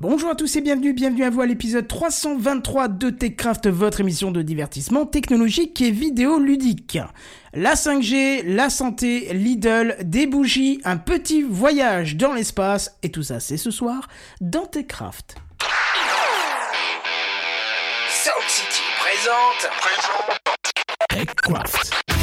Bonjour à tous et bienvenue, bienvenue à vous à l'épisode 323 de TechCraft, votre émission de divertissement technologique et vidéo ludique. La 5G, la santé, Lidl, des bougies, un petit voyage dans l'espace, et tout ça c'est ce soir dans TechCraft. Sound City présente. TechCraft.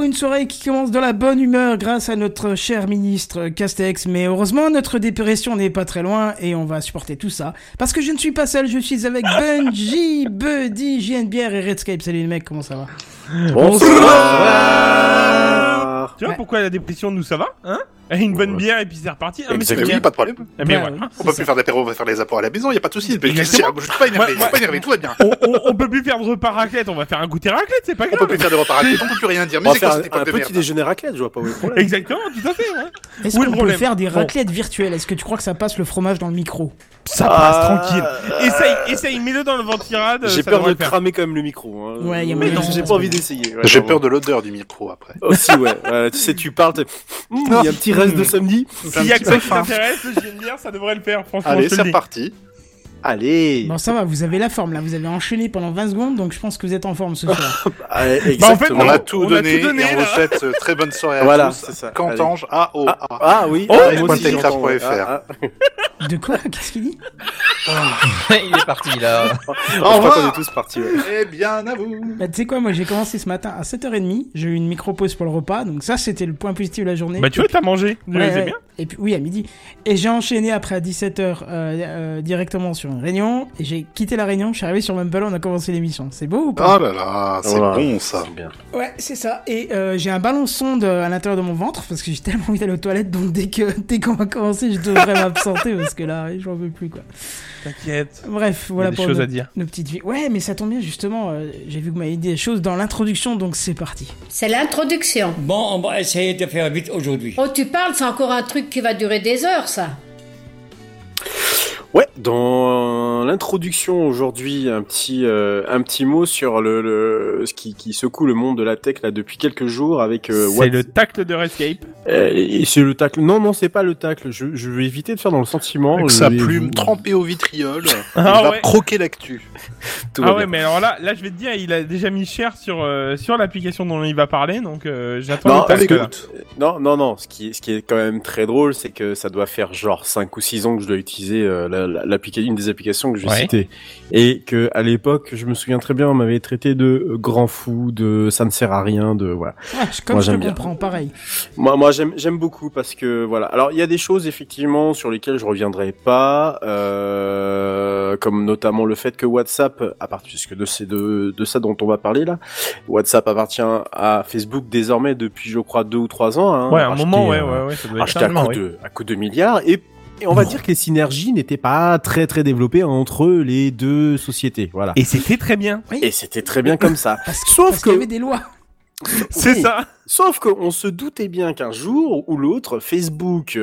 Encore une soirée qui commence dans la bonne humeur grâce à notre cher ministre Castex, mais heureusement notre dépression n'est pas très loin et on va supporter tout ça. Parce que je ne suis pas seul, je suis avec Bungie, Buddy, JNBR et Redscape. Salut les mecs, comment ça va? Bonsoir. Tu vois pourquoi la dépression, nous ça va Hein? Une bonne bière et puis c'est reparti. Ah, mais c'est bien. pas de problème. Eh bien, Ouais, voilà. On peut plus faire d'apéro, on va faire les apports à la maison, y a pas de souci. Je suis pas énervé, je Ouais, suis pas énervé, tout va bien. On, on, on peut plus faire de repas raclette, on va faire un goûter raclette, c'est pas On peut grave. plus faire de repas rapides, on peut plus rien dire. On Mais va c'est quoi faire cette époque petit merde déjeuner raclette, je vois pas où est le problème. Exactement, tout à fait. ouais. Est-ce qu'on peut faire des Bon. raclettes virtuelles? Est-ce que tu crois que ça passe le fromage dans le micro? Ça passe Ah, tranquille. Essaye, essaye, mets-le dans le ventirade. J'ai peur de cramer quand même le micro. Hein. Ouais, y a mais non, j'ai pas envie d'essayer. ouais, J'ai peur de l'odeur du micro après. Aussi, ouais. Ouais, tu sais, tu parles, il y a un petit reste de samedi. S'il y a un que petit ça qui t'intéresse, ça devrait le faire, franchement. Allez, c'est reparti. Allez. Bon, ça va, vous avez la forme là, vous avez enchaîné pendant 20 secondes, donc je pense que vous êtes en forme ce soir. Allez, Bah, en fait, exactement. On a tout on a donné tout donné, et on vous souhaite euh, très bonne soirée à Voilà, tous. c'est ça. Cantange, A O Ah, ah oui, Oh, ah. Ah, ah. De quoi? Qu'est-ce qu'il dit? Il est parti là. Je crois qu'on est tous partis. ouais. Eh bien, à vous. Bah, tu sais quoi, moi j'ai commencé ce matin à 7h30, j'ai eu une micro-pause pour le repas, donc ça c'était le point positif de la journée. Bah, tu vois, t'as mangé. Ouais, c'est ouais. bien. Et puis oui, à midi. Et j'ai enchaîné après à 17h euh, euh, directement sur une réunion, et j'ai quitté la réunion, je suis arrivé sur Mumble, on a commencé l'émission. C'est beau ou pas Oh là là, c'est Voilà. bon ça. Bien. Ouais, c'est ça. Et euh, j'ai un ballon sonde à l'intérieur de mon ventre, parce que j'ai tellement envie d'aller aux toilettes, donc dès que dès qu'on va commencer, je devrais m'absenter, parce que là, j'en veux plus quoi. T'inquiète. Bref, Il y a voilà des pour choses nos, à dire. nos petites vies. Ouais, mais ça tombe bien justement, euh, j'ai vu que vous m'avez dit des choses dans l'introduction, donc c'est parti. C'est l'introduction. Bon, on va essayer de faire vite aujourd'hui. Oh, tu parles, c'est encore un truc qui va durer des heures, ça. Ouais, dans l'introduction aujourd'hui, un petit euh, un petit mot sur le, le ce qui, qui secoue le monde de la tech là depuis quelques jours avec euh, C'est le tacle de Redscape. Euh, c'est le tacle. Non non, c'est pas le tacle. Je, je vais éviter de faire dans le sentiment. Avec sa vais- plume trempée au vitriol, il Ah va ouais. croquer l'actu. Ah ouais, mais alors là, là, je vais te dire, il a déjà mis cher sur euh, sur l'application dont il va parler, donc euh, j'attends Non, écoute. Non, non, non. Ce qui est, ce qui est quand même très drôle, c'est que ça doit faire genre 5 ou 6 ans que je dois utiliser euh, la- la- l'applica- une des applications que je vais Ouais. citer. Et que à l'époque, je me souviens très bien, on m'avait traité de euh, grand fou, de ça ne sert à rien, de voilà. Comme Moi, je te j'aime bien. comprends, pareil. Moi, moi, j'aime, j'aime beaucoup parce que voilà. Alors, il y a des choses effectivement sur lesquelles je reviendrai pas, euh, comme notamment le fait que WhatsApp, à partir puisque de c'est de, de ça dont on va parler là, WhatsApp appartient à Facebook désormais depuis, je crois, deux ou trois ans. Hein, Ouais, un moment, ouais, euh, ouais, ouais, ça doit être acheté à coup, de, à coup de milliards et et on va dire que les synergies n'étaient pas très très développées entre les deux sociétés, voilà. Et c'était très bien. Et c'était très bien comme ça. Parce, que- Sauf parce qu'il y avait des lois. C'est Oui. ça. Sauf qu'on se doutait bien qu'un jour ou l'autre, Facebook,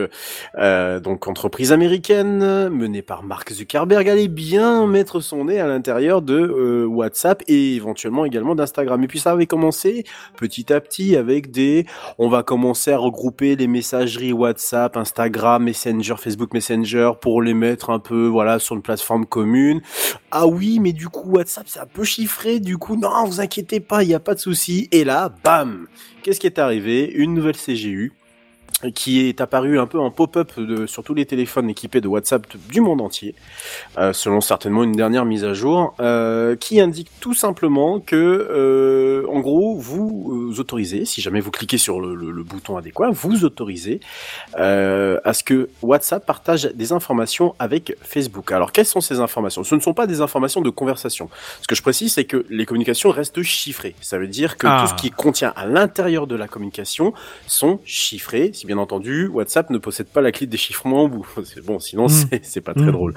euh, donc entreprise américaine menée par Mark Zuckerberg, allait bien mettre son nez à l'intérieur de euh, WhatsApp et éventuellement également d'Instagram. Et puis ça avait commencé petit à petit avec des, on va commencer à regrouper les messageries WhatsApp, Instagram, Messenger, Facebook Messenger pour les mettre un peu, voilà, sur une plateforme commune. Ah oui, mais du coup WhatsApp c'est un peu chiffré. Du coup, non, vous inquiétez pas, il y a pas de souci. Et là, bam Qu'est-ce qui est arrivé? Une nouvelle CGU qui est apparue un peu en pop-up sur tous les téléphones équipés de WhatsApp du monde entier, euh, selon certainement une dernière mise à jour, euh, qui indique tout simplement que, euh, en gros, vous autorisez, si jamais vous cliquez sur le, le- le bouton adéquat, vous autorisez à ce que WhatsApp partage des informations avec Facebook. Alors, quelles sont ces informations? Ce ne sont pas des informations de conversation. Ce que je précise, c'est que les communications restent chiffrées. Ça veut dire que Ah. tout ce qui contient à l'intérieur de la communication sont chiffrés. Si bien entendu, WhatsApp ne possède pas la clé de déchiffrement au bout. C'est bon, sinon Mm. c'est- pas très Mm. drôle.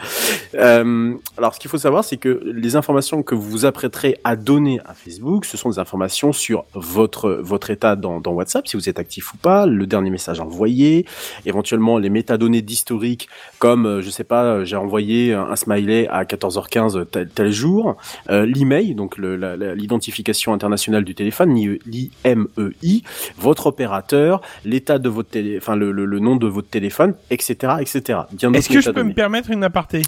Euh, alors, ce qu'il faut savoir, c'est que les informations que vous vous apprêterez à donner à Facebook, ce sont des informations sur votre votre état dans, dans WhatsApp, si vous êtes actif ou pas, le dernier message envoyé, éventuellement les métadonnées d'historique, comme euh, je sais pas, euh, j'ai envoyé un, smiley à 14h15 tel, tel jour, euh, l'email, donc l'identification internationale du téléphone, l'IMEI, votre opérateur, l'état de votre télé, enfin le, le, le nom de votre téléphone, etc., etc. Bien Est-ce que je peux me permettre une aparté?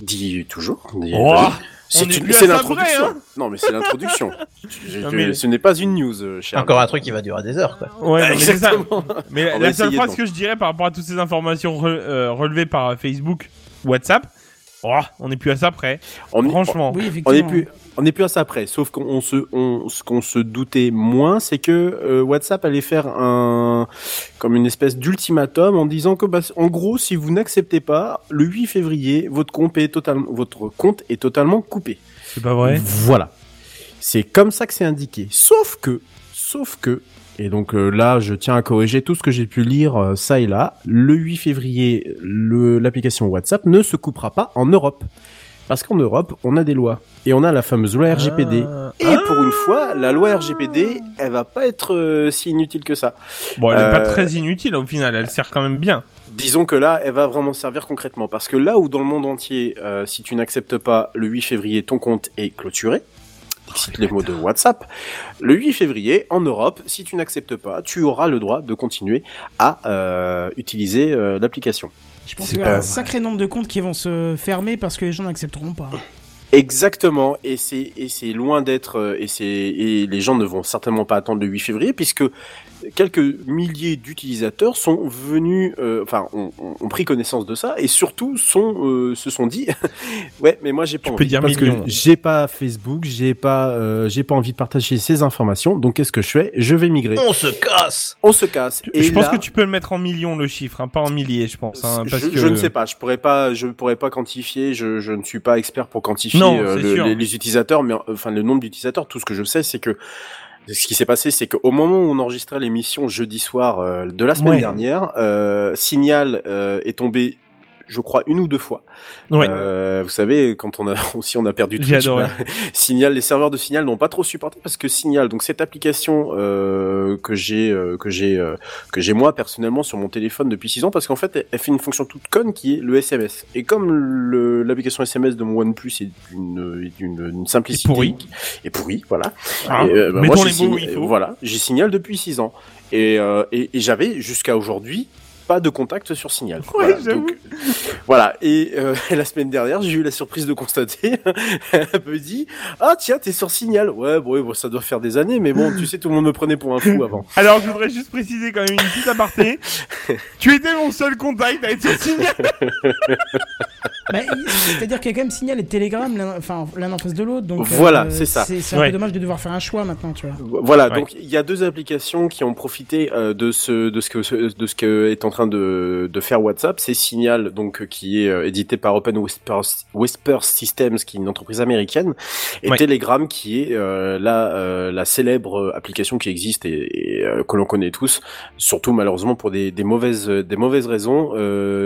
Dis toujours. Dis- Oh, C'est l'introduction. hein non, mais c'est l'introduction. Je- Non, je- mais- Ce n'est pas une news, euh, cher. Encore un truc qui va durer des heures, quoi. Ouais, non, mais c'est ça. Exactement. Mais la seule phrase donc. que je dirais par rapport à toutes ces informations re- euh, relevées par Facebook, WhatsApp, oh, on n'est plus à ça près. On est- Franchement. Oui, On effectivement. n'est plus, on n'est plus à ça près. Sauf qu'on se, on, ce qu'on se doutait moins, c'est que euh, WhatsApp allait faire un, comme une espèce d'ultimatum en disant que, bah, en gros, si vous n'acceptez pas, le 8 février, votre compte est totalement, votre compte est totalement coupé. C'est pas vrai Voilà. C'est comme ça que c'est indiqué. Sauf que, sauf que, et donc euh, là, je tiens à corriger tout ce que j'ai pu lire euh, ça et là. Le 8 février, l'application WhatsApp ne se coupera pas en Europe. Parce qu'en Europe, on a des lois. Et on a la fameuse loi RGPD. Ah. Et pour une fois, la loi RGPD, elle va pas être euh, si inutile que ça. Bon, elle est pas très inutile au final, elle sert quand même bien. Disons que là, elle va vraiment servir concrètement. Parce que là où dans le monde entier, euh, si tu n'acceptes pas le 8 février, ton compte est clôturé, cite les mots de WhatsApp, le 8 février, en Europe, si tu n'acceptes pas, tu auras le droit de continuer à euh, utiliser euh, l'application. Je pense C'est qu'il y a un sacré nombre de comptes qui vont se fermer parce que les gens n'accepteront pas. Exactement, et c'est et c'est loin d'être euh, et c'est et les gens ne vont certainement pas attendre le 8 février puisque quelques milliers d'utilisateurs sont venus, euh, enfin ont, ont- pris connaissance de ça et surtout sont euh, se sont dit ouais mais moi j'ai pas Tu envie peux dire parce millions. que j'ai pas Facebook, j'ai pas euh, j'ai pas envie de partager ces informations donc qu'est-ce que je fais? Je vais migrer. On se casse On se casse. Et je pense que tu peux le mettre en millions le chiffre, hein, pas en milliers, je pense. hein, parce je, que... je ne sais pas, je pourrais pas, je pourrais pas quantifier. Je, je ne suis pas expert pour quantifier Non, euh, le- les, les utilisateurs, mais enfin le nombre d'utilisateurs. Tout ce que je sais, c'est que ce qui s'est passé, c'est qu'au moment où on enregistrait l'émission jeudi soir euh, de la semaine Ouais. dernière, euh, Signal euh, est tombé. Je crois une ou deux fois. Ouais. Euh, vous savez, quand on a aussi on a perdu Twitch, bah, Signal, les serveurs de Signal n'ont pas trop supporté parce que Signal, donc cette application euh, que j'ai euh, que j'ai euh, que j'ai moi personnellement sur mon téléphone depuis 6 ans parce qu'en fait elle, fait une fonction toute conne qui est le SMS. Et comme l'application SMS de mon OnePlus est d'une d'une simplicité Et pourri. et pourri, voilà. Hein, Et, euh, bah, moi, les mots faut. Voilà, j'ai Signal depuis 6 ans et euh, et, et j'avais jusqu'à aujourd'hui pas de contact sur Signal. Ouais, Voilà, j'avoue. donc, voilà. Et euh, la semaine dernière, j'ai eu la surprise de constater, elle me dit, ah tiens, t'es sur Signal. Ouais, bon, ouais, bon, ça doit faire des années, mais bon, tu sais, tout le monde me prenait pour un fou avant. Alors, je voudrais juste préciser quand même une petite aparté. tu étais mon seul contact avec ce signal. Bah, C'est-à-dire qu'il y a quand même Signal et Telegram, l'un enfin, l'un en face de l'autre. Donc, Voilà, euh, c'est ça. C'est un Ouais. peu dommage de devoir faire un choix maintenant, tu vois. Voilà, Ouais. donc il y a deux applications qui ont profité euh, de ce de ce que de ce que est en train de, de faire WhatsApp, c'est Signal donc euh, qui est euh, édité par Open Whisper, Whisper Systems, qui est une entreprise américaine, et Ouais. Telegram, qui est euh, la, euh, la célèbre application qui existe et, et, euh, que l'on connaît tous, surtout malheureusement pour des, des mauvaises des mauvaises raisons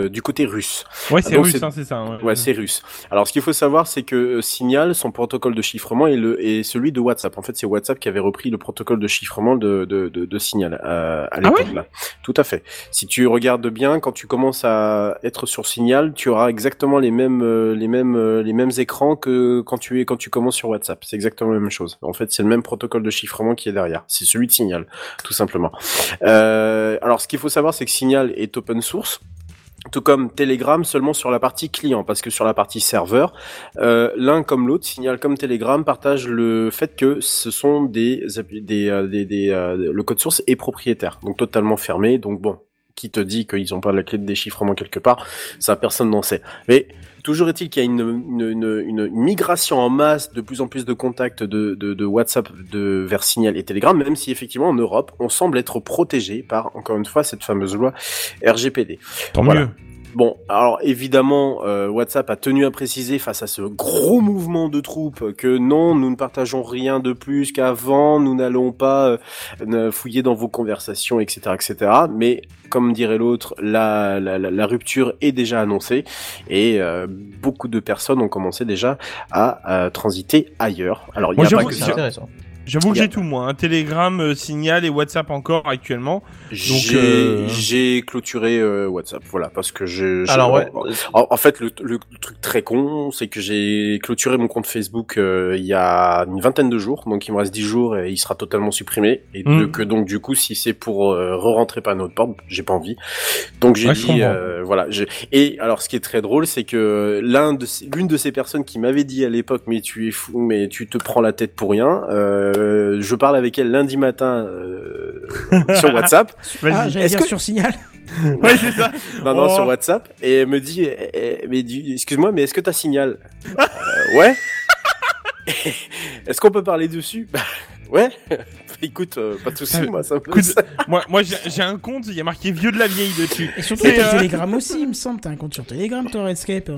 du côté russe. Ouais, c'est russe, c'est- hein, ça. Ouais, Ouais, c'est russe. Alors, ce qu'il faut savoir, c'est que Signal, son protocole de chiffrement est, le, est celui de WhatsApp. En fait, c'est WhatsApp qui avait repris le protocole de chiffrement de, de, de, de Signal à l'époque ouais? là. Tout à fait. Si tu regardes bien, quand tu commences à être sur Signal, tu auras exactement les mêmes euh, les mêmes euh, les mêmes écrans que quand tu es quand tu commences sur WhatsApp. C'est exactement la même chose. En fait, c'est le même protocole de chiffrement qui est derrière. C'est celui de Signal, tout simplement. Euh, alors, ce qu'il faut savoir, c'est que Signal est open source tout comme Telegram seulement sur la partie client, parce que sur la partie serveur, euh, l'un comme l'autre, Signal comme Telegram partagent le fait que ce sont des, des, euh, des, des, euh, le code source est propriétaire, donc totalement fermé. Donc bon, qui te dit qu'ils n'ont pas la clé de déchiffrement quelque part, ça personne n'en sait. Mais toujours est-il qu'il y a une, une, une, une migration en masse, de plus en plus de contacts de, de, de WhatsApp de, vers Signal et Telegram, même si effectivement en Europe, on semble être protégé par, encore une fois, cette fameuse loi RGPD. Tant Voilà. mieux. Bon, alors évidemment, euh, WhatsApp a tenu à préciser face à ce gros mouvement de troupes que non, nous ne partageons rien de plus qu'avant, nous n'allons pas euh, fouiller dans vos conversations, etc., etc. Mais comme dirait l'autre, la, la, la, la rupture est déjà annoncée et euh, beaucoup de personnes ont commencé déjà à, euh, transiter ailleurs. Alors il n'y a pas que ça. J'avoue que j'ai tout, moi. Un Telegram, euh, Signal et WhatsApp encore actuellement. J'ai euh, j'ai clôturé euh, WhatsApp, voilà, parce que je. je- Alors ouais, En, en fait, le, le truc très con, c'est que j'ai clôturé mon compte Facebook euh, il y a une vingtaine de jours, donc il me reste 10 jours et il sera totalement supprimé. Et Mm. de- que donc du coup, si c'est pour euh, re-rentrer par une autre porte, j'ai pas envie. Donc j'ai Ouais, dit, euh, voilà. j'ai- Et alors, ce qui est très drôle, c'est que l'un de l'une de ces personnes qui m'avait dit à l'époque, mais tu es fou, mais tu te prends la tête pour rien. euh, je parle avec elle lundi matin euh, sur WhatsApp. Vas-y. Ah, j'allais Est-ce dire que- sur Signal. Ouais, c'est ça. Non, non, Oh. sur WhatsApp. Et elle me dit, eh, eh, mais excuse-moi, mais est-ce que t'as signal Euh, Ouais. est-ce qu'on peut parler dessus? Bah, Ouais. Écoute, euh, pas de soucis, moi, ça me Écoute, moi, moi j'ai j'ai un compte, il y a marqué vieux de la vieille dessus. Et surtout, t'as euh, Telegram aussi, il me semble. T'as un compte sur Telegram, toi, Redscape.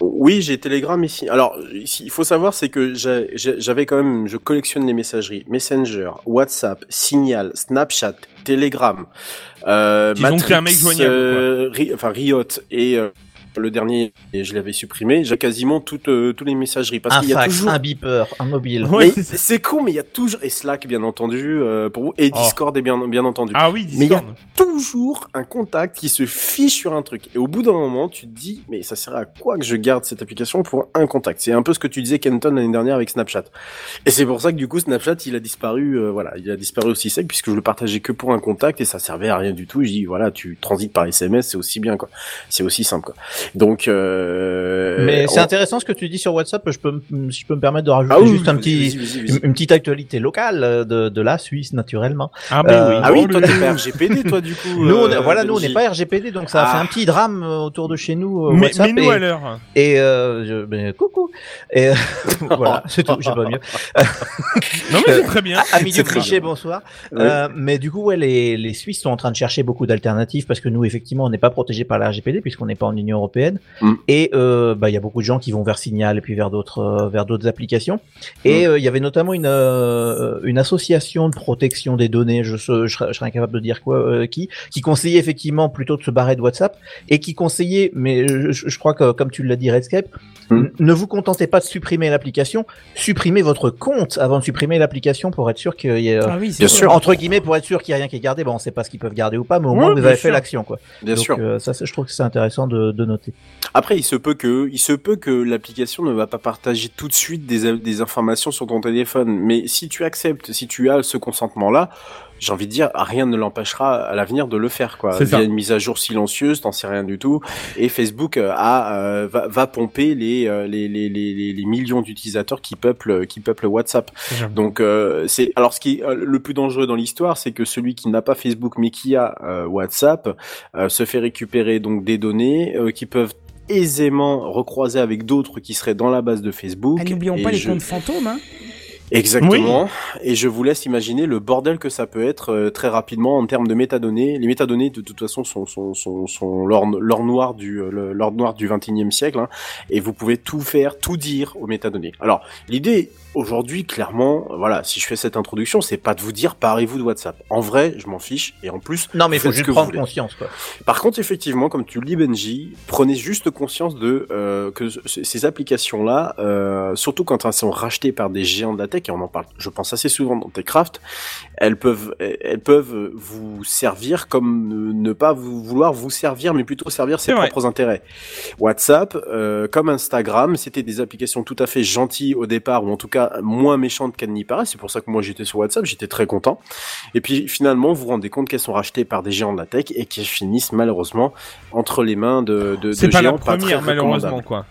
Oui, j'ai Telegram ici. Alors, ici, il faut savoir, c'est que j'avais quand même, je collectionne les messageries Messenger, WhatsApp, Signal, Snapchat, Telegram, euh, Ils ont Matrix, créé un mec joignable, euh, Ri- enfin Riot et euh, le dernier, et je l'avais supprimé. J'ai quasiment toutes euh, toutes les messageries parce un qu'il y a fax, toujours un beeper, un mobile. Mais c'est ça. c'est con, mais il y a toujours et Slack bien entendu euh, pour vous et Oh. Discord est bien bien entendu. Ah oui, Mais il y a Discord. toujours un contact qui se fiche sur un truc. Et au bout d'un moment, tu te dis, mais ça sert à quoi que je garde cette application pour un contact? C'est un peu ce que tu disais, Kenton, l'année dernière avec Snapchat. Et c'est pour ça que du coup, Snapchat, il a disparu, euh, voilà, il a disparu aussi sec puisque je le partageais que pour un contact et ça servait à rien du tout. Je dis, voilà, tu transites par SMS, c'est aussi bien, quoi. C'est aussi simple, quoi. Donc, euh, Mais c'est on- intéressant ce que tu dis sur WhatsApp. Je peux, si je peux me permettre de rajouter Ah oui, juste un petit, une, une petite actualité locale euh, de, de la Suisse naturellement. Ah, bah Euh, oui. Ah oui, toi, t'es pas RGPD, toi, du coup. Nous, on est- euh, voilà, nous on n'est pas RGPD, donc ça a Ah. fait un petit drame euh, autour de chez nous euh, Mais, WhatsApp mais nous et, à l'heure. et euh, je, ben, coucou. Et euh, voilà, c'est tout. J'ai pas mieux. Non mais c'est très bien. C'est très cliché, bonsoir. Euh, mais du coup, ouais, les, les Suisses sont en train de chercher beaucoup d'alternatives parce que nous, effectivement, on n'est pas protégé par la RGPD puisqu'on n'est pas en Union européenne. Mm. Et euh, bah, il y a beaucoup de gens qui vont vers Signal et puis vers d'autres euh, vers d'autres applications. Et Mm. euh, il y avait notamment une une association de protection des données. Je, je, serais, je serais incapable de dire quoi qui qui conseillait effectivement plutôt de se barrer de WhatsApp et qui conseillait, mais je, je crois que comme tu l'as dit, Redscape, Mm. n- ne vous contentez pas de supprimer l'application, supprimez votre compte avant de supprimer l'application pour être sûr qu'il y ait euh, Ah oui, Bien sûr. entre guillemets pour être sûr qu'il y a rien qui est gardé. Bon, on sait pas ce qu'ils peuvent garder ou pas, mais au moins vous avez sûr. fait l'action, quoi. Bien Donc, sûr. euh, ça, je trouve que c'est intéressant de, de noter. Après, il se peut que, il se peut que l'application ne va pas partager tout de suite des, des informations sur ton téléphone. Mais si tu acceptes, si tu as ce consentement-là, j'ai envie de dire, rien ne l'empêchera à l'avenir de le faire, quoi. C'est Via ça. une mise à jour silencieuse, t'en sais rien du tout. Et Facebook euh, a, euh, va, va pomper les, euh, les, les, les, les, millions d'utilisateurs qui peuplent, qui peuplent WhatsApp. Donc euh, c'est alors ce qui est euh, le plus dangereux dans l'histoire, c'est que celui qui n'a pas Facebook mais qui a euh, WhatsApp euh, se fait récupérer donc des données euh, qui peuvent aisément recroiser avec d'autres qui seraient dans la base de Facebook. Ah, N'oublions pas les je- comptes fantômes. Hein. Exactement. Et je vous laisse imaginer le bordel que ça peut être euh, très rapidement en termes de métadonnées. Les métadonnées, de toute façon, sont, sont, sont, sont l'or l'or noir du euh, l'or noir du 21e siècle. hein. et vous pouvez tout faire, tout dire aux métadonnées. Alors, l'idée aujourd'hui, clairement, euh, voilà, si je fais cette introduction, c'est pas de vous dire parez-vous de WhatsApp. En vrai, je m'en fiche. Et en plus, Non, mais il faut juste prendre conscience, quoi. Par contre, effectivement, comme tu le dis, Benji, prenez juste conscience de euh, que ce- ces applications-là, euh, surtout quand elles sont rachetées par des géants de la tech, et on en parle, je pense assez souvent dans Techcraft, elles peuvent, elles peuvent vous servir comme ne- pas vous vouloir vous servir, mais plutôt servir ses propres intérêts. WhatsApp, euh, comme Instagram, c'était des applications tout à fait gentilles au départ, ou en tout cas moins méchantes qu'elles n'y paraissent. C'est pour ça que moi j'étais sur WhatsApp, j'étais très content. Et puis finalement, vous vous rendez compte qu'elles sont rachetées par des géants de la tech et qu'elles finissent malheureusement entre les mains de, de, C'est de pas la géants pas très première, malheureusement, quoi.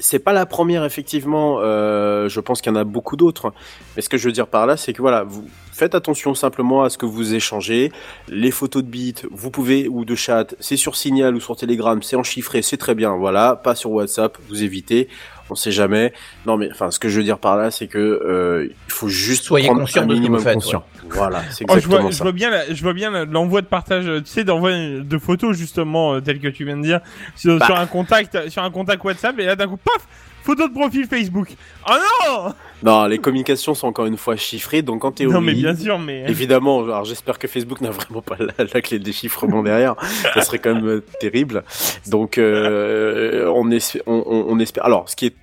C'est pas la première, effectivement. Euh, je pense qu'il y en a beaucoup d'autres. Mais ce que je veux dire par là, c'est que voilà, vous faites attention simplement à ce que vous échangez. Les photos de bits, vous pouvez, ou de chat, c'est sur Signal ou sur Telegram, c'est en chiffré, c'est très bien. Voilà, pas sur WhatsApp, vous évitez. On sait jamais. Non, mais enfin, ce que je veux dire par là, c'est que euh, il faut juste Soyez conscient un de ce que minimum vous faites, conscient. Voilà, c'est Oh, je exactement vois, je ça. vois bien, la- je vois bien l'envoi de partage, tu sais, d'envoi de photos justement, euh, tel que tu viens de dire, sur, Bah. sur un contact, sur un contact WhatsApp, et là d'un coup, paf, photo de profil Facebook. Oh non Non, les communications sont encore une fois chiffrées, donc en théorie. Non mais bien sûr, mais Évidemment, alors j'espère que Facebook n'a vraiment pas la, la clé de déchiffrement derrière. Ça serait quand même euh, terrible. Donc, euh, on, espère, on, on- on espère. Alors, ce qui est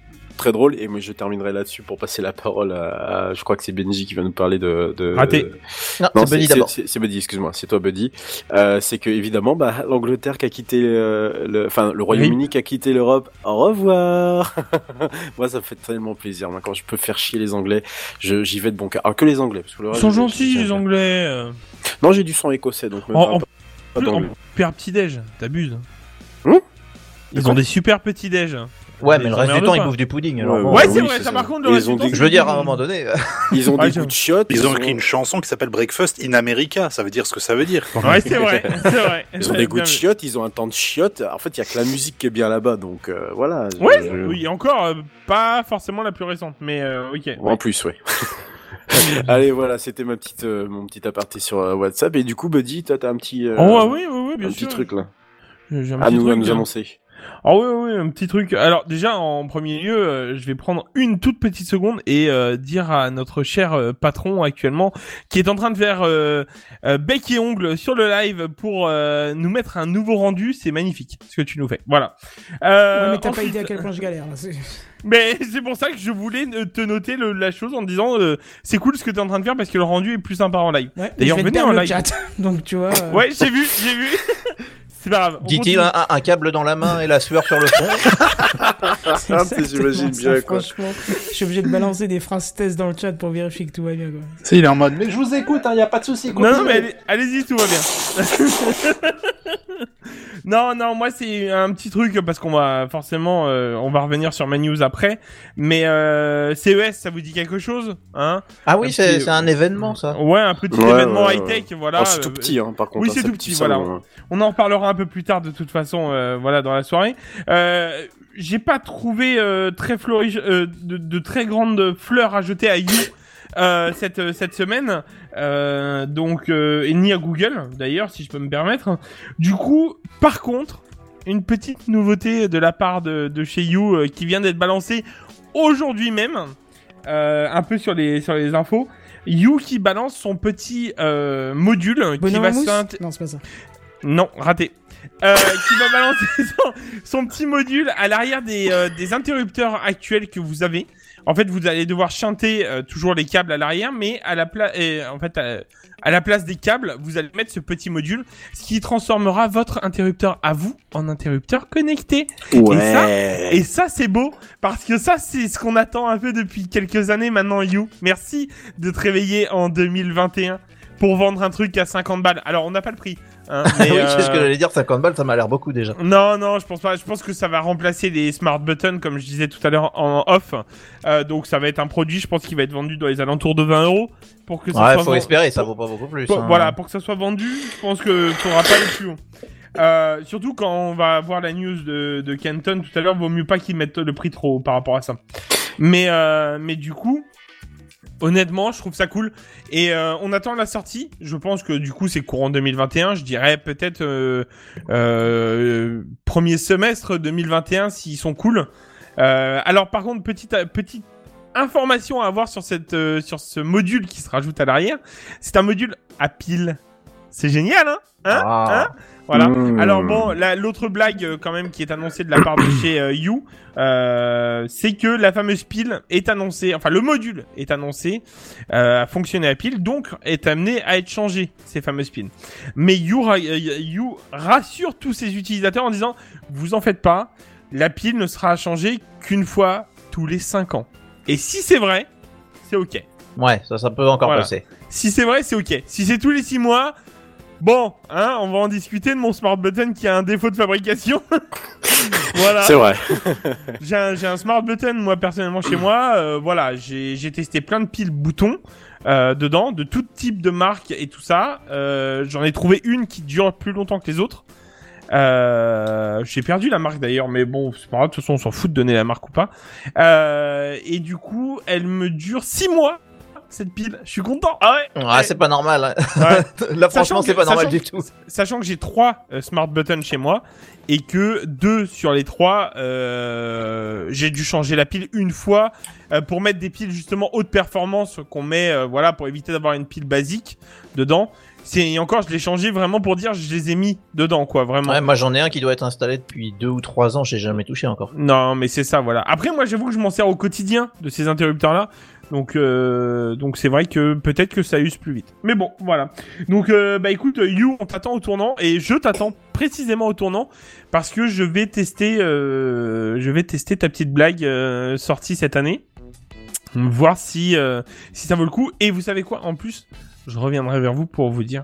très drôle, et moi je terminerai là-dessus pour passer la parole à, à- je crois que c'est Benji qui va nous parler de. de Raté. Non, Non, c'est Buddy d'abord. C'est Buddy, excuse-moi, c'est toi Buddy. Euh, c'est que évidemment, bah, l'Angleterre qui a quitté, euh, le, enfin le Royaume-Uni qui a quitté l'Europe. Au revoir. Moi, ça me fait tellement plaisir. Moi, quand je peux faire chier les Anglais, je- j'y vais de bon cœur. Alors que les Anglais, parce que le ils sont gentils les Anglais. euh. Non, j'ai du sang écossais, donc même En- pas- en pas Plus, en d'anglais. super petit déj, t'abuses. Hum Ils ont des super petits déj. Ouais, mais le reste du temps, ils bouffent du pudding. alors Ouais, bon. Ouais, oui, c'est vrai, ça par contre, le Ils reste ont du temps, dit- Je veux dire, à un moment donné. Ils ont des je- goûts de chiottes. Ils ont écrit une chanson qui s'appelle Breakfast in America. Ça veut dire ce que ça veut dire. Ouais, c'est vrai, c'est vrai. Ils ont des goûts de chiottes, ils ont un temps de chiottes. En fait, il y a que la musique qui est bien là-bas, donc euh, voilà. je- oui, encore euh, pas forcément la plus récente, mais euh, ok. En plus, oui. Allez, voilà, c'était ma petite, euh, mon petit aparté sur euh, WhatsApp. Et du coup, Buddy, toi, t'as un petit, euh, Oh, ouais, oui, oui, oui, bien un sûr. petit truc là, un à petit nous, à nous hein. annoncer. Ah oui, oui, un petit truc. Alors déjà, en premier lieu, euh, je vais prendre une toute petite seconde et euh, dire à notre cher euh, patron actuellement, qui est en train de faire euh, euh, bec et ongle sur le live pour euh, nous mettre un nouveau rendu, c'est magnifique ce que tu nous fais. Voilà. Euh, Ouais, mais t'as pas ensuite- idée à quel point je galère. là, Mais c'est pour ça que je voulais te noter le- la chose en disant, euh, c'est cool ce que t'es en train de faire parce que le rendu est plus sympa en live. Ouais, D'ailleurs, venez en le live. chat. Donc tu vois. euh, Ouais, j'ai vu, j'ai vu. c'est pas grave. Dit-il, continue. un, un câble dans la main et la sueur sur le front. Ah, j'imagine ça, bien, quoi. Franchement, je suis obligé de balancer des phrases test dans le chat pour vérifier que tout va bien. Quoi. C'est, il est en mode, mais je vous écoute, il y a pas de souci. Non, non, mais allez- allez-y, tout va bien. non, non, moi c'est un petit truc parce qu'on va forcément, euh, on va revenir sur ma news après. Mais euh, CES, ça vous dit quelque chose, hein? Ah oui, c'est un événement, ça. Ouais, un petit Ouais, événement ouais, high tech, voilà. Oh, c'est tout petit, hein, par contre. oui, hein, c'est tout petit petit, salon, voilà. hein. On en reparlera un peu plus tard de toute façon, euh, voilà, dans la soirée. Euh, J'ai pas trouvé euh, très flori de, de très grandes fleurs à jeter à You cette cette semaine, donc et ni à Google d'ailleurs, si je peux me permettre. Du coup, par contre, une petite nouveauté de la part de, de chez You qui vient d'être balancée aujourd'hui même, un peu sur les sur les infos. You qui balance son petit euh, module qui va Non, c'est pas ça. non, raté. Euh, qui va balancer son, son petit module à l'arrière des, euh, des interrupteurs actuels que vous avez. En fait, vous allez devoir chanter euh, toujours les câbles à l'arrière, mais à la place, en fait, à, à la place des câbles, vous allez mettre ce petit module, ce qui transformera votre interrupteur à vous en interrupteur connecté. Ouais. Et ça, c'est beau, parce que ça, c'est ce qu'on attend un peu depuis quelques années maintenant, You. Merci de te réveiller en 2021 pour vendre un truc à 50 balles. Alors, on n'a pas le prix. Hein, mais, oui, euh, c'est ce que j'allais dire, 50 balles, ça m'a l'air beaucoup déjà. non, non, je pense pas. Je pense que ça va remplacer les smart buttons, comme je disais tout à l'heure en off. Euh, donc, ça va être un produit, je pense, qui va être vendu dans les alentours de 20 euros pour que ça Ouais, soit faut espérer, ça vaut pas beaucoup plus. pour- hein. Voilà, pour que ça soit vendu, je pense que faudra pas aller plus haut. Euh, surtout quand on va voir la news de, de Kenton tout à l'heure, vaut mieux pas qu'ils mettent le prix trop haut par rapport à ça. Mais, euh, mais du coup, Honnêtement, je trouve ça cool. Et euh, on attend la sortie. Je pense que du coup, c'est courant 2021. Je dirais peut-être euh, euh, premier semestre 2021 s'ils sont cool. Alors par contre, petite petite information à avoir sur cette sur ce module qui se rajoute à l'arrière. C'est un module à pile. C'est génial, hein, hein, Ah. hein Voilà. Mmh. Alors bon, la- l'autre blague euh, quand même qui est annoncée de la part de chez euh, You, euh, c'est que la fameuse pile est annoncée, enfin le module est annoncé euh, à fonctionner à pile, donc est amené à être changé ces fameuses piles. Mais You, euh, You rassure tous ses utilisateurs en disant, vous en faites pas, la pile ne sera changée qu'une fois tous les 5 ans. Et si c'est vrai, c'est ok. Ouais, ça, ça peut encore Voilà. passer. Si c'est vrai, c'est ok. Si c'est tous les 6 mois, bon, hein, on va en discuter de mon smart button qui a un défaut de fabrication. voilà. C'est vrai. J'ai un, un smart button, moi, personnellement, chez moi. Euh, voilà, j'ai j'ai testé plein de piles boutons euh, dedans, de tout type de marque et tout ça. Euh, J'en ai trouvé une qui dure plus longtemps que les autres. Euh, j'ai perdu la marque d'ailleurs, mais bon, c'est pas grave, de toute façon, on s'en fout de donner la marque ou pas. Euh, et du coup, elle me dure 6 mois, cette pile. Je suis content. Ah ouais. Ah, c'est pas normal. hein. Ouais. Là, Sachant franchement, c'est que- pas normal sachant du que- tout. Sachant que j'ai trois euh, smart buttons chez moi et que deux sur les trois, euh, j'ai dû changer la pile une fois euh, pour mettre des piles justement haute performance qu'on met, euh, voilà, pour éviter d'avoir une pile basique dedans. C'est encore, je l'ai changé vraiment pour dire, je les ai mis dedans, quoi, vraiment. Ouais, moi, j'en ai un qui doit être installé depuis deux ou trois ans. J'ai jamais touché encore. Non, mais c'est ça, voilà. Après, moi, j'avoue que je m'en sers au quotidien de ces interrupteurs-là. Donc, euh, donc c'est vrai que peut-être que ça use plus vite. Mais bon, voilà. Donc, euh, bah écoute, You, on t'attend au tournant et je t'attends précisément au tournant parce que je vais tester, euh, je vais tester ta petite blague euh, sortie cette année, voir si euh, si ça vaut le coup. Et vous savez quoi? En plus, je reviendrai vers vous pour vous dire.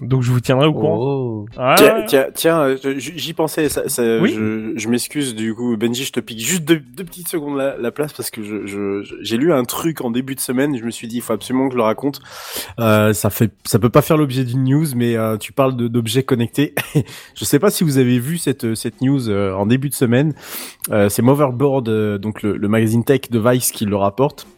Donc, je vous tiendrai au courant. Oh. Ah, Tiens, tiens, tiens, euh, j'y pensais. Ça, ça- Oui. Je, je m'excuse du coup, Benji, je te pique juste deux, deux petites secondes la, la place parce que je, je, je- j'ai lu un truc en début de semaine. Je me suis dit, il faut absolument que je le raconte. Euh, ça fait, ça peut pas faire l'objet d'une news, mais euh, tu parles d'objets connectés. je sais pas si vous avez vu cette, cette news euh, en début de semaine. Euh, c'est Motherboard, euh, donc le, le magazine tech de Vice qui le rapporte.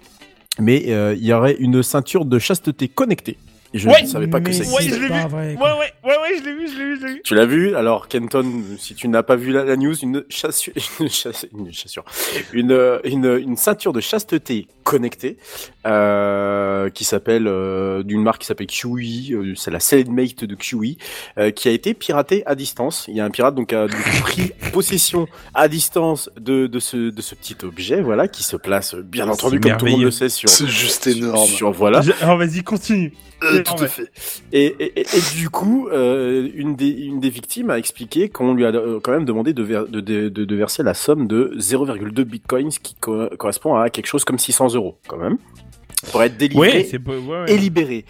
Mais euh, il y aurait une ceinture de chasteté connectée. Je Ouais, ne savais pas que ça Ouais, existait. je l'ai vu. vrai, Ouais, ouais, ouais, ouais, je l'ai vu, je l'ai vu, je l'ai vu. Tu l'as vu Alors Kenton, si tu n'as pas vu la, la news, une chassure, une, chasse- une chassure, une, euh, une, une ceinture de chasteté connectée euh, qui s'appelle euh, d'une marque qui s'appelle QE, euh, c'est la Cellmate de QE, euh, qui a été piratée à distance. Il y a un pirate donc a pris possession à distance de, de ce de ce petit objet, voilà, qui se place bien entendu comme tout le monde le sait sur C'est juste énorme. sur voilà. Alors vas-y, continue. Euh, tout vrai. à fait. Et, et, et- et du coup, euh, une, des, une des victimes a expliqué qu'on lui a euh, quand même demandé de, ver- de, de, de- de verser la somme de 0,2 bitcoins, ce qui co- correspond à quelque chose comme 600 euros, quand même, pour être délivré Ouais, c'est pas. Ouais, ouais. et libéré.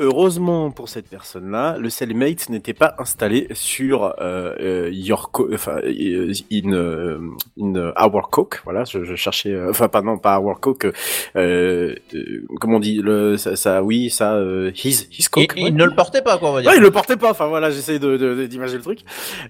Heureusement pour cette personne-là, le Cellmate n'était pas installé sur euh, euh, your co- enfin euh, in euh, in our coke. Voilà, je, je cherchais, enfin pas non pas our coke. Euh, comment on dit le ça, ça oui ça euh, his his coke. ouais. il ne le portait pas, quoi, on va dire. Ouais, il le portait pas. Enfin voilà, j'essaie de, de- d'imager le truc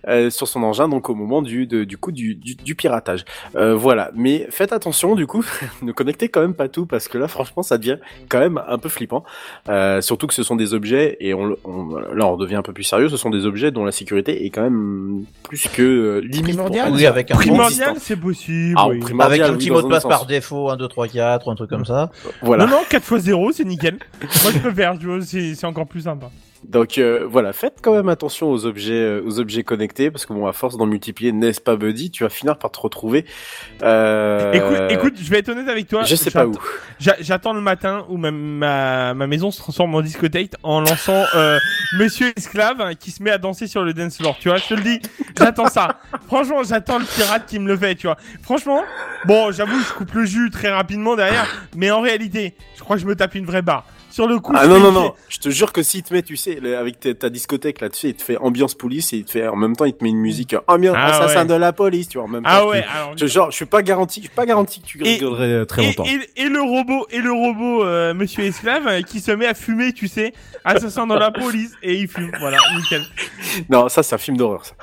euh, sur son engin. Donc au moment du de- du coup du, du, du piratage. Euh, voilà. Mais faites attention du coup, ne connectez quand même pas tout parce que là franchement ça devient quand même un peu flippant. Euh, surtout que ce sont des objets et on, on- là on devient un peu plus sérieux. Ce sont des objets dont la sécurité est quand même plus que euh, limite. Primordial. Oui, avec un, Primordial, c'est possible. Ah, oui. avec un oui, petit dans mot de passe par défaut, 1, 2, 3, 4, un truc comme ça. Voilà. Non, non, 4 x 0, c'est nickel. Moi, je vois, c'est c'est encore plus sympa. Donc euh, voilà, faites quand même attention aux objets, euh, aux objets connectés parce que bon, à force d'en multiplier, n'est-ce pas, Buddy, tu vas finir par te retrouver. Euh... Écoute, écoute, je vais être honnête avec toi. je sais pas où. J'a- J'attends le matin où ma, ma, ma maison se transforme en discothèque en lançant euh, Monsieur Esclave hein, qui se met à danser sur le dance floor. Tu vois, je te le dis, j'attends ça. Franchement, j'attends le pirate qui me le fait, tu vois. Franchement, bon, j'avoue, je coupe le jus très rapidement derrière, mais en réalité, je crois que je me tape une vraie barre. Sur le coup, Ah non non non, je te jure que s'il te met, tu sais, avec ta, ta discothèque là-dessus, il te fait ambiance police et il te fait en même temps, il te met une musique ambiance Ah assassin ouais. de la police, tu vois, en même temps. Ah tu- ouais, alors. je, genre, je suis pas garanti, je suis pas garanti que tu Et- rigolerais euh, très et, longtemps. et, et le robot, et le robot, euh, Monsieur Esclave, euh, qui se met à fumer, tu sais, assassin dans la police, et il fume, voilà, nickel. Non, ça c'est un film d'horreur. Ça.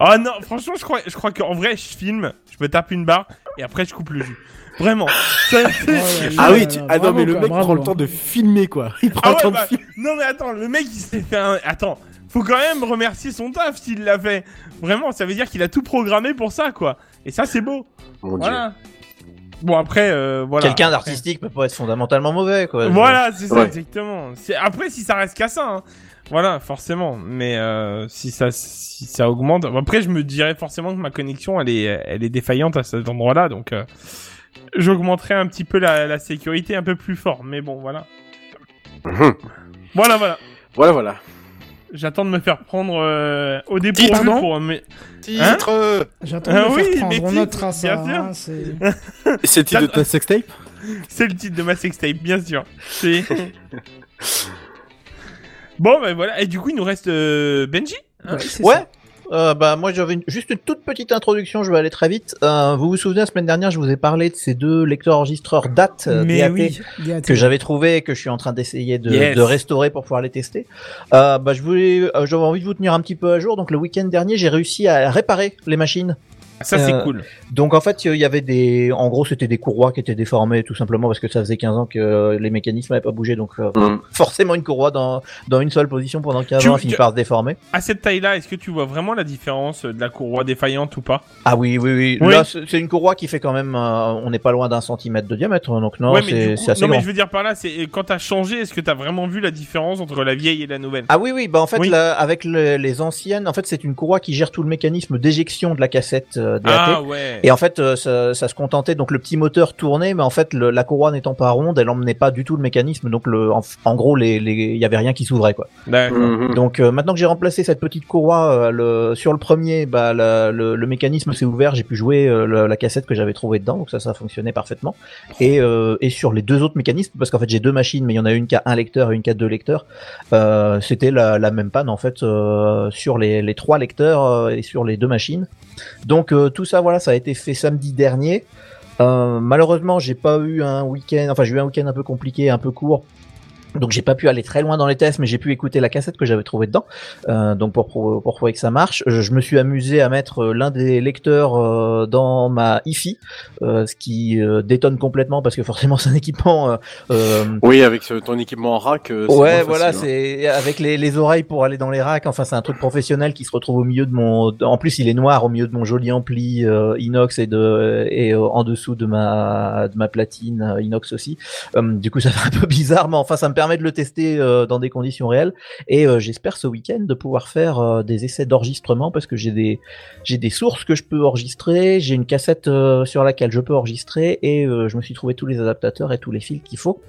Oh non, franchement, je crois, je crois qu'en vrai, je filme, je me tape une barre, et après je coupe le jus. Vraiment. Ça- Ah oui, tu- ah non, mais le mec bravo. prend le temps de filmer, quoi. Il prend Ah le temps bah, de filmer. non mais attends, le mec il s'est fait un... Attends, faut quand même remercier son taf s'il l'a fait. Vraiment, ça veut dire qu'il a tout programmé pour ça, quoi. Et ça, c'est beau. Mon dieu. Voilà. Bon, après, euh, voilà. Quelqu'un d'artistique peut pas être fondamentalement mauvais, quoi. Voilà, c'est ça, Ouais. exactement. Après, si ça reste qu'à ça, hein. voilà, forcément. Mais euh, si ça si ça augmente, après, je me dirais forcément que ma connexion, elle est elle est défaillante à cet endroit-là, donc euh, j'augmenterai un petit peu la, la sécurité un peu plus fort. Mais bon, voilà. Mhm. Voilà, voilà. Voilà, voilà. J'attends de me faire prendre euh, au dépourvu pour mes... Titre euh, J'attends Ah de me oui, faire mais prendre, on notera ça. bien sûr. hein, c'est- le titre Ça- de ta sextape C'est le titre de ma sextape, bien sûr. C'est... bon, ben voilà. Et du coup, il nous reste euh, Benji hein Ouais. Euh, bah moi j'avais une- juste une toute petite introduction, je vais aller très vite. Euh, vous vous souvenez la semaine dernière, je vous ai parlé de ces deux lecteurs enregistreurs DAT, euh, Mais DAT, oui, DAT. que j'avais trouvé et que je suis en train d'essayer de, Yes. de restaurer pour pouvoir les tester. Euh, bah je voulais, euh, j'avais envie de vous tenir un petit peu à jour. Donc le week-end dernier, j'ai réussi à réparer les machines. Ça, c'est Euh, cool. Donc en fait, il y avait des, en gros, c'était des courroies qui étaient déformées tout simplement parce que ça faisait 15 ans que euh, les mécanismes n'avaient pas bougé. Donc euh, Mhm. forcément une courroie dans dans une seule position pendant 15 Tu- ans, finit tu- par se déformer. À cette taille-là, est-ce que tu vois vraiment la différence de la courroie défaillante ou pas? Ah oui, oui, oui. Oui. Là, c'est une courroie qui fait quand même, euh, on n'est pas loin d'un centimètre de diamètre, donc non, Ouais, c'est assez Non, mais je veux dire par là, c'est quand t'as changé, est-ce que t'as vraiment vu la différence entre la vieille et la nouvelle? Ah oui, oui, bah en fait, Oui. là, avec le- les anciennes, en fait, c'est une courroie qui gère tout le mécanisme d'éjection de la cassette euh, DAT. Ah ouais. Et en fait, euh, ça, ça se contentait donc le petit moteur tournait, mais en fait le- la courroie n'étant pas ronde, elle emmenait pas du tout le mécanisme, donc le, en, en gros, les, il y avait rien qui s'ouvrait quoi. Mhm. Donc euh, maintenant que j'ai remplacé cette petite courroie, euh, le, sur le premier, bah la- le, le mécanisme s'est ouvert, j'ai pu jouer euh, la cassette que j'avais trouvée dedans, donc ça, ça a fonctionné parfaitement. Et, euh, et sur les deux autres mécanismes, parce qu'en fait j'ai deux machines, mais il y en a une qui a un lecteur et une qui a deux lecteurs, euh, c'était la, la même panne en fait euh, sur les, les trois lecteurs euh, et sur les deux machines. Donc euh, tout ça, voilà, ça a été fait samedi dernier. Euh, malheureusement, j'ai pas eu un week-end, enfin j'ai eu un week-end un peu compliqué, un peu court. Donc j'ai pas pu aller très loin dans les tests, mais j'ai pu écouter la cassette que j'avais trouvée dedans, euh, donc pour, pour pour prouver que ça marche. Je, je me suis amusé à mettre euh, l'un des lecteurs euh, dans ma hi-fi, euh, ce qui euh, détonne complètement parce que forcément c'est un équipement. euh, euh, Oui, avec ton équipement en rack. Ouais, voilà, hein. c'est avec les, les oreilles pour aller dans les racks. Enfin, c'est un truc professionnel qui se retrouve au milieu de mon. En plus, il est noir au milieu de mon joli ampli euh, inox et de et en dessous de ma de ma platine inox aussi. Du coup, ça fait un peu bizarre, mais enfin, ça me permet de le tester euh, dans des conditions réelles. Et euh, j'espère ce week-end de pouvoir faire euh, des essais d'enregistrement parce que j'ai des j'ai des sources que je peux enregistrer. J'ai une cassette euh, sur laquelle je peux enregistrer et euh, je me suis trouvé tous les adaptateurs et tous les fils qu'il faut.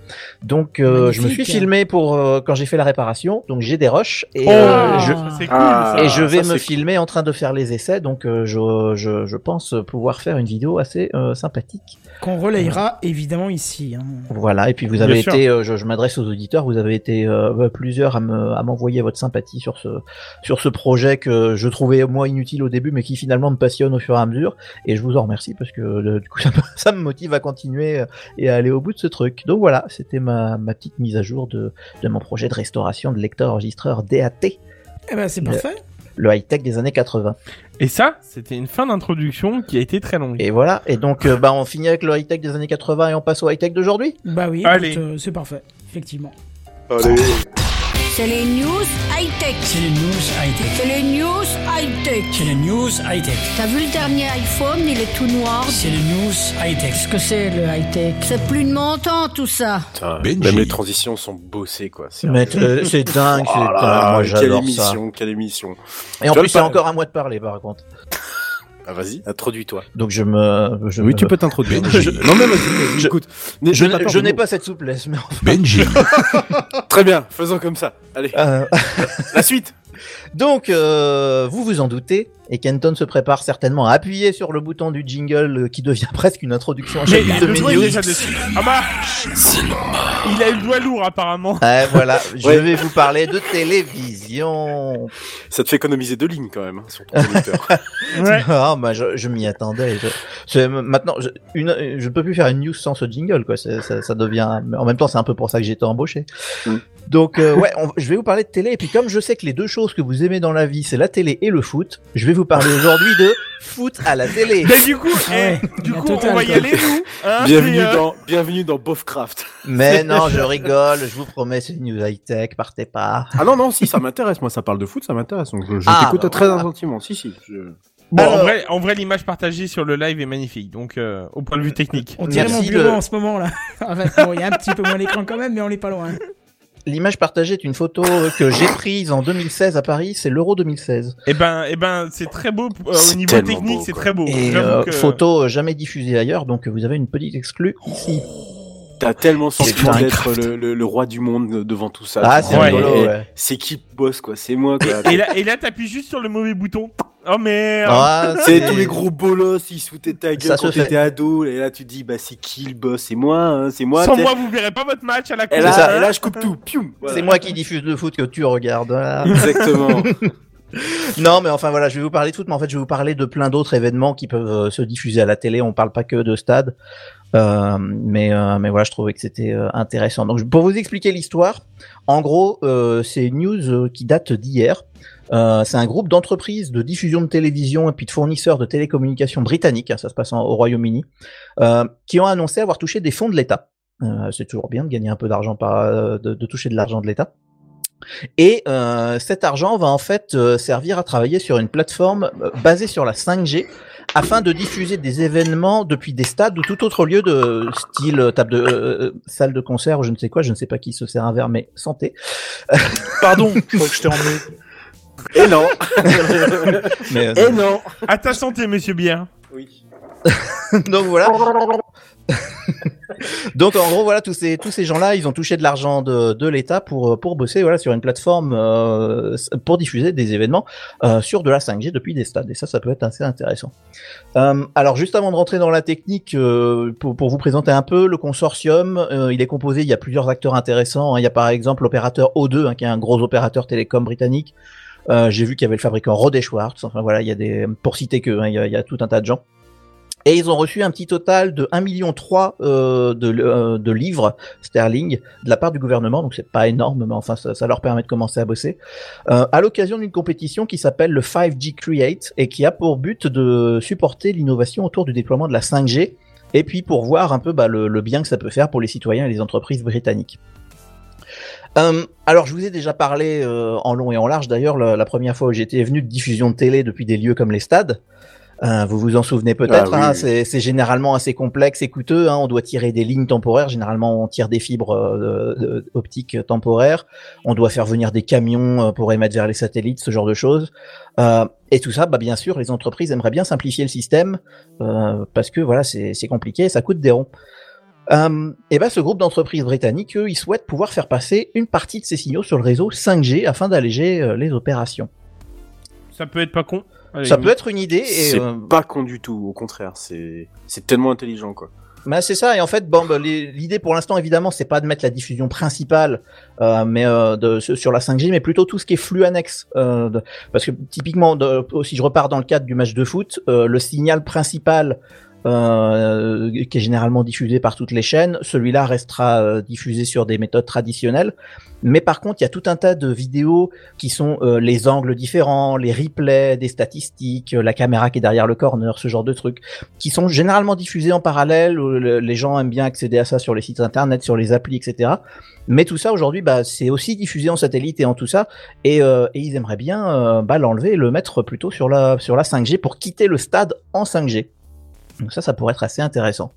Donc, euh, je me suis filmé pour euh, quand j'ai fait la réparation. Donc, j'ai des rushs et Oh, euh, je ça, c'est cool. Ah, ça. et je vais ça, me filmer en train de faire les essais. Donc, euh, je, je je pense pouvoir faire une vidéo assez euh, sympathique. Qu'on relayera évidemment ici. hein. Voilà. Et puis, vous avez été, euh, je, je m'adresse aux auditeurs. Vous avez été euh, plusieurs à me à m'envoyer votre sympathie sur ce sur ce projet que je trouvais moi inutile au début, mais qui finalement me passionne au fur et à mesure. Et je vous en remercie parce que euh, du coup, ça me, ça me motive à continuer euh, et à aller au bout de ce truc. Donc voilà, c'était ma ma petite mise à jour de de mon projet de restauration de lecteur enregistreur DAT, Eh ben c'est parfait. Le high tech des années 80. Et ça, c'était une fin d'introduction qui a été très longue. Et voilà. Et donc, euh, bah, on finit avec le high tech des années 80 et on passe au high tech d'aujourd'hui. Bah oui, Allez. euh, c'est parfait, effectivement. Allez. C'est les news high-tech. C'est les news high-tech. C'est les news high-tech. C'est les news high-tech. T'as vu le dernier iPhone, il est tout noir. C'est les news high-tech. Qu'est-ce que c'est le high-tech? C'est plus de mon temps tout ça. Putain, même les transitions sont bossées, quoi. C'est Mais euh, c'est dingue, c'est Oh dingue. Moi, quelle j'adore ça. émission, quelle émission. Et en plus, c'est encore à moi de parler, par contre. Ah, vas-y, introduis-toi. Donc, je me, je Oui, me- tu peux t'introduire. Je- Non, mais vas-y, vas-y, je- écoute. Je, je n'ai pas cette souplesse, mais enfin. Benji. Très bien, faisons comme ça. Allez, Euh, la suite. Donc, euh, vous vous en doutez, et Kenton se prépare certainement à appuyer sur le bouton du jingle euh, qui devient presque une introduction à Mais le est news. déjà dessus. Ah bah Il a eu le doigt lourd apparemment. Ouais, voilà, je Ouais. vais vous parler de télévision. Ça te fait économiser deux lignes quand même hein, sur ton conducteur. Ouais. Ah, bah, je, je m'y attendais. Je, c'est- maintenant, je, une, je ne peux plus faire une news sans ce jingle, quoi. Ça, ça devient. En même temps, c'est un peu pour ça que j'ai été embauché. Mm. Donc, euh, ouais, on- je vais vous parler de télé. Et puis, comme je sais que les deux choses que vous aimez dans la vie, c'est la télé et le foot, je vais vous parler aujourd'hui de foot à la télé. Bah, du coup, Ah ouais, eh, du coup, on va y aller, nous. Hein, Bienvenue euh, dans, bienvenue dans Bofcraft. Mais non, je rigole, je vous promets, c'est une news high-tech, partez pas. Ah non, non, si, ça m'intéresse. Moi, ça parle de foot, ça m'intéresse. Donc, je, je Ah, t'écoute bah très voilà. attentivement. Si, si. je- Bon, en vrai, en vrai, l'image partagée sur le live est magnifique. Donc, euh, au point de vue technique. On dirait mon bureau le- en ce moment là. Enfin, bon, il y a un petit peu moins l'écran quand même, mais on n'est pas loin. L'image partagée est une photo que j'ai prise en 2016 à Paris, c'est l'Euro 2016. Eh ben, eh ben, c'est très beau. euh, au niveau technique, c'est très beau. Et J'avoue euh, que- photo euh, jamais diffusée ailleurs, donc vous avez une petite exclue ici. T'as tellement sentiment un d'être le, le, le roi du monde devant tout ça. Ah, c'est Ouais. C'est qui bosse, quoi? C'est moi, quoi. Et là, et là, t'appuies juste sur le mauvais bouton. Oh merde. Ah, C'est tous les gros bolos, ils se foutaient ta gueule Ça quand t'étais ado, et là tu te dis, bah c'est qui le boss? C'est moi, hein, c'est moi. Sans moi, vous verrez pas votre match à la Et cour. là, C'est ça. et là, je coupe tout. Pium, voilà. C'est moi qui diffuse le foot que tu regardes. voilà. Exactement. non, mais enfin voilà, je vais vous parler de foot, mais en fait, je vais vous parler de plein d'autres événements qui peuvent euh, se diffuser à la télé. On parle pas que de stade, Euh, mais euh, mais voilà, je trouvais que c'était euh, intéressant. Donc, pour vous expliquer l'histoire, en gros, euh, c'est une news euh, qui date d'hier. Euh, c'est un groupe d'entreprises de diffusion de télévision et puis de fournisseurs de télécommunications britanniques, hein, ça se passe au Royaume-Uni, qui ont annoncé avoir touché des fonds de l'État. C'est toujours bien de gagner un peu d'argent par, de, de toucher de l'argent de l'État. Et euh, cet argent va en fait euh, servir à travailler sur une plateforme basée sur la 5G afin de diffuser des événements depuis des stades ou tout autre lieu de style euh, table de euh, euh, salle de concert ou je ne sais quoi, je ne sais pas qui se sert un verre mais santé. Pardon, je crois que je t'ai emmené. et non. Mais, euh, et non. À ta santé, monsieur Bière. Oui. donc voilà. donc en gros voilà tous ces tous ces gens-là ils ont touché de l'argent de, de l'État pour pour bosser voilà sur une plateforme euh, pour diffuser des événements euh, sur de la 5G depuis des stades et ça ça peut être assez intéressant. Euh, alors juste avant de rentrer dans la technique euh, pour, pour vous présenter un peu le consortium euh, il est composé il y a plusieurs acteurs intéressants hein. il y a par exemple l'opérateur O2 hein, qui est un gros opérateur télécom britannique. Euh, J'ai vu qu'il y avait le fabricant Rode et Schwartz. Enfin voilà, il y a des pour citer que hein, il y a tout un tas de gens. Et ils ont reçu un petit total de 1,3 million euh, de, euh, de livres sterling de la part du gouvernement, donc c'est pas énorme, mais enfin ça, leur permet de commencer à bosser. Euh, à l'occasion d'une compétition qui s'appelle le 5G Create et qui a pour but de supporter l'innovation autour du déploiement de la 5G et puis pour voir un peu bah, le, bien que ça peut faire pour les citoyens et les entreprises britanniques. Alors, je vous ai déjà parlé en long et en large d'ailleurs la, la première fois où j'étais venu de diffusion de télé depuis des lieux comme les stades. Euh, vous vous en souvenez peut-être, Ah oui, hein, oui. c'est c'est généralement assez complexe et coûteux. Hein, on doit tirer des lignes temporaires, généralement on tire des fibres euh, de- de- optiques temporaires. On doit faire venir des camions euh, pour émettre vers les satellites, ce genre de choses. Euh, et tout ça, bah, bien sûr, les entreprises aimeraient bien simplifier le système euh, parce que voilà, c'est compliqué, et ça coûte des ronds. Euh, et ben ce groupe d'entreprises britanniques, eux, ils souhaitent pouvoir faire passer une partie de ces signaux sur le réseau 5G afin d'alléger euh, les opérations. Ça peut être pas con. Allez, Ça peut être une idée. C'est euh, pas con du tout, au contraire, c'est c'est tellement intelligent quoi. bah, c'est ça. Et en fait, bon, bah, l'idée pour l'instant, évidemment, c'est pas de mettre la diffusion principale, euh, mais euh, de, sur la 5G, mais plutôt tout ce qui est flux annexe. Euh, de- parce que typiquement, de, si je repars dans le cadre du match de foot, euh, le signal principal euh, qui est généralement diffusé par toutes les chaînes, celui-là restera euh, diffusé sur des méthodes traditionnelles. Mais par contre, il y a tout un tas de vidéos qui sont euh, les angles différents, les replays, des statistiques, euh, la caméra qui est derrière le corner, ce genre de trucs, qui sont généralement diffusés en parallèle. les gens aiment bien accéder à ça sur les sites internet, sur les applis, etc. Mais tout ça aujourd'hui, bah, c'est aussi diffusé en satellite et en tout ça, et, ils aimeraient bien bah, l'enlever et le mettre plutôt sur la 5G pour quitter le stade en 5G. Donc ça, ça pourrait être assez intéressant.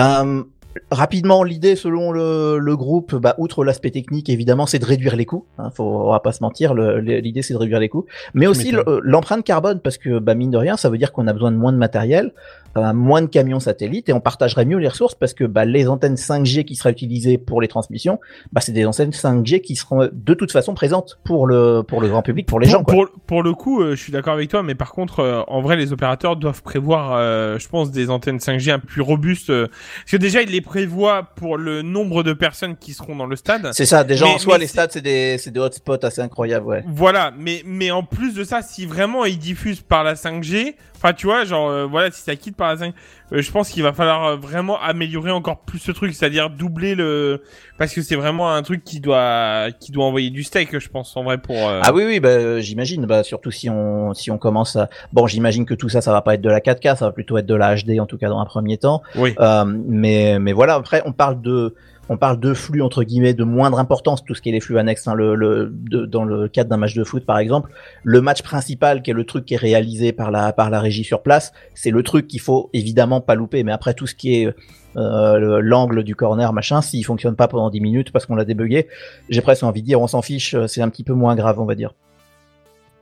Euh, rapidement, l'idée selon le, le groupe, bah, outre l'aspect technique, évidemment, c'est de réduire les coûts. Hein, faut, on va pas se mentir, l'idée c'est de réduire les coûts, mais aussi le- l'empreinte carbone, parce que bah, mine de rien, ça veut dire qu'on a besoin de moins de matériel, euh, moins de camions satellites, et on partagerait mieux les ressources, parce que bah, les antennes 5G qui seraient utilisées pour les transmissions, bah, c'est des antennes 5G qui seront de toute façon présentes pour le pour le grand public, pour les pour, gens. Quoi. pour, pour le coup, euh, je suis d'accord avec toi, mais par contre, euh, en vrai, les opérateurs doivent prévoir, euh, je pense, des antennes 5G un peu plus robustes. euh, parce que déjà, ils les prévoient pour le nombre de personnes qui seront dans le stade. C'est ça, déjà Mais- en soi, les stades, c'est des, c'est des hotspots assez incroyables, ouais. Voilà, mais mais en plus de ça, si vraiment ils diffusent par la 5G, enfin tu vois, genre euh, voilà, si ça quitte par la 5G, euh, je pense qu'il va falloir euh, vraiment améliorer encore plus ce truc, c'est-à-dire doubler le, parce que c'est vraiment un truc qui doit, qui doit envoyer du steak, je pense en vrai pour. euh, Ah oui, oui, bah, euh, j'imagine. Bah, surtout si on, si on commence à. Bon, j'imagine que tout ça, ça va pas être de la 4K, ça va plutôt être de la HD, en tout cas dans un premier temps. Oui. Euh, mais, mais voilà. Après, on parle de, on parle de flux entre guillemets de moindre importance, tout ce qui est les flux annexes. hein, dans le cadre d'un match de foot, par exemple, le match principal, qui est le truc qui est réalisé par la, régie sur place, c'est le truc qu'il faut évidemment pas louper. Mais après, tout ce qui est euh, le- l'angle du corner, machin, s'il fonctionne pas pendant 10 minutes parce qu'on l'a débugué, j'ai presque envie de dire, on s'en fiche, euh, c'est un petit peu moins grave, on va dire.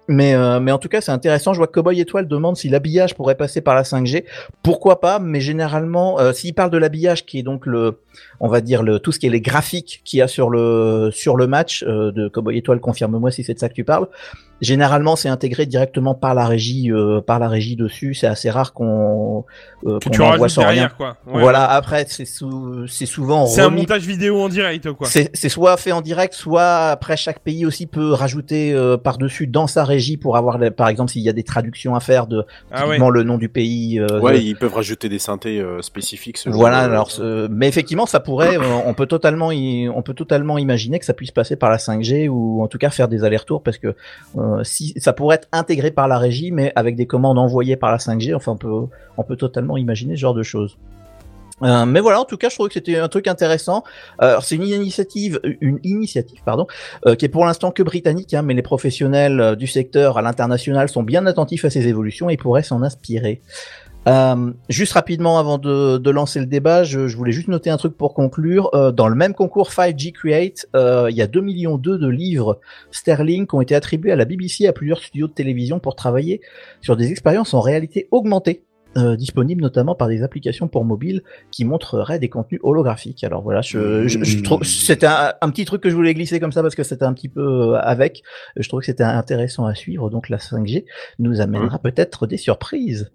Mais, euh, mais en tout cas, c'est intéressant. Je vois que Cowboy Étoile demande si l'habillage pourrait passer par la 5G. Pourquoi pas Mais généralement, euh, s'il parle de l'habillage, qui est donc le, on va dire le tout ce qui est les graphiques qu'il y a sur le sur le match euh, de Cowboy Étoile, confirme-moi si c'est de ça que tu parles. Généralement, c'est intégré directement par la régie, euh, par la régie dessus. C'est assez rare qu'on euh, qu'on tu envoie sans rien. derrière, quoi. Ouais. Voilà. Après, c'est sou- c'est souvent C'est un montage vidéo en direct, quoi. c'est c'est soit fait en direct, soit après chaque pays aussi peut rajouter euh, par-dessus dans sa régie pour avoir, les- par exemple, s'il y a des traductions à faire de Ah ouais. le nom du pays. euh, Ouais, de- ils peuvent rajouter des synthés euh, spécifiques. ce Voilà. genre de- Alors, ce- mais effectivement, ça pourrait. euh, on peut totalement, y- on peut totalement imaginer que ça puisse passer par la 5G ou en tout cas faire des allers-retours parce que euh, si ça pourrait être intégré par la régie, mais avec des commandes envoyées par la 5G. Enfin, on peut, on peut totalement imaginer ce genre de choses. Euh, mais voilà, en tout cas, je trouve que c'était un truc intéressant. Euh, c'est une initiative, une initiative, pardon, qui est pour l'instant que britannique, hein, mais les professionnels du secteur à l'international sont bien attentifs à ces évolutions et pourraient s'en inspirer. Euh, juste rapidement avant de, de lancer le débat, je, je voulais juste noter un truc pour conclure. Euh, dans le même concours 5G Create, euh, il y a 2 millions de livres sterling qui ont été attribués à la BBC et à plusieurs studios de télévision pour travailler sur des expériences en réalité augmentée. Disponibles notamment par des applications pour mobile qui montreraient des contenus holographiques. Alors voilà, je, je, je trouve c'était un, un petit truc que je voulais glisser comme ça parce que c'était un petit peu avec. Je trouve que c'était intéressant à suivre. Donc la 5G nous amènera peut-être des surprises.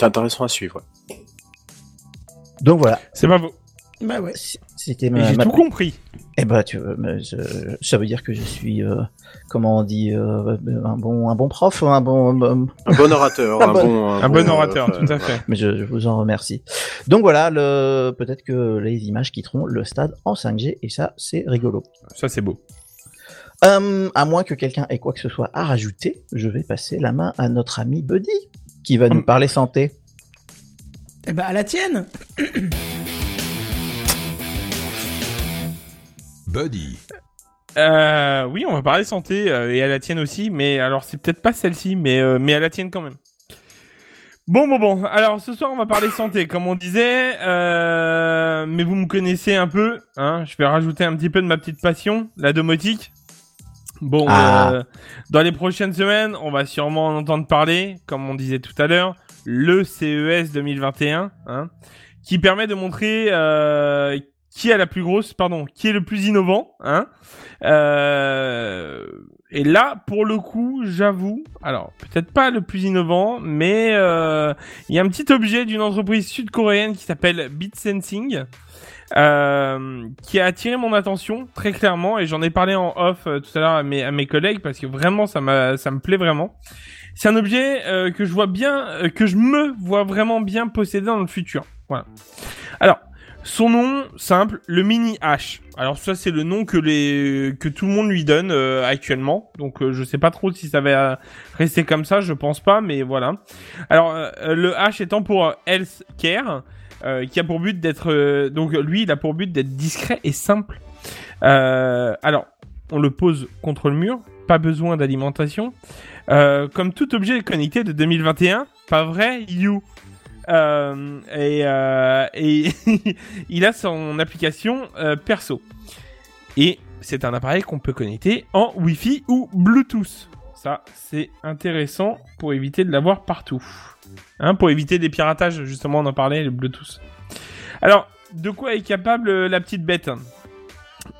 C'est intéressant à suivre. Donc voilà. C'est pas beau. Bah ouais. C'était ma, J'ai ma- tout compris. Eh ben, tu je- ça veut dire que je suis, euh, comment on dit, euh, un bon, un bon prof, un bon, un- Un bon orateur, Un un, bon- bon, Un bon orateur, euh, tout à fait. mais je, je vous en remercie. Donc voilà, le, peut-être que les images quitteront le stade en 5G et ça, c'est rigolo. Ça, c'est beau. Euh, à moins que quelqu'un ait quoi que ce soit à rajouter, je vais passer la main à notre ami Buddy, qui va nous parler santé. Eh bah, à la tienne Buddy. Euh, oui, on va parler santé euh, et à la tienne aussi, mais alors c'est peut-être pas celle-ci, mais euh, mais à la tienne quand même. Bon, bon, bon. Alors ce soir, on va parler santé, comme on disait. Euh, mais vous me connaissez un peu, hein. Je vais rajouter un petit peu de ma petite passion, la domotique. Bon, Ah. euh, dans les prochaines semaines, on va sûrement en entendre parler, comme on disait tout à l'heure, le CES 2021, hein, qui permet de montrer euh, qui a la plus grosse, pardon, qui est le plus innovant, hein. Euh, et là, pour le coup, j'avoue, alors peut-être pas le plus innovant, mais euh, il y a un petit objet d'une entreprise sud-coréenne qui s'appelle BitSensing. Euh, qui a attiré mon attention très clairement et j'en ai parlé en off euh, tout à l'heure à mes, à mes collègues parce que vraiment ça m'a ça me plaît vraiment. C'est un objet euh, que je vois bien euh, que je me vois vraiment bien posséder dans le futur. Voilà. Alors son nom simple, le mini H. Alors ça c'est le nom que les que tout le monde lui donne euh, actuellement. Donc euh, je sais pas trop si ça va euh, rester comme ça, je pense pas mais voilà. Alors euh, le H étant pour health care euh, qui a pour but d'être euh, donc lui il a pour but d'être discret et simple. Euh, alors on le pose contre le mur, pas besoin d'alimentation. Comme tout objet connecté de 2021, pas vrai, You. Et, et il a son application perso. Et c'est un appareil qu'on peut connecter en Wi-Fi ou Bluetooth. Ça, c'est intéressant pour éviter de l'avoir partout. Hein, pour éviter des piratages, justement, on en parlait, le Bluetooth. Alors, de quoi est capable euh, la petite bête?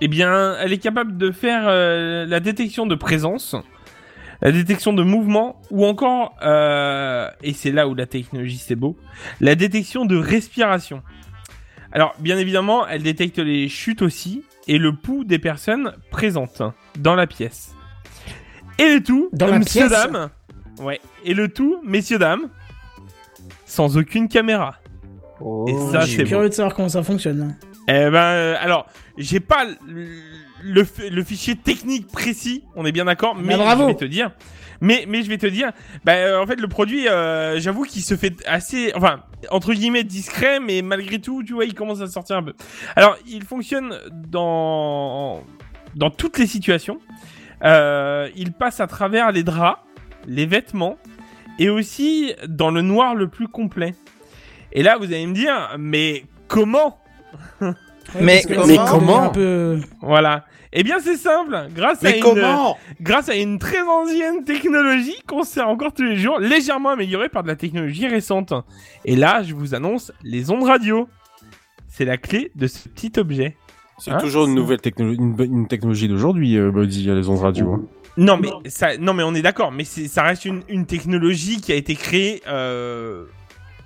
Eh bien, elle est capable de faire euh, la détection de présence, la détection de mouvement, ou encore, euh, et c'est là où la technologie c'est beau, la détection de respiration. Alors, bien évidemment, elle détecte les chutes aussi, et le pouls des personnes présentes dans la pièce. Et le tout, Dans la messieurs, pièce? dames, ouais, et le tout, messieurs, dames, sans aucune caméra. Oh. Et ça, je suis c'est curieux de savoir comment ça fonctionne. hein. Eh ben, euh, alors, j'ai pas le, le, f- le fichier technique précis, on est bien d'accord, mais Bah, bravo. je vais te dire. Mais, mais je vais te dire, bah, euh, en fait, le produit, euh, j'avoue qu'il se fait assez, enfin, entre guillemets, discret, mais malgré tout, tu vois, il commence à sortir un peu. Alors, il fonctionne dans, dans toutes les situations. Euh, il passe à travers les draps, les vêtements, et aussi dans le noir le plus complet. Et là, vous allez me dire, mais comment? Ouais, Mais comment- c'est Mais comment un peu... Voilà. Eh bien, c'est simple. Grâce à une, comment? grâce à une très ancienne technologie qu'on sert encore tous les jours, légèrement améliorée par de la technologie récente. Et là, je vous annonce les ondes radio. C'est la clé de ce petit objet. C'est Hein? toujours une nouvelle technologie, une technologie d'aujourd'hui, euh, Buddy, les ondes radio. hein. Non, mais ça, non, mais on est d'accord. Mais c'est, ça reste une, une technologie qui a été créée, euh,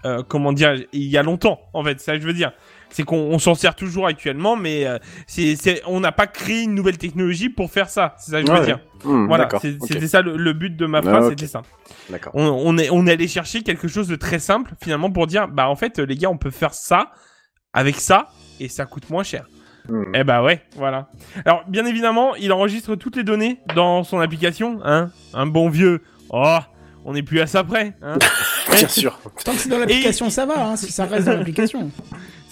euh, comment dire, il y a longtemps. En fait, ça, je veux dire, c'est qu'on on s'en sert toujours actuellement, mais euh, c'est, c'est, on n'a pas créé une nouvelle technologie pour faire ça. C'est ça que je veux Ouais. dire. Hmm, Voilà, c'est- c'était ça le, le but de ma Ah, phrase, c'était ça. D'accord. On, on est, on est allé chercher quelque chose de très simple finalement pour dire, bah en fait les gars, on peut faire ça avec ça et ça coûte moins cher. Hmm. Eh bah ouais, voilà. Alors bien évidemment, il enregistre toutes les données dans son application, hein. Un bon vieux. Oh, on n'est plus à ça près. Hein Bien sûr. Tant que c'est dans l'application, ça va, hein, si ça reste dans l'application.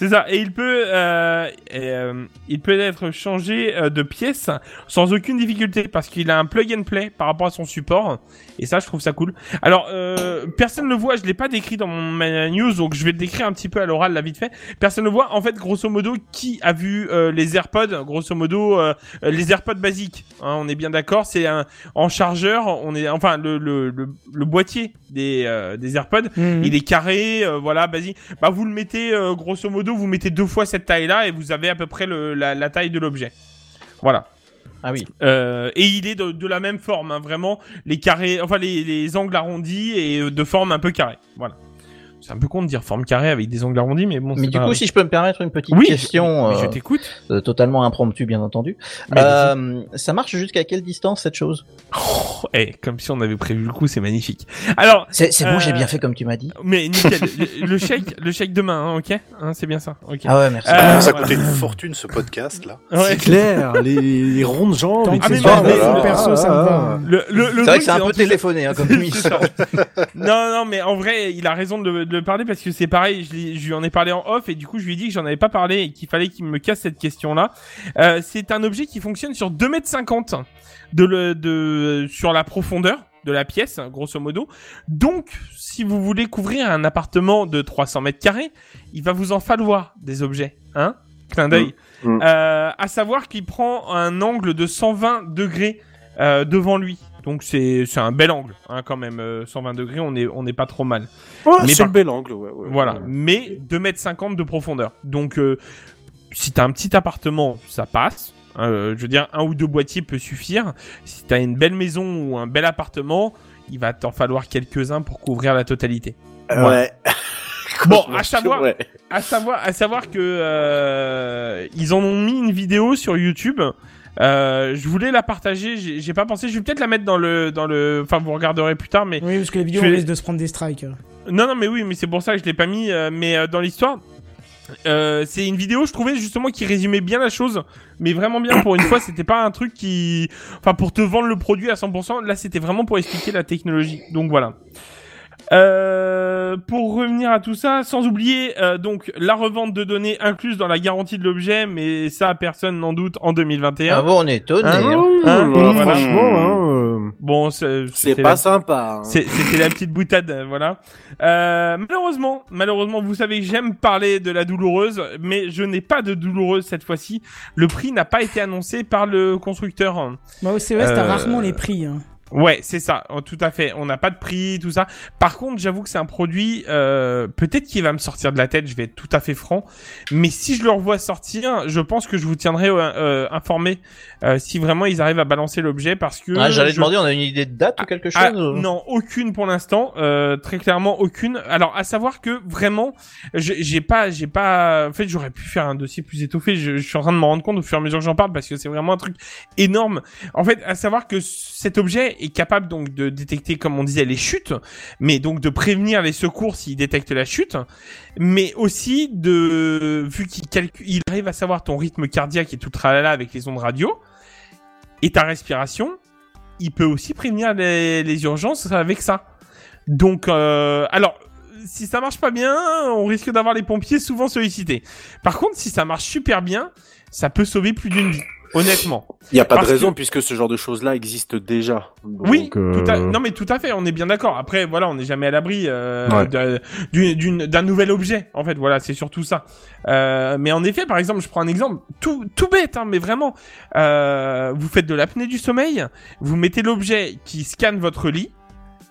C'est ça. Et il peut, euh, et, euh, il peut être changé euh, de pièce sans aucune difficulté parce qu'il a un plug and play par rapport à son support. Et ça, je trouve ça cool. Alors, euh, personne ne le voit. Je l'ai pas décrit dans mon news, donc je vais le décrire un petit peu à l'oral, là vite fait. Personne ne le voit. En fait, grosso modo, qui a vu euh, les AirPods Grosso modo, euh, les AirPods basiques. hein, on est bien d'accord. C'est un en chargeur. On est, enfin, le le, le, le boîtier des euh, des AirPods. Mhm. Il est carré, euh, voilà, basique. Bah, vous le mettez, euh, grosso modo, vous mettez deux fois cette taille-là et vous avez à peu près le, la, la taille de l'objet. Voilà. Ah oui. Euh, et il est de, de la même forme, hein, vraiment, les carrés, enfin les, les angles arrondis et euh, de forme un peu carrée. Voilà. C'est un peu con de dire forme carrée avec des angles arrondis, mais bon. Mais du pas coup, si je peux me permettre une petite oui, question, mais je euh, t'écoute. euh, totalement impromptue bien entendu. Euh, ça marche jusqu'à quelle distance cette chose? Oh, eh, comme si on avait prévu le coup, c'est magnifique. Alors, C'est bon, j'ai bien fait comme tu m'as dit. mais nickel, le, le chèque, le chèque demain, hein, ok? Hein, C'est bien ça, ok. Ah ouais, merci. Euh, ça voilà. coûtait une fortune ce podcast là. Ouais. C'est clair, les, les rondes jambes, Ah, mais non, mais- perso, ça me va. Le, le, le C'est vrai truc, que c'est un peu téléphoné hein, comme ça. non, non, mais en vrai, il a raison de de le parler parce que c'est pareil. Je, lui en ai parlé en off et du coup, je lui ai dit que j'en avais pas parlé et qu'il fallait qu'il me casse cette question-là. Euh, c'est un objet qui fonctionne sur 2 mètres 50 de le, de, sur la profondeur de la pièce, grosso modo. Donc, si vous voulez couvrir un appartement de 300 mètres carrés, il va vous en falloir des objets, hein? Clin d'œil. Mm. Mm. Euh, à savoir qu'il prend un angle de 120 degrés euh, devant lui. Donc c'est c'est un bel angle hein, quand même. euh, 120 degrés, on est on n'est pas trop mal. Mais c'est par- le bel angle, ouais. ouais. Voilà, mais 2 mètres 50 de profondeur. Donc euh, si t'as un petit appartement, ça passe. Euh, je veux dire, un ou deux boîtiers peut suffire. Si t'as une belle maison ou un bel appartement, il va t'en falloir quelques-uns pour couvrir la totalité. Euh, Ouais. Bon, à savoir, ouais. à savoir, à savoir que euh, ils en ont mis une vidéo sur YouTube. Euh, je voulais la partager, j'ai pas pensé. Je vais peut-être la mettre dans le, dans le. Enfin, vous regarderez plus tard, mais Oui, parce que les vidéos vais- risquent de se prendre des strikes. non, non, mais oui, mais c'est pour ça que je l'ai pas mis. euh, mais euh, dans l'histoire, euh, c'est une vidéo, je trouvais justement qui résumait bien la chose, mais vraiment bien. Pour une fois, c'était pas un truc qui, enfin, pour te vendre le produit à 100%. Là, c'était vraiment pour expliquer la technologie. Donc voilà. Euh, pour revenir à tout ça, sans oublier euh, donc la revente de données incluse dans la garantie de l'objet, mais ça personne n'en doute en 2021. Ah bon, on est étonné. Hein hein. Hein, Voilà, voilà. Franchement, hein, euh, Bon, c'est pas la- sympa. hein. c'est- C'était la petite boutade, voilà. Euh, malheureusement, malheureusement, vous savez que j'aime parler de la douloureuse, mais je n'ai pas de douloureuse cette fois-ci. Le prix n'a pas été annoncé par le constructeur. Bah, au CES, t'as rarement les prix. hein. Ouais, c'est ça, oh, tout à fait. On n'a pas de prix, tout ça. Par contre, j'avoue que c'est un produit, euh, peut-être qu'il va me sortir de la tête, je vais être tout à fait franc. Mais si je le revois sortir, je pense que je vous tiendrai euh, euh, informé euh, si vraiment ils arrivent à balancer l'objet parce que. Ah, J'allais je- demander, on a une idée de date ou quelque chose ah, ou- non, aucune pour l'instant. Euh, très clairement, aucune. Alors, à savoir que vraiment, j'ai j'ai pas, j'ai pas. En fait, j'aurais pu faire un dossier plus étoffé. Je, je suis en train de me rendre compte au fur et à mesure que j'en parle parce que c'est vraiment un truc énorme. En fait, à savoir que cet objet est capable donc de détecter, comme on disait, les chutes, mais donc de prévenir les secours s'il détecte la chute, mais aussi de vu qu'il calcule, il arrive à savoir ton rythme cardiaque et tout le tralala avec les ondes radio et ta respiration, il peut aussi prévenir les, urgences avec ça. Donc, euh, alors, si ça marche pas bien, on risque d'avoir les pompiers souvent sollicités. Par contre, si ça marche super bien, ça peut sauver plus d'une vie. Honnêtement. Il n'y a pas Parce de raison que- puisque ce genre de choses-là existe déjà. Donc, Oui, euh, tout à... non mais tout à fait, on est bien d'accord. Après, voilà, on n'est jamais à l'abri euh, Ouais. d'un nouvel objet. En fait, voilà, c'est surtout ça. Euh, mais en effet, par exemple, je prends un exemple tout, tout bête, hein, mais vraiment, euh, vous faites de l'apnée du sommeil, vous mettez l'objet qui scanne votre lit.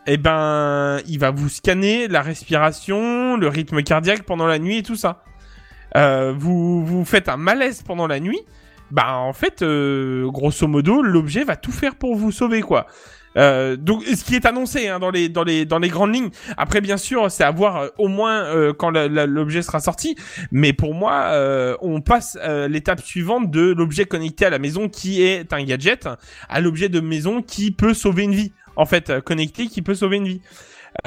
Et ben, il va vous scanner la respiration, le rythme cardiaque pendant la nuit et tout ça. Euh, vous vous faites un malaise pendant la nuit, bah en fait, euh, grosso modo, l'objet va tout faire pour vous sauver quoi. Euh, donc, ce qui est annoncé hein, dans les dans les dans les grandes lignes. Après, bien sûr, c'est à voir euh, au moins euh, quand l'objet sera sorti. Mais pour moi, euh, on passe euh, l'étape suivante de l'objet connecté à la maison qui est un gadget à l'objet de maison qui peut sauver une vie. En fait, connecté qui peut sauver une vie.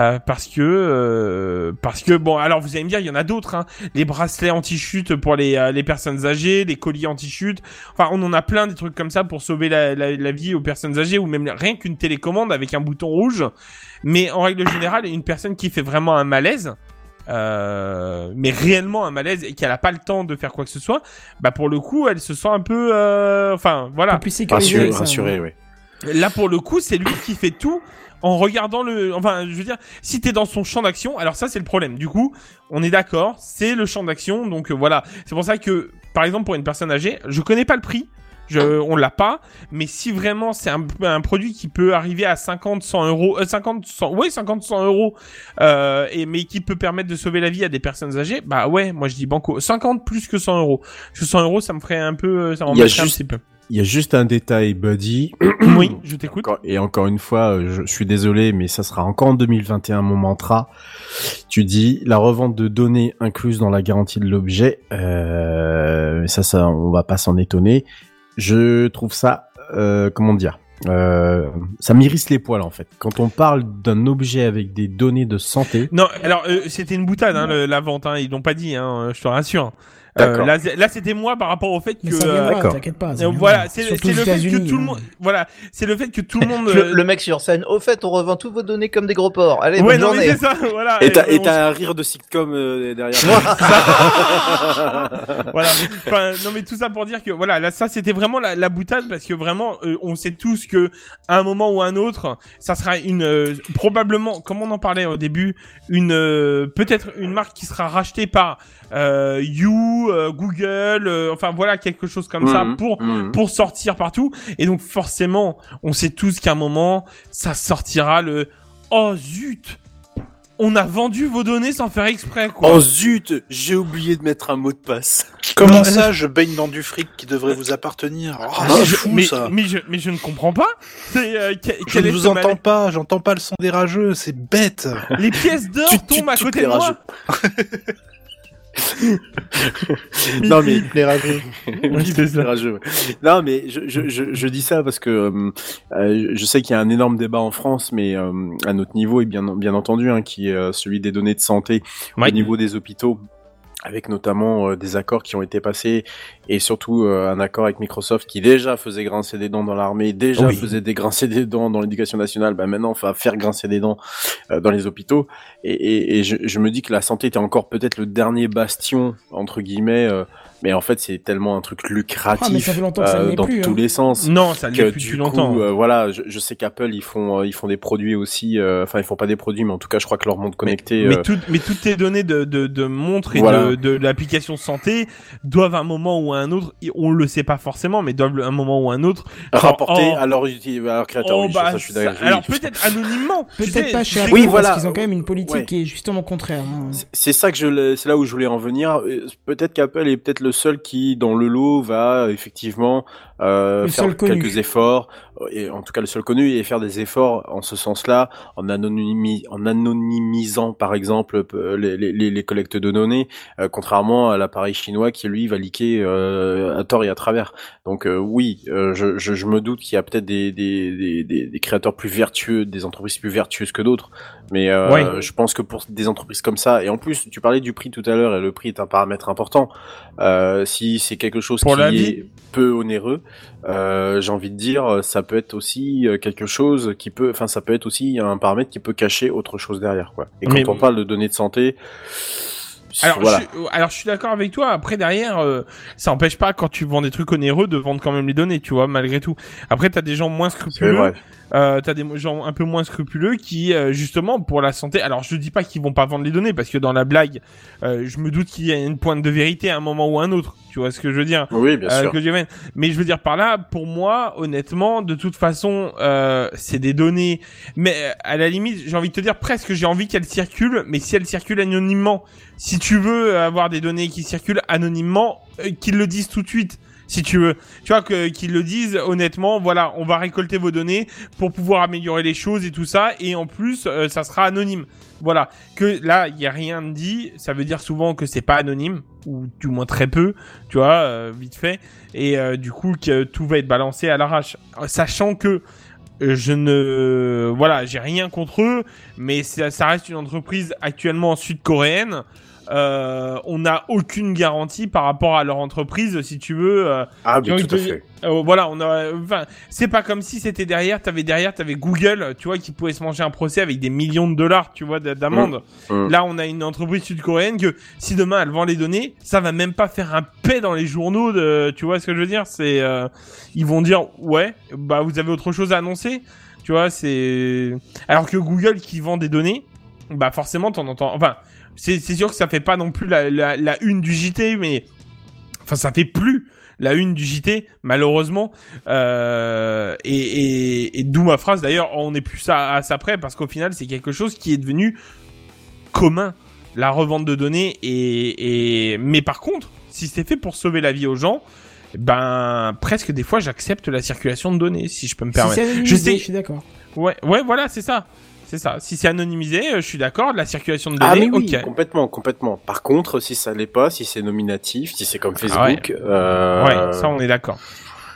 Euh, parce que euh, parce que bon alors vous allez me dire il y en a d'autres hein. les bracelets anti-chute pour les euh, les personnes âgées les colliers anti-chute enfin on en a plein des trucs comme ça pour sauver la, la, la vie aux personnes âgées ou même rien qu'une télécommande avec un bouton rouge mais en règle générale une personne qui fait vraiment un malaise euh, mais réellement un malaise et qu'elle a pas le temps de faire quoi que ce soit bah pour le coup elle se sent un peu euh, enfin voilà Un peu plus sécurisé. Rassuré, avec ça, rassuré, ouais. oui. Là, pour le coup, c'est lui qui fait tout en regardant le. Enfin, je veux dire, si t'es dans son champ d'action, alors ça, c'est le problème. Du coup, on est d'accord, c'est le champ d'action. Donc euh, voilà. C'est pour ça que, par exemple, pour une personne âgée, je connais pas le prix. Je, on l'a pas, mais si vraiment c'est un, un produit qui peut arriver à 50, 100 euros, euh, 50, 100, ouais, 50, 100 euros, euh, et mais qui peut permettre de sauver la vie à des personnes âgées, bah ouais, moi je dis banco, 50 plus que 100 euros. Parce que 100 euros, ça me ferait un peu, euh, ça m'embêterait un petit peu. Il y a juste un détail, Buddy. oui, je t'écoute. Et encore une fois, euh, je, je suis désolé, mais ça sera encore en 2021 mon mantra. Tu dis la revente de données incluse dans la garantie de l'objet. Euh, ça, ça, on va pas s'en étonner. Je trouve ça, euh, comment dire, euh, ça m'irrisse les poils en fait. Quand on parle d'un objet avec des données de santé, Non, alors euh, c'était une boutade hein, le- la vente, hein, ils l'ont pas dit, hein, je te rassure. Euh, D'accord. là, c'était moi par rapport au fait que euh, t'inquiète pas. ça euh, voilà, c'est le fait que tout le hein. monde, voilà, c'est le fait que tout le monde. Le, euh, le mec sur scène, au fait, on revend toutes vos données comme des gros porcs. Allez, ouais, bonne non mais journée. ça, voilà. et t'as et on- t'as un rire de sitcom euh, derrière moi. voilà. Enfin, non mais tout ça pour dire que voilà, là ça c'était vraiment la, la boutade parce que vraiment euh, on sait tous que à un moment ou à un autre, ça sera une euh, probablement comme on en parlait au début, une euh, peut-être une marque qui sera rachetée par euh, You, euh, Google, euh, enfin voilà quelque chose comme ça Mhm, pour mhm. pour sortir partout et donc forcément, on sait tous qu'à un moment ça sortira le oh zut on a vendu vos données sans faire exprès, quoi. Oh zut, j'ai oublié de mettre un mot de passe. Comment ça, je baigne dans du fric qui devrait vous appartenir Oh, Mais C'est je- fou mais, ça. mais je, mais je ne comprends pas. C'est, euh, Je quel ne vous entends pas, j'entends pas le son des rageux, c'est bête. Les pièces d'or tombent à côté t'es de moi. non mais. Non, je, je, je, je dis ça parce que euh, euh, je sais qu'il y a un énorme débat en France, mais euh, à notre niveau, et bien, bien entendu, hein, qui est euh, celui des données de santé Ouais. au niveau des hôpitaux avec notamment euh, des accords qui ont été passés et surtout euh, un accord avec Microsoft qui déjà faisait grincer des dents dans l'armée, déjà Oui. faisait des grincer des dents dans l'éducation nationale, bah maintenant on va faire grincer des dents euh, dans les hôpitaux et, et, et je, je me dis que la santé était encore peut-être le dernier bastion entre guillemets, mais en fait c'est tellement un truc Ah, mais lucratif ça fait longtemps que ça euh, dans plus, tous hein. les sens Non, ça que l'est plus du depuis longtemps. coup, euh, voilà, je, je sais qu'Apple ils font euh, ils font des produits aussi, euh, enfin ils font pas des produits, mais en tout cas je crois que leur monde connecté. mais, euh, tout- mais toutes tes données de, de, de montres et Voilà. de, de l'application santé doivent à un moment ou à un autre, on le sait pas forcément, mais doivent à un moment ou à un autre rapporter oh, à leur à leur créateur. oh, oui, sur bah, ça, je suis ça- d'accord. oui, alors peut-être anonymement, Peut-être pas Apple, Oui, parce voilà. qu'ils ont quand même une politique Ouais. qui est justement contraire. hein. C'est ça que je, le- c'est là où je voulais en venir. Euh, Peut-être qu'Apple est peut-être le seul qui, dans le lot, va effectivement euh, faire quelques efforts, euh, et en tout cas le seul connu, et faire des efforts en ce sens-là, en, anonymi- en anonymisant par exemple les, les, les- les collectes de données, euh, contrairement à l'appareil chinois qui lui va liquer euh, à tort et à travers. Donc oui, je, je, je me doute qu'il y a peut-être des, des, des, des, des créateurs plus vertueux, des entreprises plus vertueuses que d'autres, mais Ouais. je pense que pour des entreprises comme ça, et en plus tu parlais du prix tout à l'heure, et le prix est un paramètre important. Euh, si c'est quelque chose Pour qui la vie. est peu onéreux, euh, j'ai envie de dire, ça peut être aussi euh, quelque chose qui peut, enfin ça peut être aussi un paramètre qui peut cacher autre chose derrière, quoi. Et quand Mais- on parle de données de santé, Alors, voilà. je, suis- alors je suis d'accord avec toi. Après derrière, euh, ça empêche pas quand tu vends des trucs onéreux de vendre quand même les données, tu vois, malgré tout. Après, t'as des gens moins scrupuleux. Euh, t'as des gens un peu moins scrupuleux qui, euh, justement, pour la santé. Alors, je dis pas qu'ils vont pas vendre les données parce que dans la blague, euh, je me doute qu'il y a une pointe de vérité à un moment ou à un autre. Tu vois ce que je veux dire? Oui, bien Euh, sûr. que j'amène. Mais je veux dire par là, pour moi, honnêtement, de toute façon, euh, c'est des données. Mais à la limite, j'ai envie de te dire presque, j'ai envie qu'elles circulent. Mais si elles circulent anonymement, si tu veux avoir des données qui circulent anonymement, qu'ils le disent tout de suite. Si tu veux, tu vois qu'ils le disent honnêtement, voilà, on va récolter vos données pour pouvoir améliorer les choses et tout ça, et en plus, euh, ça sera anonyme. Voilà, que là, il y a rien de dit. Ça veut dire souvent que c'est pas anonyme ou du moins très peu, tu vois, euh, vite fait, et euh, du coup que tout va être balancé à l'arrache, sachant que je ne, voilà, j'ai rien contre eux, mais ça, ça reste une entreprise actuellement sud-coréenne. Euh, on n'a aucune garantie par rapport à leur entreprise, si tu veux. euh, Ah, mais tout à fait. euh, voilà, on a, enfin, c'est pas comme si c'était derrière, t'avais derrière, t'avais Google, tu vois, qui pouvait se manger un procès avec des millions de dollars, tu vois, d'amende. Mmh, mmh. Là, on a une entreprise sud-coréenne que, si demain elle vend les données, ça va même pas faire un paix dans les journaux de, tu vois ce que je veux dire? C'est, euh, ils vont dire, ouais, bah, vous avez autre chose à annoncer? Tu vois, c'est, alors que Google qui vend des données, bah, forcément, t'en entends, enfin, c'est, c'est sûr que ça fait pas non plus la, la, la une du JT, mais, enfin, ça fait plus la une du JT, malheureusement. Euh, et et, et d'où ma phrase, d'ailleurs, on est plus ça à ça près, parce qu'au final, c'est quelque chose qui est devenu commun, la revente de données. Et, et... Mais par contre, si c'est fait pour sauver la vie aux gens, ben presque des fois j'accepte la circulation de données, si je peux me permettre. je sais, je suis d'accord. ouais, ouais, voilà, c'est ça. C'est ça. Si c'est anonymisé, euh, je suis d'accord. La circulation de Ah données, oui, ok. complètement, complètement. Par contre, si ça l'est pas, si c'est nominatif, si c'est comme Ah ouais. Facebook, euh, Ouais, ça on est d'accord.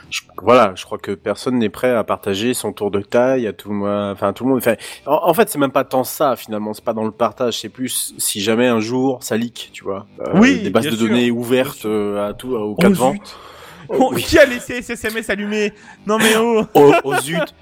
je- voilà, je crois que personne n'est prêt à partager son tour de taille à tout le monde. Enfin, tout le monde. Enfin, en, en fait, c'est même pas tant ça finalement. C'est pas dans le partage. C'est plus si jamais un jour ça leak, tu vois. Euh, Oui, des bases de sûr. données ouvertes euh, à tout, aux quatre vents. zut. Oh, oui. Qui a laissé SMS allumé? Non mais oh. Oh, oh zut.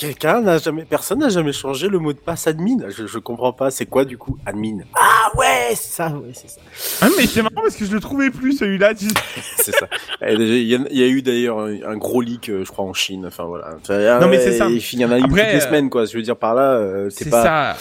Quelqu'un n'a jamais, personne n'a jamais changé le mot de passe admin. Je, je comprends pas. C'est quoi du coup admin? Ah ouais, c'est ça, ouais, c'est ça. Ah mais c'est marrant parce que je le trouvais plus celui-là. tu c'est ça. Déjà, Il y, a- il y a eu d'ailleurs un, un gros leak, euh, je crois, en Chine. Enfin voilà. Enfin, Non, mais euh, c'est ça. Il y en a eu Après, toutes les euh, semaines, quoi. Je veux dire par là, euh, c'est C'est pas. ça.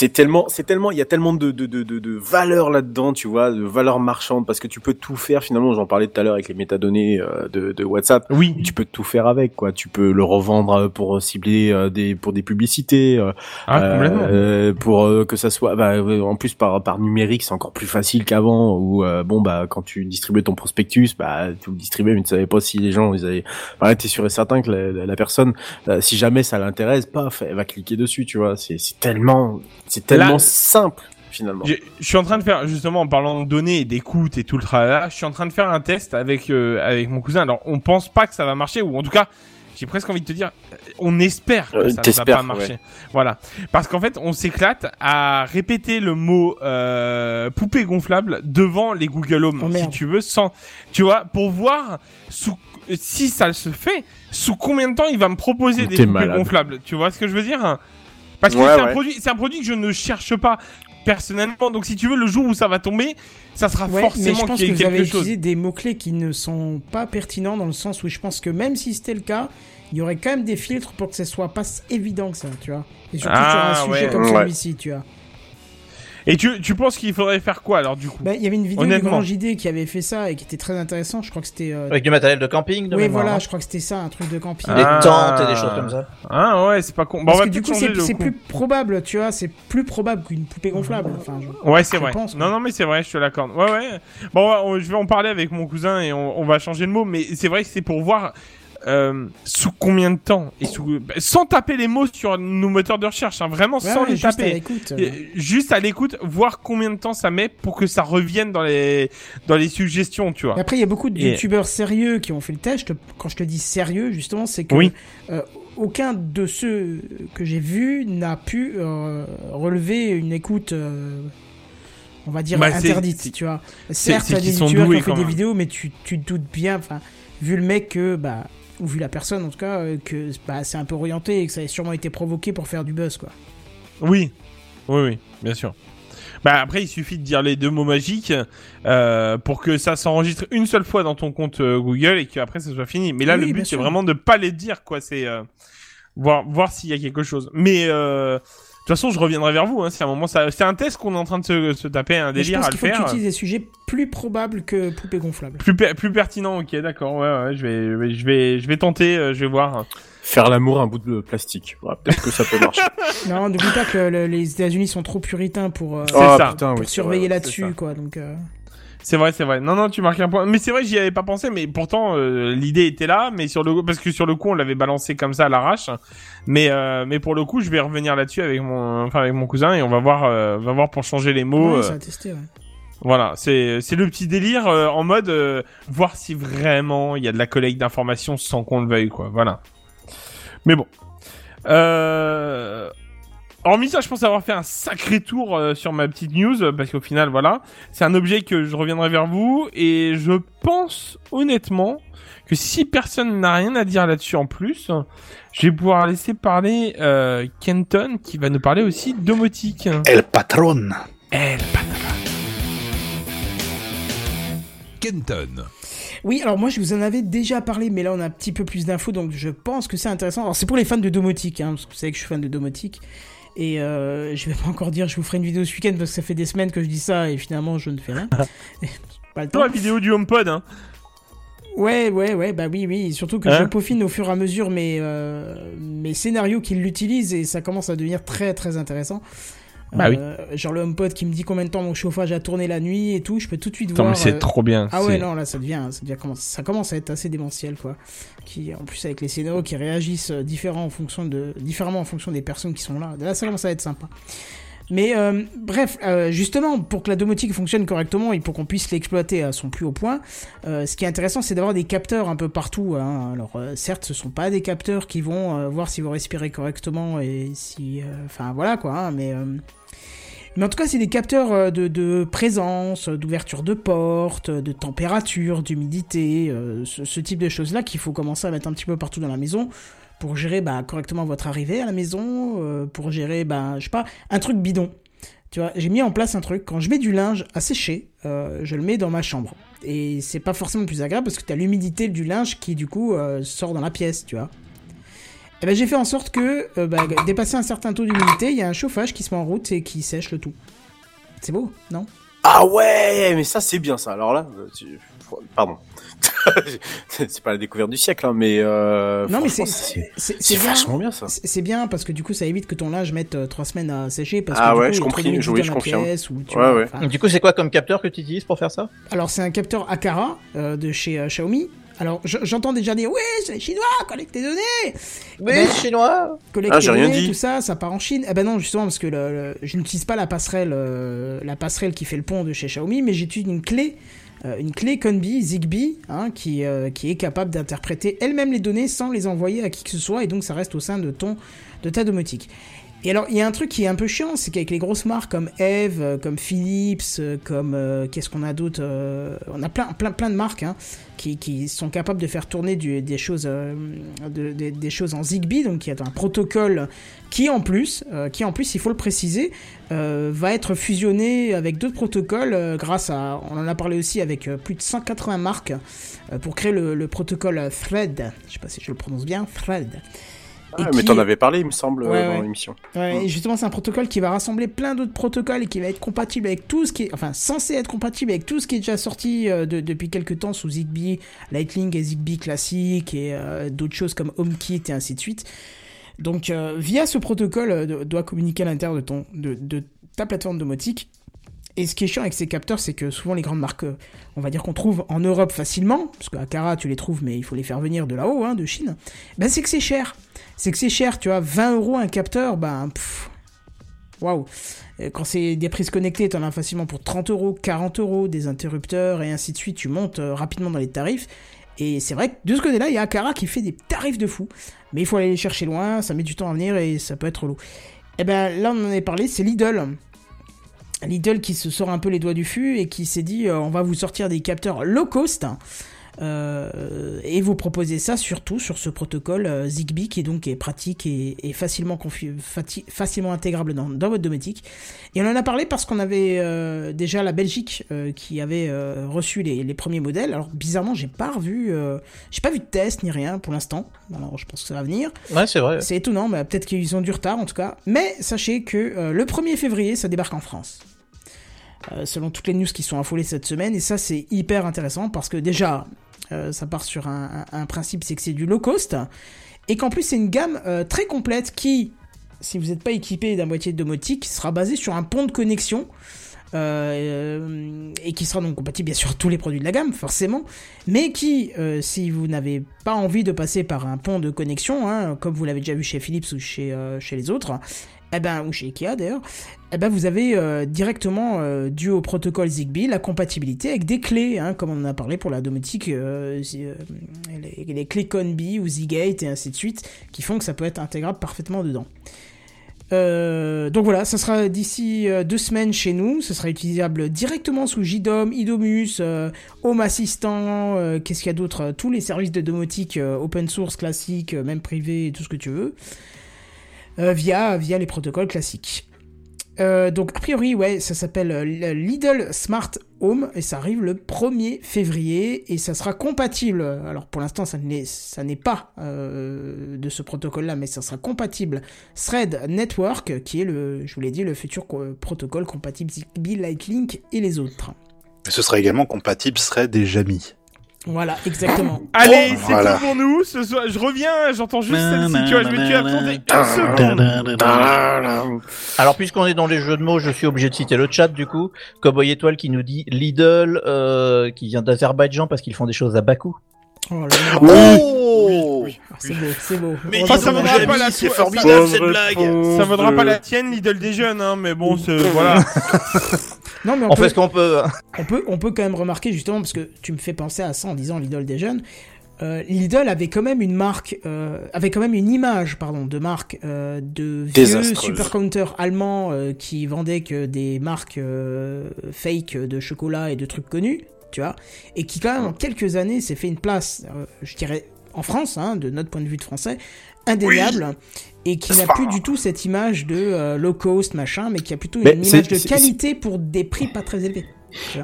C'est tellement, c'est tellement, il y a tellement de de de de, de valeur là-dedans, tu vois, de valeur marchande, parce que tu peux tout faire finalement. J'en parlais tout à l'heure avec les métadonnées euh, de, de WhatsApp. Oui. Tu peux tout faire avec, quoi. Tu peux le revendre euh, pour cibler euh, des pour des publicités. Ah, complètement. euh, pour que ça soit bah, en plus par par numérique c'est encore plus facile qu'avant où bon bah quand tu distribuais ton prospectus bah tu le distribuais mais tu savais pas si les gens ils avaient voilà t'es sûr et certain que la, la- la personne euh, si jamais ça l'intéresse paf elle va cliquer dessus tu vois c'est c'est tellement c'est tellement Là- simple finalement Je je suis en train de faire justement en parlant de données et d'écoute et tout le tralala, je suis en train de faire un test avec euh, avec mon cousin. Alors on pense pas que ça va marcher ou en tout cas j'ai presque envie de te dire euh, on espère que Euh, ça ne va pas marcher. Voilà parce qu'en fait on s'éclate à répéter le mot euh, poupée gonflable devant les Google Home Oh, si tu veux sans tu vois pour voir sous si ça se fait sous combien de temps il va me proposer des poupées malade. gonflables. Tu vois ce que je veux dire? Parce que Ouais, c'est un ouais. produit c'est un produit que je ne cherche pas personnellement. Donc si tu veux, le jour où ça va tomber, ça sera Ouais, mais forcément je pense qu'il y que vous avez chose. utilisé des mots-clés qui ne sont pas pertinents dans le sens où je pense que même si c'était le cas, il y aurait quand même des filtres pour que ce soit pas évident que ça, tu vois. Et surtout Ah, sur un sujet ouais. comme Ouais. celui-ci, tu vois. Et tu, tu penses qu'il faudrait faire quoi alors du coup Bah, il y avait une vidéo du. Grand JD qui avait fait ça et qui était très intéressant. Je crois que c'était. euh, Avec du matériel de camping, de Oui, mémoire, voilà, hein. je crois que c'était ça, un truc de camping. Des Ah. tentes et des choses comme ça. Ah ouais, c'est pas con. Bon, on Parce va que du coup, c'est plus probable, tu vois, c'est plus probable qu'une poupée gonflable. Enfin, je- Ouais, c'est je vrai. pense, non, non, mais c'est vrai, je te l'accorde. Ouais, ouais. Bon, je vais en parler avec mon cousin et on, on va changer le mot. Mais c'est vrai que c'est pour voir euh, sous combien de temps et sous bah, sans taper les mots sur nos moteurs de recherche, hein, vraiment Ouais, sans ouais, les juste taper. Et Juste à l'écoute, voir combien de temps ça met pour que ça revienne dans les dans les suggestions, tu vois. Après, il y a beaucoup de Et- youtubeurs sérieux qui ont fait le test. Je te- Quand je te dis sérieux, justement, c'est que Oui. euh, aucun de ceux que j'ai vus n'a pu euh, relever une écoute, on va dire, Bah, interdite, tu vois. Certes, il y a des youtubeurs qui ont fait des vidéos, mais tu, tu te doutes bien, enfin, vu le mec que, bah, ou vu la personne en tout cas, euh, que bah, c'est un peu orienté et que ça a sûrement été provoqué pour faire du buzz, quoi. Oui, oui, oui, bien sûr. Bah après, il suffit de dire les deux mots magiques euh, pour que ça s'enregistre une seule fois dans ton compte euh, Google et qu'après ça soit fini. Mais là, Oui, le but c'est vraiment de pas les dire, quoi. C'est euh, voir voir s'il y a quelque chose. Mais toute façon, je reviendrai vers vous. Hein, si à un moment, ça, c'est un test qu'on est en train de se, se taper un Mais je délire pense à le qu'il faut que tu faire. utilises des sujets plus probables que poupée gonflable. Plus, per- plus pertinent, ok, d'accord. Ouais, ouais, je vais, je vais, je vais tenter. euh, je vais voir. Faire l'amour à un bout de plastique. Voilà, Peut-être que ça peut marcher. Non, n'oublie pas que le- les États-Unis sont trop puritains pour, euh, C'est Ah, putain, pour oui, c'est surveiller là-dessus, c'est quoi. Donc, euh, C'est vrai, c'est vrai. Non, non, tu marques un point. Mais c'est vrai, j'y avais pas pensé. Mais pourtant, euh, l'idée était là. Mais sur le parce que sur le coup, on l'avait balancé comme ça à l'arrache. Mais euh, mais pour le coup, je vais revenir là-dessus avec mon enfin avec mon cousin et on va voir euh, va voir pour changer les mots. ouais, ça a testé, ouais. voilà, c'est c'est le petit délire en mode voir si vraiment il y a de la collecte d'informations sans qu'on le veuille quoi. Voilà. Mais bon. Euh... Hormis ça, je pense avoir fait un sacré tour euh, sur ma petite news euh, parce qu'au final, voilà, c'est un objet que je reviendrai vers vous et je pense honnêtement que si personne n'a rien à dire là-dessus en plus, je vais pouvoir laisser parler euh, Kenton qui va nous parler aussi de domotique. El patron. Elle, Kenton. Oui, alors moi je vous en avais déjà parlé, mais là on a un petit peu plus d'infos, donc je pense que c'est intéressant. Alors c'est pour les fans de domotique, hein, parce que vous savez que je suis fan de domotique. Et euh, je vais pas encore dire je vous ferai une vidéo ce week-end parce que ça fait des semaines que je dis ça et finalement je ne fais rien. pas le temps. La vidéo du HomePod, hein. Ouais, ouais, ouais, bah oui, oui. Surtout que Hein je peaufine au fur et à mesure mes, euh, mes scénarios qui l'utilisent et ça commence à devenir très très intéressant. Bah oui. Genre le HomePod qui me dit combien de temps mon chauffage a tourné la nuit et tout, je peux tout de suite Attends, voir. mais c'est euh, trop bien. Ah ouais, non, là ça devient, ça devient commence, ça commence à être assez démentiel quoi. Qui, en plus avec les scénarios qui réagissent euh, différents en fonction de, différemment en fonction des personnes qui sont là. Là ça commence à être sympa. Mais euh, bref, euh, justement, pour que la domotique fonctionne correctement et pour qu'on puisse l'exploiter à son plus haut point, euh, ce qui est intéressant, c'est d'avoir des capteurs un peu partout. hein. Alors, euh, certes, ce sont pas des capteurs qui vont euh, voir si vous respirez correctement et si, euh, enfin voilà quoi. hein, mais euh, mais en tout cas, c'est des capteurs euh, de, présence, d'ouverture de porte, de température, d'humidité, euh, ce, type de choses-là qu'il faut commencer à mettre un petit peu partout dans la maison pour gérer bah, correctement votre arrivée à la maison, euh, pour gérer, bah, je sais pas, un truc bidon. Tu vois, j'ai mis en place un truc, quand je mets du linge à sécher, je le mets dans ma chambre. Et c'est pas forcément plus agréable parce que t'as l'humidité du linge qui du coup sort dans la pièce, tu vois. Et ben j'ai fait en sorte que, euh, bah, dépasser un certain taux d'humidité, il y a un chauffage qui se met en route et qui sèche le tout. C'est beau, non? Ah ouais, mais ça c'est bien ça. Alors là, euh, tu- pardon. c'est pas la découverte du siècle, hein, mais euh, Non mais c'est c'est vachement bien ça. C'est bien parce que du coup ça évite que ton linge mette euh, trois semaines à sécher parce Ah que du ouais, coup, je d'humidité oui, je confirme. pièce ou tu Ouais, vois, ouais. Du coup, c'est quoi comme capteur que tu utilises pour faire ça? Alors c'est un capteur Akara euh, de chez euh, Xiaomi. Alors je- j'entends déjà dire oui c'est les chinois collecte tes données. Oui, Ben, chinois collecte Ah, tes j'ai rien données, dit. tout ça ça part en Chine. Eh ben non justement parce que le, le- je n'utilise pas la passerelle euh, la passerelle qui fait le pont de chez Xiaomi mais j'utilise une clé euh, une clé Conbi Zigbee hein, qui euh, qui est capable d'interpréter elle-même les données sans les envoyer à qui que ce soit et donc ça reste au sein de ton de ta domotique. Et alors, il y a un truc qui est un peu chiant, c'est qu'avec les grosses marques comme Eve, euh, comme Philips, euh, comme euh, qu'est-ce qu'on a d'autre euh, On a plein, plein, plein de marques hein, qui, qui sont capables de faire tourner du- des choses, euh, de- des- des choses en Zigbee, donc qui est un protocole qui en plus, euh, qui en plus, il faut le préciser, va être fusionné avec d'autres protocoles grâce à, on en a parlé aussi avec plus de 180 marques pour créer le, le protocole Thread. Je sais pas si je le prononce bien, Thread. Ah, qui- mais t'en avais parlé, il me semble, Ouais, dans ouais. l'émission. Ouais, et justement, c'est un protocole qui va rassembler plein d'autres protocoles et qui va être compatible avec tout ce qui est, enfin, censé être compatible avec tout ce qui est déjà sorti euh, de- depuis quelques temps sous Zigbee, Lightning et Zigbee classique et euh, d'autres choses comme HomeKit et ainsi de suite. Donc, euh, via ce protocole, do- doit communiquer à l'intérieur de ton, de, de ta plateforme domotique. Et ce qui est chiant avec ces capteurs, c'est que souvent les grandes marques, on va dire qu'on trouve en Europe facilement, parce qu'à Cara tu les trouves, mais il faut les faire venir de là-haut, hein, de Chine. Ben c'est que c'est cher. C'est que c'est cher, tu vois. 20 euros un capteur, ben waouh. Quand c'est des prises connectées, t'en as facilement pour 30 euros, 40 euros, des interrupteurs et ainsi de suite. Tu montes euh, rapidement dans les tarifs. Et c'est vrai que de ce côté-là, il y a Akara qui fait des tarifs de fou. Mais il faut aller les chercher loin, ça met du temps à venir et ça peut être relou. Et ben là, on en avait parlé, c'est Lidl. Lidl qui se sort un peu les doigts du fût et qui s'est dit euh, on va vous sortir des capteurs low cost euh, et vous proposer ça surtout sur ce protocole euh, Zigbee qui est donc est pratique et, et facilement intégrable dans, dans votre domotique. Et on en a parlé parce qu'on avait euh, déjà la Belgique euh, qui avait reçu les, les premiers modèles. Alors bizarrement j'ai pas revu, j'ai pas vu de test ni rien pour l'instant. Alors je pense que ça va venir. Ouais, c'est vrai. C'est étonnant, mais peut-être qu'ils ont du retard en tout cas. Mais sachez que le 1er février, ça débarque en France. Euh, selon toutes les news qui sont affolées cette semaine, et ça c'est hyper intéressant parce que déjà, euh, ça part sur un, principe, c'est que c'est du low cost, et qu'en plus c'est une gamme euh, très complète qui, si vous n'êtes pas équipé d'un boîtier domotique, sera basé sur un pont de connexion. et qui sera donc compatible bien sûr tous les produits de la gamme forcément mais qui si vous n'avez pas envie de passer par un pont de connexion hein, comme vous l'avez déjà vu chez Philips ou chez, chez les autres eh ben, ou chez Ikea d'ailleurs, eh ben, vous avez euh, directement, euh, dû au protocole Zigbee, la compatibilité avec des clés, hein, comme on en a parlé pour la domotique, euh, euh, les, clés Conbi ou Zigate et ainsi de suite, qui font que ça peut être intégrable parfaitement dedans. Donc voilà, ça sera d'ici deux semaines chez nous. Ça sera utilisable directement sous JDOM, IDOMUS, Home Assistant, qu'est-ce qu'il y a d'autre? Tous les services de domotique open source classiques, euh, même privés, tout ce que tu veux, via, via les protocoles classiques. Euh, donc a priori, ouais, ça s'appelle euh, Lidl Smart Home et ça arrive le 1er février et ça sera compatible. Alors pour l'instant, ça n'est pas euh, de ce protocole-là, mais ça sera compatible Thread Network, qui est le, je vous l'ai dit, le futur co- protocole compatible Zigbee, Lightlink et les autres. Ce sera également compatible Thread et Jamy. Voilà, exactement. Allez, Oh, c'est voilà. tout pour nous. Ce soir, je reviens, j'entends juste celle-ci, tu vois, je me suis absenté une seconde. Alors, puisqu'on est dans les jeux de mots, je suis obligé de citer le chat, du coup. Cowboy Étoile qui nous dit Lidl, euh, qui vient d'Azerbaïdjan parce qu'ils font des choses à Bakou. Oh là là. Oh Ah, c'est beau, c'est beau. Mais ça vaudra pas la c'est so- formidable ça- cette blague Ça vaudra pas la tienne, Lidl des jeunes, hein, mais bon, c'est- voilà. Non, mais on, On peut, fait ce qu'on peut. hein. on, peut, on peut quand même remarquer, justement, parce que tu me fais penser à ça en disant l'idole des jeunes. Euh, Lidl avait quand même une marque, euh, avait quand même une image, pardon, de marque euh, de vieux supercounter allemands euh, qui vendaient que des marques euh, fake de chocolat et de trucs connus, tu vois, et qui quand même en quelques années s'est fait une place, euh, je dirais en France, hein, de notre point de vue de français, indéniable. Et qui n'a plus du tout cette image de euh, low cost machin, mais qui a plutôt Mais une image de qualité pour des prix pas très élevés.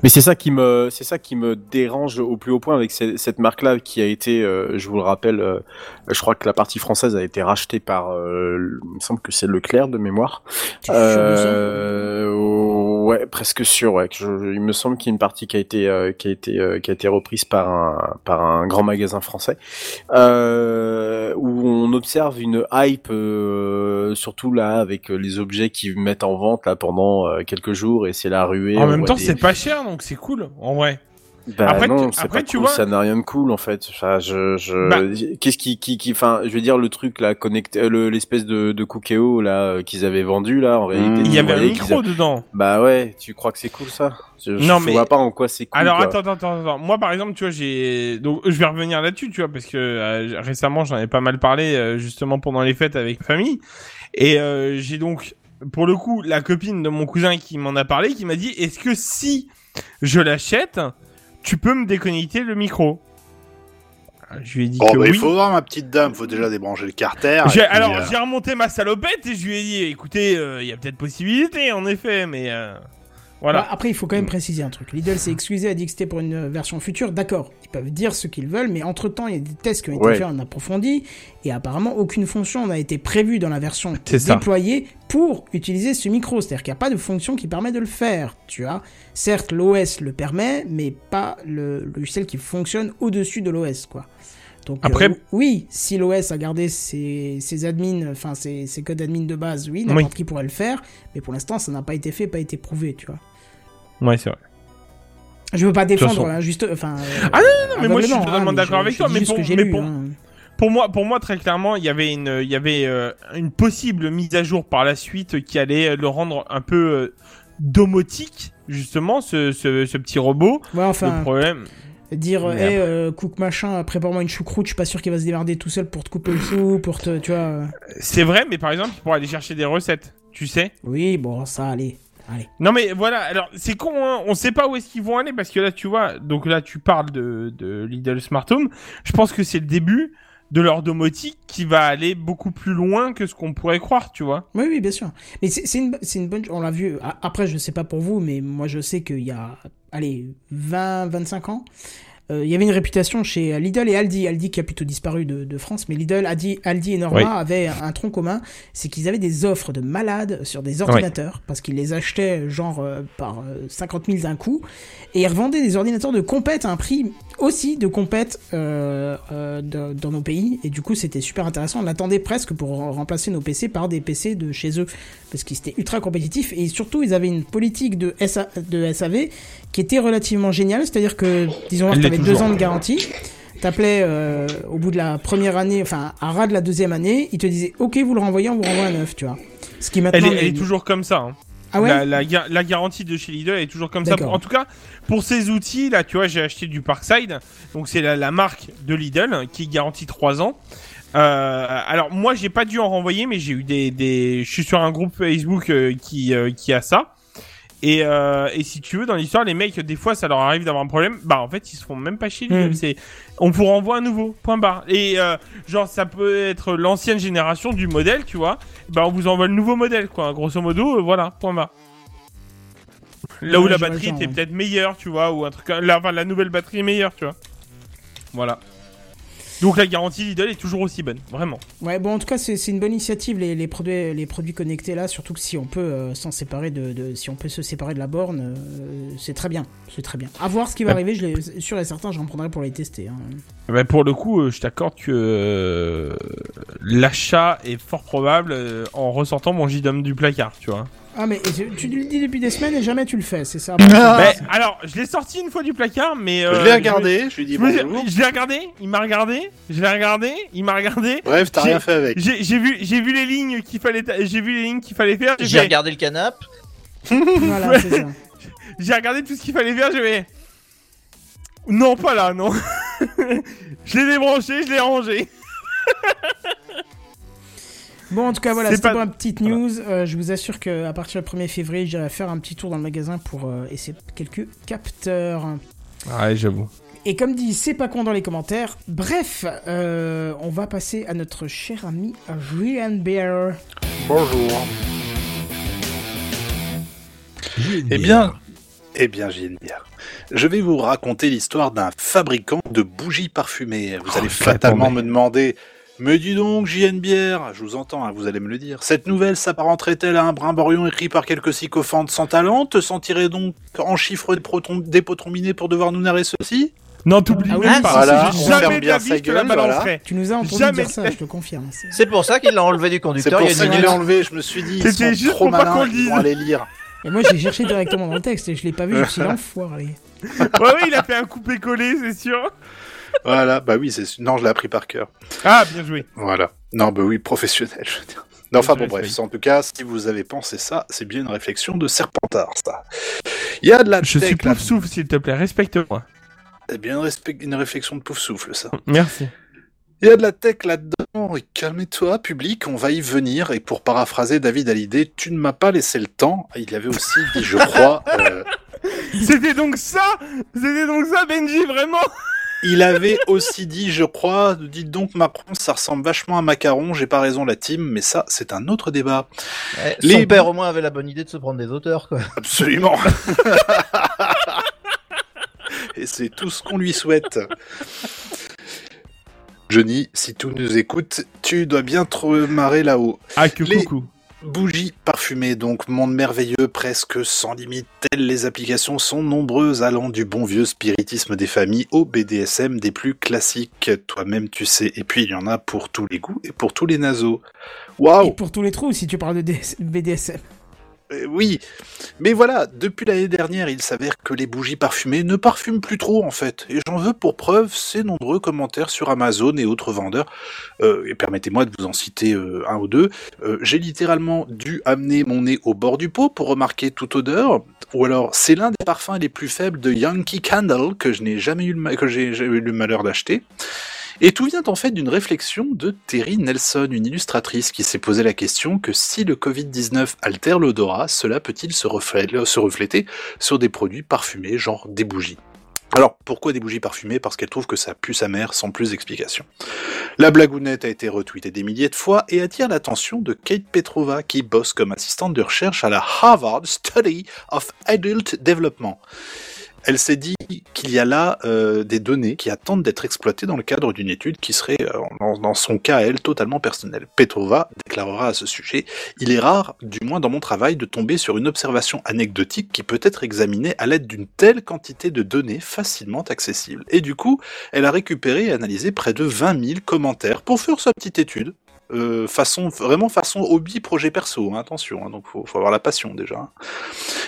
Mais c'est ça qui me, c'est ça qui me dérange au plus haut point avec ce- cette marque-là qui a été, euh, je vous le rappelle, euh, je crois que la partie française a été rachetée par, euh, il me semble que c'est Leclerc de mémoire. Euh, ouais, presque sûr. Ouais, que je- il me semble qu'il y a une partie qui a été, euh, qui a été, euh, qui a été reprise par un, par un grand magasin français, euh, où on observe une hype, euh, surtout là avec les objets qui mettent en vente là pendant euh, quelques jours et c'est la ruée. En on même voit temps, des- c'est pas cher, donc c'est cool, en vrai. bah Après, non, tu- c'est après, pas tu cool, vois- ça n'a rien de cool en fait. Enfin, je, je, Bah. qu'est-ce qui, qui, qui, enfin, je veux dire le truc là connecté, euh, le- l'espèce de, de là euh, qu'ils avaient vendu là en réalité. Il y avait un micro a- dedans. Bah ouais, tu crois que c'est cool ça? Je, je Non, mais- vois pas en quoi c'est cool. Alors quoi. attends, attends, attends. Moi, par exemple, tu vois, j'ai donc je vais revenir là-dessus, tu vois, parce que euh, récemment, j'en ai pas mal parlé euh, justement pendant les fêtes avec famille, et euh, j'ai donc, pour le coup, la copine de mon cousin qui m'en a parlé, qui m'a dit, est-ce que si je l'achète, tu peux me déconnecter le micro? Je lui ai dit Oh, que bah, oui. il faut voir, ma petite dame, faut déjà débrancher le carter. J'ai- et puis, alors, euh, j'ai remonté ma salopette et je lui ai dit, écoutez, euh, il y a peut-être possibilité, en effet, mais euh, Voilà. Bah, après, il faut quand même préciser un truc. Lidl s'est excusé, a dit que c'était pour une version future. D'accord, ils peuvent dire ce qu'ils veulent, mais entre-temps, il y a des tests qui ont été Ouais. faits en approfondi, et apparemment, aucune fonction n'a été prévue dans la version ça. déployée pour utiliser ce micro. C'est-à-dire qu'il n'y a pas de fonction qui permet de le faire, tu vois. Certes, l'OS le permet, mais pas le logiciel qui fonctionne au-dessus de l'OS, quoi. Donc, euh, Après- oui, si l'OS a gardé ses, ses admins, enfin ses, ses codes admin de base, oui, n'importe qui pourrait le faire, mais pour l'instant, ça n'a pas été fait, pas été prouvé, tu vois. Ouais, c'est vrai. Je veux pas défendre, façon- hein, juste, enfin. euh, Ah non, non, mais moi je suis totalement hein, d'accord avec toi. Mais pour, lu, pour, hein. pour moi, pour moi très clairement, il y avait une, il y avait euh, une possible mise à jour par la suite qui allait le rendre un peu euh, domotique, justement, ce, ce, ce petit robot. Ouais, enfin, Le problème, dire, hé, euh, cook machin, prépare-moi une choucroute, je suis pas sûr qu'il va se démerder tout seul pour te couper le chou, pour te, tu vois. euh. c'est vrai, mais par exemple, il pourrait aller chercher des recettes, tu sais. Oui, bon, ça, allez, allez. Non mais voilà, alors c'est con, hein, on sait pas où est-ce qu'ils vont aller parce que là tu vois, donc là tu parles de, de Lidl Smart Home, je pense que c'est le début de leur domotique qui va aller beaucoup plus loin que ce qu'on pourrait croire, tu vois. Oui, oui, bien sûr. Mais c'est une, une bonne. On l'a vu. Après, je sais pas pour vous, mais moi, je sais qu'il y a, allez, 20, 25 ans, il y avait une réputation chez Lidl et Aldi. Aldi qui a plutôt disparu de, de France, mais Lidl, Aldi, Aldi et Norma Oui. avaient un tronc commun, c'est qu'ils avaient des offres de malades sur des ordinateurs, parce qu'ils les achetaient genre euh, par euh, 50 000 d'un coup, et ils revendaient des ordinateurs de compète à un prix aussi de compète euh, euh, de- dans nos pays, et du coup c'était super intéressant. On l'attendait presque pour remplacer nos PC par des PC de chez eux, parce qu'ils étaient ultra compétitifs, et surtout ils avaient une politique de, SA, de SAV qui était relativement géniale, c'est-à-dire que, disons, Elle tu avais deux ans de garantie. T'appelais euh, au bout de la première année, enfin à ras de la deuxième année, ils te disaient ok vous le renvoyez, on vous renvoie un neuf, tu vois. Ce qui Elle maintenant est, elle est toujours comme ça. hein. ah ouais la, la, ga- la garantie de chez Lidl est toujours comme ça. En tout cas, pour ces outils, là, tu vois, j'ai acheté du Parkside. Donc, c'est la, la marque de Lidl qui garantit 3 ans. Euh, alors, moi, j'ai pas dû en renvoyer, mais j'ai eu des, des. Je suis sur un groupe Facebook euh, qui, euh, qui a ça. Et, euh, et si tu veux, dans l'histoire, les mecs, des fois, ça leur arrive d'avoir un problème. Bah, en fait, ils se font même pas chier. Lidl. Mm. C'est, on vous renvoie un nouveau. Point barre. Et euh, genre, ça peut être l'ancienne génération du modèle, tu vois. Bah, on vous envoie le nouveau modèle, quoi. Grosso modo, euh, voilà. Point barre. Là où la batterie était ouais. peut-être meilleure, tu vois, ou un truc. Là, enfin, la nouvelle batterie est meilleure, tu vois. Voilà. Donc la garantie Lidl est toujours aussi bonne, vraiment. Ouais, bon, en tout cas, c'est c'est une bonne initiative, les, les, produits, les produits connectés là, surtout que si on peut euh, s'en séparer de, de- si on peut se séparer de la borne, euh, c'est très bien, c'est très bien. À voir ce qui va arriver, je sûr et certain, j'en prendrai pour les tester. hein. Bah, pour le coup, euh, je t'accorde que l'achat est fort probable en ressortant mon JDOM du placard, tu vois. Ah, mais tu, le dis depuis des semaines et jamais tu le fais, c'est ça Ah. Bah, alors, je l'ai sorti une fois du placard, mais... euh, je l'ai regardé, je lui ai dit bonjour. je l'ai regardé, il m'a regardé, je l'ai regardé, il m'a regardé. Bref, t'as rien fait avec. J'ai vu, j'ai vu les lignes qu'il fallait, j'ai vu les lignes qu'il fallait faire. J'ai fait- regardé le canap. Voilà, c'est ça. J'ai regardé tout ce qu'il fallait faire, je vais. Non, pas là, non. je l'ai débranché, je l'ai rangé. Bon, en tout cas, voilà, C'est c'était pas- pour une petite news. Euh, je vous assure qu'à partir du 1er février, j'irai faire un petit tour dans le magasin pour euh, essayer quelques capteurs. Ouais, j'avoue. Et comme dit, c'est pas con dans les commentaires. Bref, euh, on va passer à notre cher ami Julian Bear. Bonjour. Eh bien, eh bien, bière. Je vais vous raconter l'histoire d'un fabricant de bougies parfumées. Vous allez Oh, fatalement attendez. me demander, mais dis donc, JN Bière, je vous entends, hein, vous allez me le dire. Cette nouvelle s'apparenterait-elle à un brimborion écrit par quelques sycophantes sans talent Te sentirais donc en chiffres des proton- des potrons minés pour devoir nous narrer ceci? Non, t'oublies Ah oui, même ah, pas. voilà, jamais ferme de bien la vie, sa je te la gueule, voilà. Tu nous as entendu Jamais dire ça, je te confirme. C'est- C'est pour ça qu'il l'a enlevé du C'est conducteur pour il y a ça qu'il l'a enlevé, je me suis dit, ils C'était sont juste trop pour pas malins, ils vont aller lire. Et moi, j'ai cherché directement dans le texte et je l'ai pas vu, je me suis dit, l'enfoiré. Ouais, ouais, il a fait un coupé-collé, c'est sûr. Voilà, bah oui, c'est non, je l'ai appris par cœur. Ah, bien joué. Voilà. Non, bah oui, professionnel, je veux dire. Non, enfin Je bon, bref, en tout cas, si vous avez pensé ça, c'est bien une réflexion de Serpentard, ça. Il y a de la Je tech suis là. pouf souffle, s'il te plaît, respecte-moi. C'est bien une, réflexion de pouf souffle, ça. Merci. Il y a de la tech là-dedans, et calmez-toi, public, on va y venir, et pour paraphraser David Hallyday, tu ne m'as pas laissé le temps, il y avait aussi dit, je crois, euh, C'était donc ça C'était donc ça, Benji, vraiment Il avait aussi dit, je crois, dites donc Macron, ça ressemble vachement à macaron, j'ai pas raison la team, mais ça, c'est un autre débat. Ouais, Les- Son père au moins avait la bonne idée de se prendre des auteurs, quoi. Absolument. Et c'est tout ce qu'on lui souhaite. Johnny, si tu nous écoutes, tu dois bien te marrer là-haut. Ah, que Les- coucou. Bougies parfumées, donc monde merveilleux, presque sans limite, telles les applications sont nombreuses, allant du bon vieux spiritisme des familles au BDSM des plus classiques, toi-même tu sais, et puis il y en a pour tous les goûts et pour tous les naseaux. Et Waouh pour tous les trous, si tu parles de DS BDSM. Euh, Oui, mais voilà, depuis l'année dernière, il s'avère que les bougies parfumées ne parfument plus trop en fait, et j'en veux pour preuve ces nombreux commentaires sur Amazon et autres vendeurs. Euh, et permettez-moi de vous en citer euh, un ou deux. J'ai littéralement dû amener mon nez au bord du pot pour remarquer toute odeur. Ou alors, c'est l'un des parfums les plus faibles de Yankee Candle que je n'ai jamais eu le, que j'ai eu le malheur d'acheter. Et tout vient en fait d'une réflexion de Terry Nelson, une illustratrice qui s'est posé la question que si le Covid-19 altère l'odorat, cela peut-il se, reflé- se refléter sur des produits parfumés, genre des bougies? Alors, pourquoi des bougies parfumées? Parce qu'elle trouve que ça pue sa mère sans plus d'explication. La blagounette a été retweetée des milliers de fois et attire l'attention de Kate Petrova, qui bosse comme assistante de recherche à la Harvard Study of Adult Development. Elle s'est dit qu'il y a là euh, des données qui attendent d'être exploitées dans le cadre d'une étude qui serait, euh, dans, son cas à elle, totalement personnelle. Petrova déclarera à ce sujet Il est rare, du moins dans mon travail, de tomber sur une observation anecdotique qui peut être examinée à l'aide d'une telle quantité de données facilement accessibles. Et du coup, elle a récupéré et analysé près de 20 000 commentaires pour faire sa petite étude. Euh, façon vraiment façon hobby projet perso hein, attention hein, donc faut, avoir la passion déjà hein.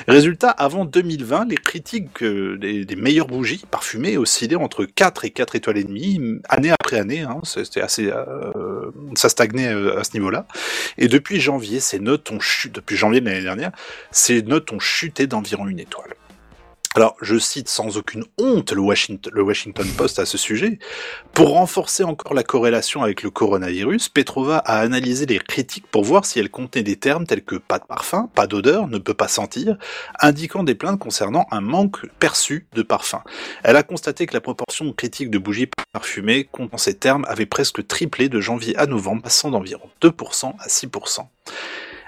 résultat avant 2020 les critiques euh, des, meilleures bougies parfumées oscillaient entre 4 et 4 étoiles et demie année après année c'était assez euh, ça stagnait à ce niveau là et depuis janvier ces notes ont chuté depuis janvier de l'année dernière ces notes ont chuté d'environ une étoile alors, je cite sans aucune honte le Washington, Post à ce sujet. Pour renforcer encore la corrélation avec le coronavirus, Petrova a analysé les critiques pour voir si elles contenaient des termes tels que pas de parfum, pas d'odeur, ne peut pas sentir, indiquant des plaintes concernant un manque perçu de parfum. Elle a constaté que la proportion de critiques de bougies parfumées contenant ces termes avait presque triplé de janvier à novembre, passant d'environ 2% à 6%.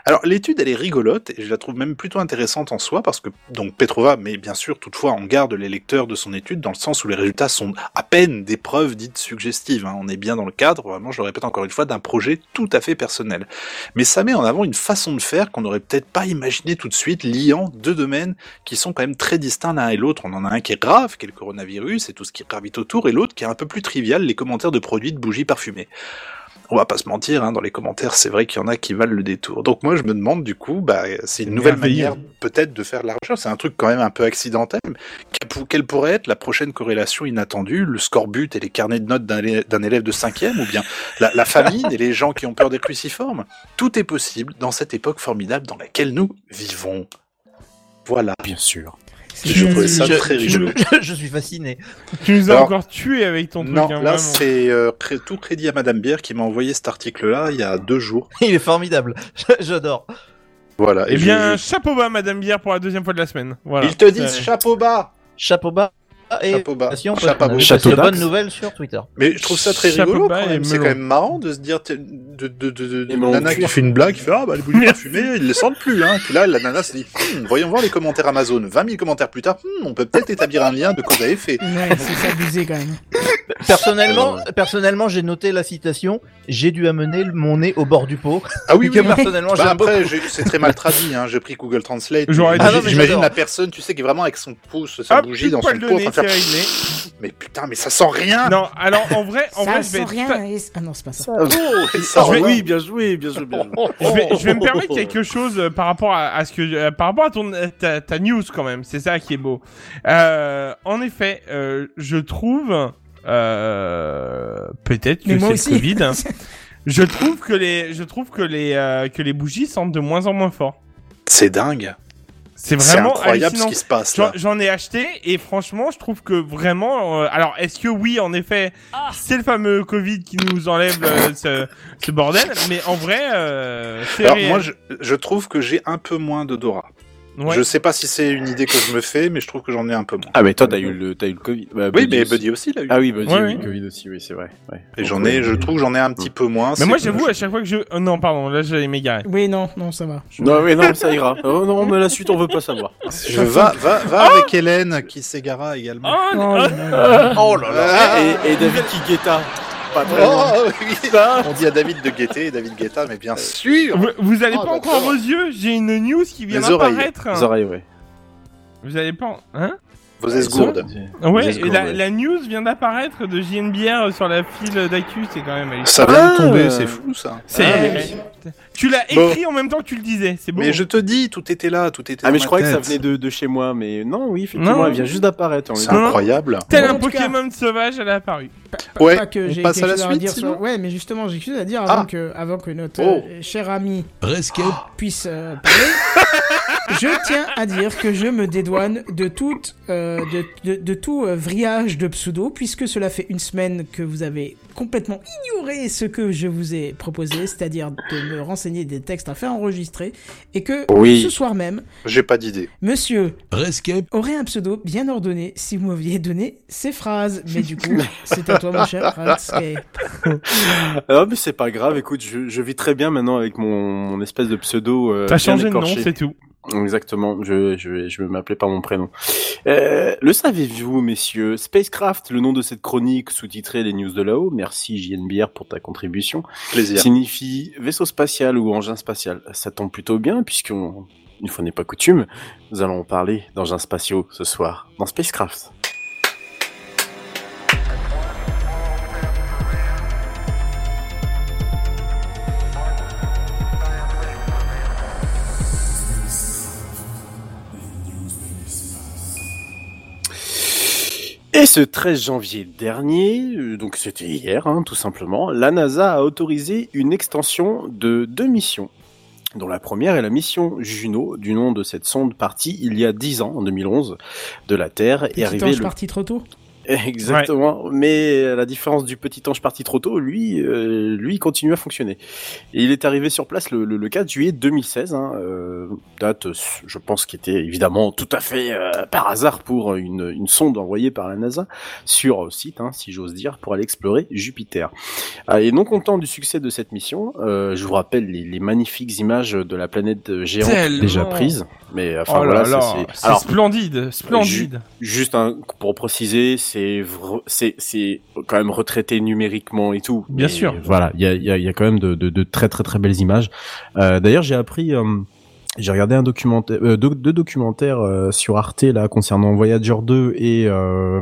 Alors l'étude elle est rigolote et je la trouve même plutôt intéressante en soi parce que donc Petrova mais bien sûr toutefois on garde les lecteurs de son étude dans le sens où les résultats sont à peine des preuves dites suggestives. hein. On est bien dans le cadre vraiment je le répète encore une fois d'un projet tout à fait personnel. Mais ça met en avant une façon de faire qu'on n'aurait peut-être pas imaginé tout de suite liant deux domaines qui sont quand même très distincts l'un et l'autre. On en a un qui est grave qui est le coronavirus et tout ce qui gravite autour et l'autre qui est un peu plus trivial les commentaires de produits de bougies parfumées on va pas se mentir, hein, dans les commentaires, c'est vrai qu'il y en a qui valent le détour. Donc moi, je me demande du coup, bah, c'est une nouvelle manière peut-être de faire de la recherche. C'est un truc quand même un peu accidentel. Quelle pour- Quelle pourrait être la prochaine corrélation inattendue, le scorbut et les carnets de notes d'un élève de cinquième, ou bien la, la famine et les gens qui ont peur des cruciformes? Tout est possible dans cette époque formidable dans laquelle nous vivons. Voilà. Bien sûr. Je trouvais ça je, très je- rigolo. je- je suis fasciné. Tu nous as Alors- encore tué avec ton truc. Non, hein, là c'est euh, tout crédit à Madame Bière qui m'a envoyé cet article-là il y a deux jours. Il est formidable. J'adore. Voilà. Eh je- bien, je- chapeau bas, Madame Bière, pour la deuxième fois de la semaine. Voilà. Ils te disent chapeau bas. Chapeau bas et Chapeau bas. félicitations, parce Chapeau qu'on a bas. vu Château de bonnes nouvelles sur Twitter. Mais je trouve ça très Chapeau rigolo bas quand et même. C'est melon. quand même marrant de se dire t'es- de de de de, de Et melon nana qui fait une blague, qui fait ah bah les bougies parfumées, ils les sentent plus hein. Puis là la nana se dit Hmm, voyons voir les commentaires Amazon. 20 000 commentaires plus tard, hmm, on peut peut-être établir un lien de cause à effet. Ouais, c'est abusé quand même. Personnellement, personnellement, j'ai noté la citation. J'ai dû amener le- mon nez au bord du pot. Ah oui oui. personnellement, Bah j'aime après, j'ai- c'est très mal traduit. Hein. J'ai pris Google Translate. J'aurais Ah non, mais J'imagine j'adore. la personne, tu sais, qui est vraiment avec son pouce, sa Hop, bougie dans de son poil de pot, en nez, train de c'est faire. réglé. Mais putain, mais ça sent rien. Non, alors en vrai, en ça vrai, je vais sent être rien. Ah non, c'est pas ça. Oh, ça Je vais- rend- oui, bien joué, bien joué, bien joué. Je vais, je vais me permettre quelque chose euh, par rapport à, à ce que euh, par rapport à ton euh, ta, ta news quand même. C'est ça qui est beau. Euh, en effet, euh, je trouve euh, peut-être que c'est le. Covid. hein. je trouve que les je trouve que les euh, que les bougies sentent de moins en moins fort. C'est dingue. C'est vraiment incroyable ce qui se passe J'en là. j'en ai acheté et franchement, je trouve que vraiment. euh, alors, est-ce que oui, en effet, c'est le fameux Covid qui nous enlève euh, ce, ce bordel Mais en vrai, euh, Alors réel. moi, je, je trouve que j'ai un peu moins d'odorat. Ouais. Je sais pas si c'est une idée que je me fais, mais je trouve que j'en ai un peu moins. Ah mais toi t'as eu le t'as eu le Covid. Bah, Oui, Buddy mais aussi. Buddy aussi l'a eu. Ah oui, Buddy, Ouais, oui, ouais. Covid aussi, oui, c'est vrai. Ouais. Et j'en ai, euh, je trouve que j'en ai un petit peu moins. Mais moi, j'avoue, je- à chaque fois que je. oh, non, pardon, là, j'allais m'égarer. Oui, non, non, ça va. Non, oui, non, ça ira. Oh non, mais la suite, on veut pas savoir. Je va, va, va avec Hélène qui s'égara également. Oh, Oh, oh, là là. Oh là là Et, et David Kigueta. Pas très loin. Oh, oui. On dit à David de guetter, et David Guetta, mais bien sûr Vous, vous allez Oh, pas en croire d'accord. vos yeux, j'ai une news qui vient d'apparaître. Les oreilles, ouais. Vous allez pas. en- Hein Vos esgourdes. Ouais, esgourdes, la, ouais. la news vient d'apparaître de JNBR sur la file d'actu, c'est quand même. Ça vient de Ah. tomber, c'est fou ça. C'est. Ah, Tu l'as Bon. écrit en même temps que tu le disais, c'est beau. Mais je te dis, tout était là, tout était Ah, dans mais ma je croyais que ça venait de, de chez moi, mais non, oui, effectivement, Non. elle vient juste d'apparaître. C'est incroyable. Tel un cas- Pokémon sauvage, elle est apparue. Ouais, Pas que on passe à la suite, dire sinon sur... Ouais, mais justement, j'ai quelque chose à dire Ah. avant, que, avant que notre Oh. euh, cher ami Rescape. puisse euh, parler. je tiens à dire que je me dédouane de, toute, euh, de, de, de tout euh, vrillage de pseudo, puisque cela fait une semaine que vous avez complètement ignoré ce que je vous ai proposé, c'est-à-dire de me renseigner des textes à faire enregistrer, et que Oui. ce soir même, J'ai pas d'idée. monsieur Rescape. aurait un pseudo bien ordonné si vous m'aviez donné ces phrases. Mais du coup, c'est à toi, mon cher Redscape. Ah, mais c'est pas grave, écoute, je, je vis très bien maintenant avec mon, mon espèce de pseudo. euh, T'as changé de nom, c'est tout. Exactement, je, je, je m'appeler par mon prénom. Euh, le savez-vous, messieurs Spacecraft, le nom de cette chronique sous-titrée Les News de là-haut, merci JNBR pour ta contribution, Plaisir. signifie vaisseau spatial ou engin spatial. Ça tombe plutôt bien, puisqu'on, une fois n'est pas coutume, nous allons parler d'engins spatiaux ce soir dans Spacecraft. Et ce 13 janvier dernier, euh, donc c'était hier hein, tout simplement, la NASA a autorisé une extension de deux missions, dont la première est la mission Juno, du nom de cette sonde partie il y a 10 ans, en 2011, de la Terre, et arrivée ange le parti trop tôt? Exactement, mais à la différence du petit ange parti trop tôt, lui, euh, lui il continue à fonctionner. Et il est arrivé sur place le, le, le 4 juillet 2016, hein, euh, date, euh, je pense, qui était évidemment tout à fait euh, par hasard pour une, une sonde envoyée par la NASA sur euh, site, hein, si j'ose dire, pour aller explorer Jupiter. Ah, et non content du succès de cette mission, euh, je vous rappelle les, les magnifiques images de la planète géante Tellement. déjà prises, mais enfin oh voilà, c'est splendide, splendide. Juste un, pour préciser, c'est quand même retraité numériquement et tout. Bien sûr. Voilà, il y a, il y, a, il y a quand même de, de, de très très très belles images. Euh, D'ailleurs, j'ai appris, euh, j'ai regardé un documentaire, euh, deux, deux documentaires euh, sur Arte là concernant Voyager 2 et euh,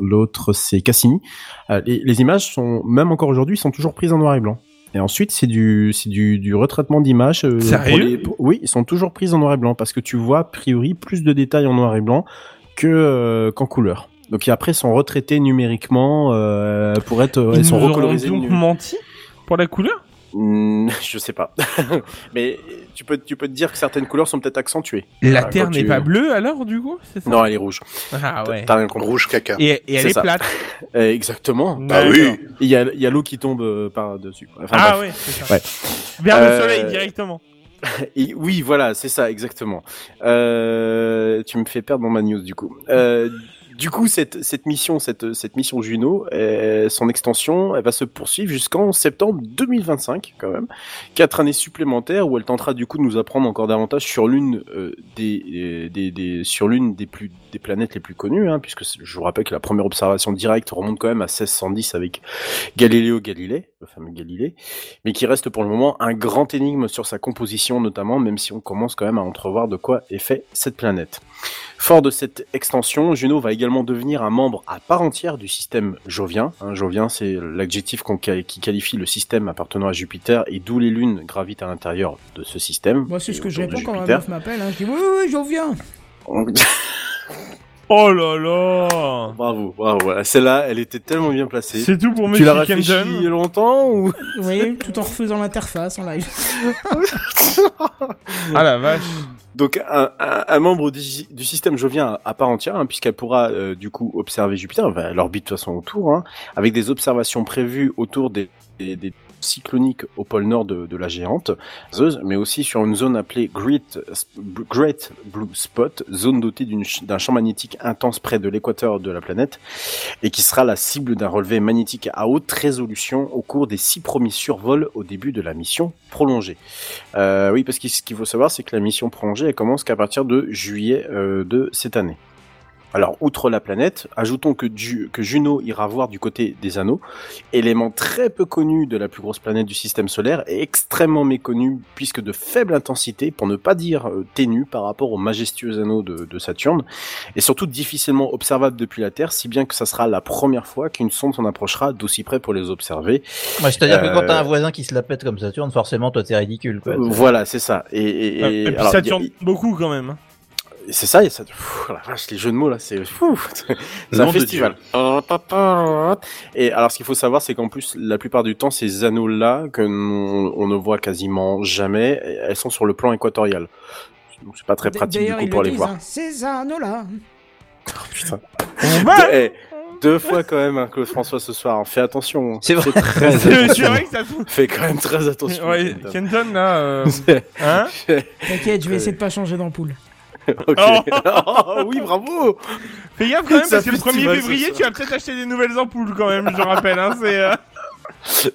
l'autre c'est Cassini. Les, les images sont même encore aujourd'hui sont toujours prises en noir et blanc. Et ensuite, c'est du, c'est du, du retraitement d'images. Sérieux pour les- pour- Oui, ils sont toujours prises en noir et blanc parce que tu vois, a priori, plus de détails en noir et blanc que qu'en couleur. Donc et après, ils sont retraités numériquement euh, pour être, Ils ils sont nous auront recolorisés. donc nu- menti pour la couleur? Hmm, je sais pas. Mais tu peux, tu peux te dire que certaines couleurs sont peut-être accentuées. La Terre n'est tu- pas bleue alors du coup c'est ça? Non, elle est rouge. Ah ouais. T'as rien compris. Rouge caca. Et, et elle C'est est ça. plate. Euh, exactement. Ah D'accord. oui. Il y a, il y a l'eau qui tombe euh, par dessus. Enfin, Ah bref. ouais, c'est ça. Ouais. Vers Euh, le soleil directement. Et oui, voilà, c'est ça, exactement. Euh, tu me fais perdre dans ma news du coup. Euh, du coup, cette, cette mission, cette, cette mission Juno, euh, son extension, elle va se poursuivre jusqu'en septembre 2025 quand même. Quatre années supplémentaires où elle tentera du coup de nous apprendre encore davantage sur l'une euh, des, euh, des, des sur l'une des plus des planètes les plus connues, hein, puisque je vous rappelle que la première observation directe remonte quand même à 1610 avec Galiléo Galilée, le fameux Galilée, mais qui reste pour le moment un grand énigme sur sa composition notamment, même si on commence quand même à entrevoir de quoi est fait cette planète. Fort de cette extension, Juno va également devenir un membre à part entière du système jovien. Hein, jovien, c'est l'adjectif qui qualifie le système appartenant à Jupiter et d'où les lunes gravitent à l'intérieur de ce système. Moi, c'est ce que je réponds quand ma meuf m'appelle. Hein. Je dis oui, oui, oui, j'en viens. Oh là là bravo, bravo. Voilà. Celle-là, elle était tellement bien placée. C'est tout pour Tu Monsieur l'as réfléchi Camden. longtemps ou? Oui, tout en refaisant l'interface en live. Ah la vache. Donc un, un- un membre du, du système jovien à, à part entière, hein, puisqu'elle pourra euh, du coup observer Jupiter, enfin, elle orbite de toute façon autour, hein, avec des observations prévues autour des, des, des cyclonique au pôle nord de, la géante, mais aussi sur une zone appelée Great, Blue Spot, zone dotée d'un champ magnétique intense près de l'équateur de la planète, et qui sera la cible d'un relevé magnétique à haute résolution au cours des six premiers survols au début de la mission prolongée. Euh, oui, parce que ce qu'il faut savoir, c'est que la mission prolongée, elle commence qu'à partir de juillet euh, de cette année. Alors, outre la planète, ajoutons que, Ju- que Juno ira voir du côté des anneaux, élément très peu connu de la plus grosse planète du système solaire et extrêmement méconnu puisque de faible intensité, pour ne pas dire euh, ténu par rapport aux majestueux anneaux de, de Saturne, et surtout difficilement observable depuis la Terre, si bien que ça sera la première fois qu'une sonde s'en approchera d'aussi près pour les observer. Ouais, C'est-à-dire que quand Euh, t'as un voisin qui se la pète comme Saturne, forcément, toi, t'es ridicule. Quoi. Voilà, c'est ça. Et, et, Ah, et- Et puis alors, ça il y a- tourne beaucoup quand même. Hein. C'est ça, et ça. Pfff, la vache, les jeux de mots là, c'est fou. C'est Nom un festival. Et alors, ce qu'il faut savoir, c'est qu'en plus, la plupart du temps, ces anneaux-là, que on ne voit quasiment jamais, elles sont sur le plan équatorial. Donc, c'est pas très pratique du coup pour le les disent, voir. hein, ces anneaux-là. Putain. Va Deux, eh, deux fois quand même, hein, Claude François ce soir. Fais attention. hein. C'est vrai. Fais très vrai que ça se Fais quand même très attention. Ouais, Kenton. Kenton là. euh, Hein T'inquiète, je vais essayer de pas changer d'ampoule. Oh. Oui, bravo. Fais gaffe quand même parce que le 1er festival, février tu vas peut-être acheter des nouvelles ampoules quand même, je rappelle. Hein, c'est. euh,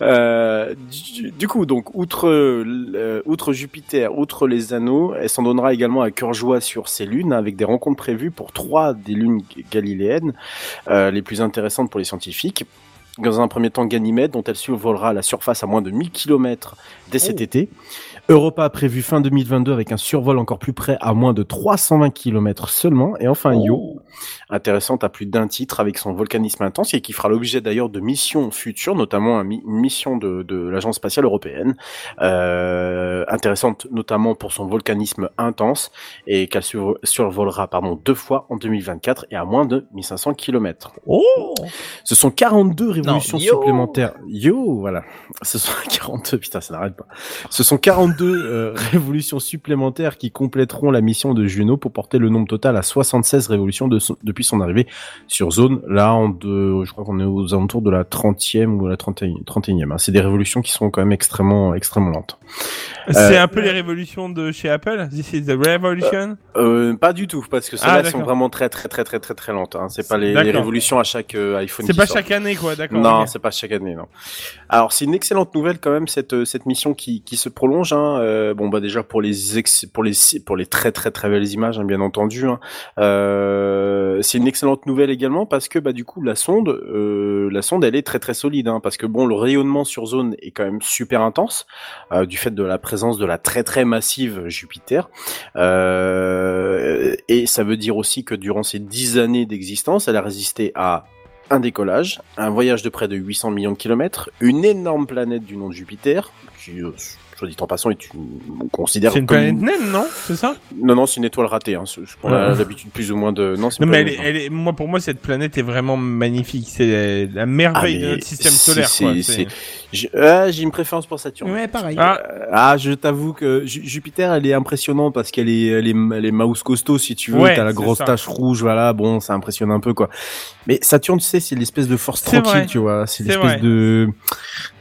Euh, du, du coup, donc, outre, euh, outre Jupiter, outre les anneaux, elle s'en donnera également à cœur joie sur ces lunes, avec des rencontres prévues pour trois des lunes galiléennes, euh, les plus intéressantes pour les scientifiques. Dans un premier temps, Ganymède, dont elle survolera la surface à moins de 1000 km dès cet été. Europa a prévu fin 2022 avec un survol encore plus près à moins de 320 km seulement. Et enfin, Io, intéressante à plus d'un titre avec son volcanisme intense et qui fera l'objet d'ailleurs de missions futures, notamment une mission de, de l'Agence spatiale européenne, euh, intéressante notamment pour son volcanisme intense et qu'elle sur- survolera pardon deux fois en 2024 et à moins de 1500 km. Oh Ce sont 42 révolutions yo supplémentaires. Yo, voilà. Ce sont 42, putain, ça n'arrête pas. Ce sont 42 euh, révolutions supplémentaires qui compléteront la mission de Juno pour porter le nombre total à 76 révolutions de son- depuis son arrivée sur zone. Là, de, je crois qu'on est aux alentours de la 30e ou la 31, 31e. hein. C'est des révolutions qui sont quand même extrêmement, extrêmement lentes. C'est un peu les révolutions de chez Apple? This is the revolution? Euh, pas du tout, parce que Ah, celles-là elles sont vraiment très, très, très, très, très, très lentes. Hein. C'est pas les, révolutions à chaque euh, iPhone. C'est pas sort. chaque année quoi, d'accord. Non, c'est pas chaque année, non. Alors, c'est une excellente nouvelle quand même cette euh, cette mission qui qui se prolonge. Hein. Euh, bon, bah déjà pour les ex- pour les pour les très très très belles images, hein, bien entendu. Euh, c'est une excellente nouvelle également parce que bah du coup la sonde euh, la sonde elle est très très solide. Hein, parce que bon, le rayonnement sur zone est quand même super intense euh, du fait de la présence de la très très massive Jupiter. Et ça veut dire aussi que durant ces dix années d'existence, elle a résisté à un décollage, un voyage de près de 800 millions de kilomètres, une énorme planète du nom de Jupiter, qui, soit dit en passant, est une, on considère C'est une comme- planète naine, non? C'est ça? Non, non, c'est une étoile ratée. Hein. On a l'habitude plus ou moins de. Non, c'est Non mais elle est, étoile. elle est- moi pour moi cette planète est vraiment magnifique. C'est la merveille Ah, de notre système solaire. c'est- quoi. c'est- C'est- J'ai ah, j'ai une préférence pour Saturne. Ouais, pareil. Ah, Euh, Ah, je t'avoue que Ju- Jupiter, elle est impressionnante parce qu'elle est, elle est, elle est mouse costaud si tu veux. Ouais, T'as la grosse ça. tache rouge, voilà. Bon, ça impressionne un peu quoi. Mais Saturne, tu sais, c'est l'espèce de force C'est tranquille, vrai. tu vois. C'est C'est l'espèce vrai. de.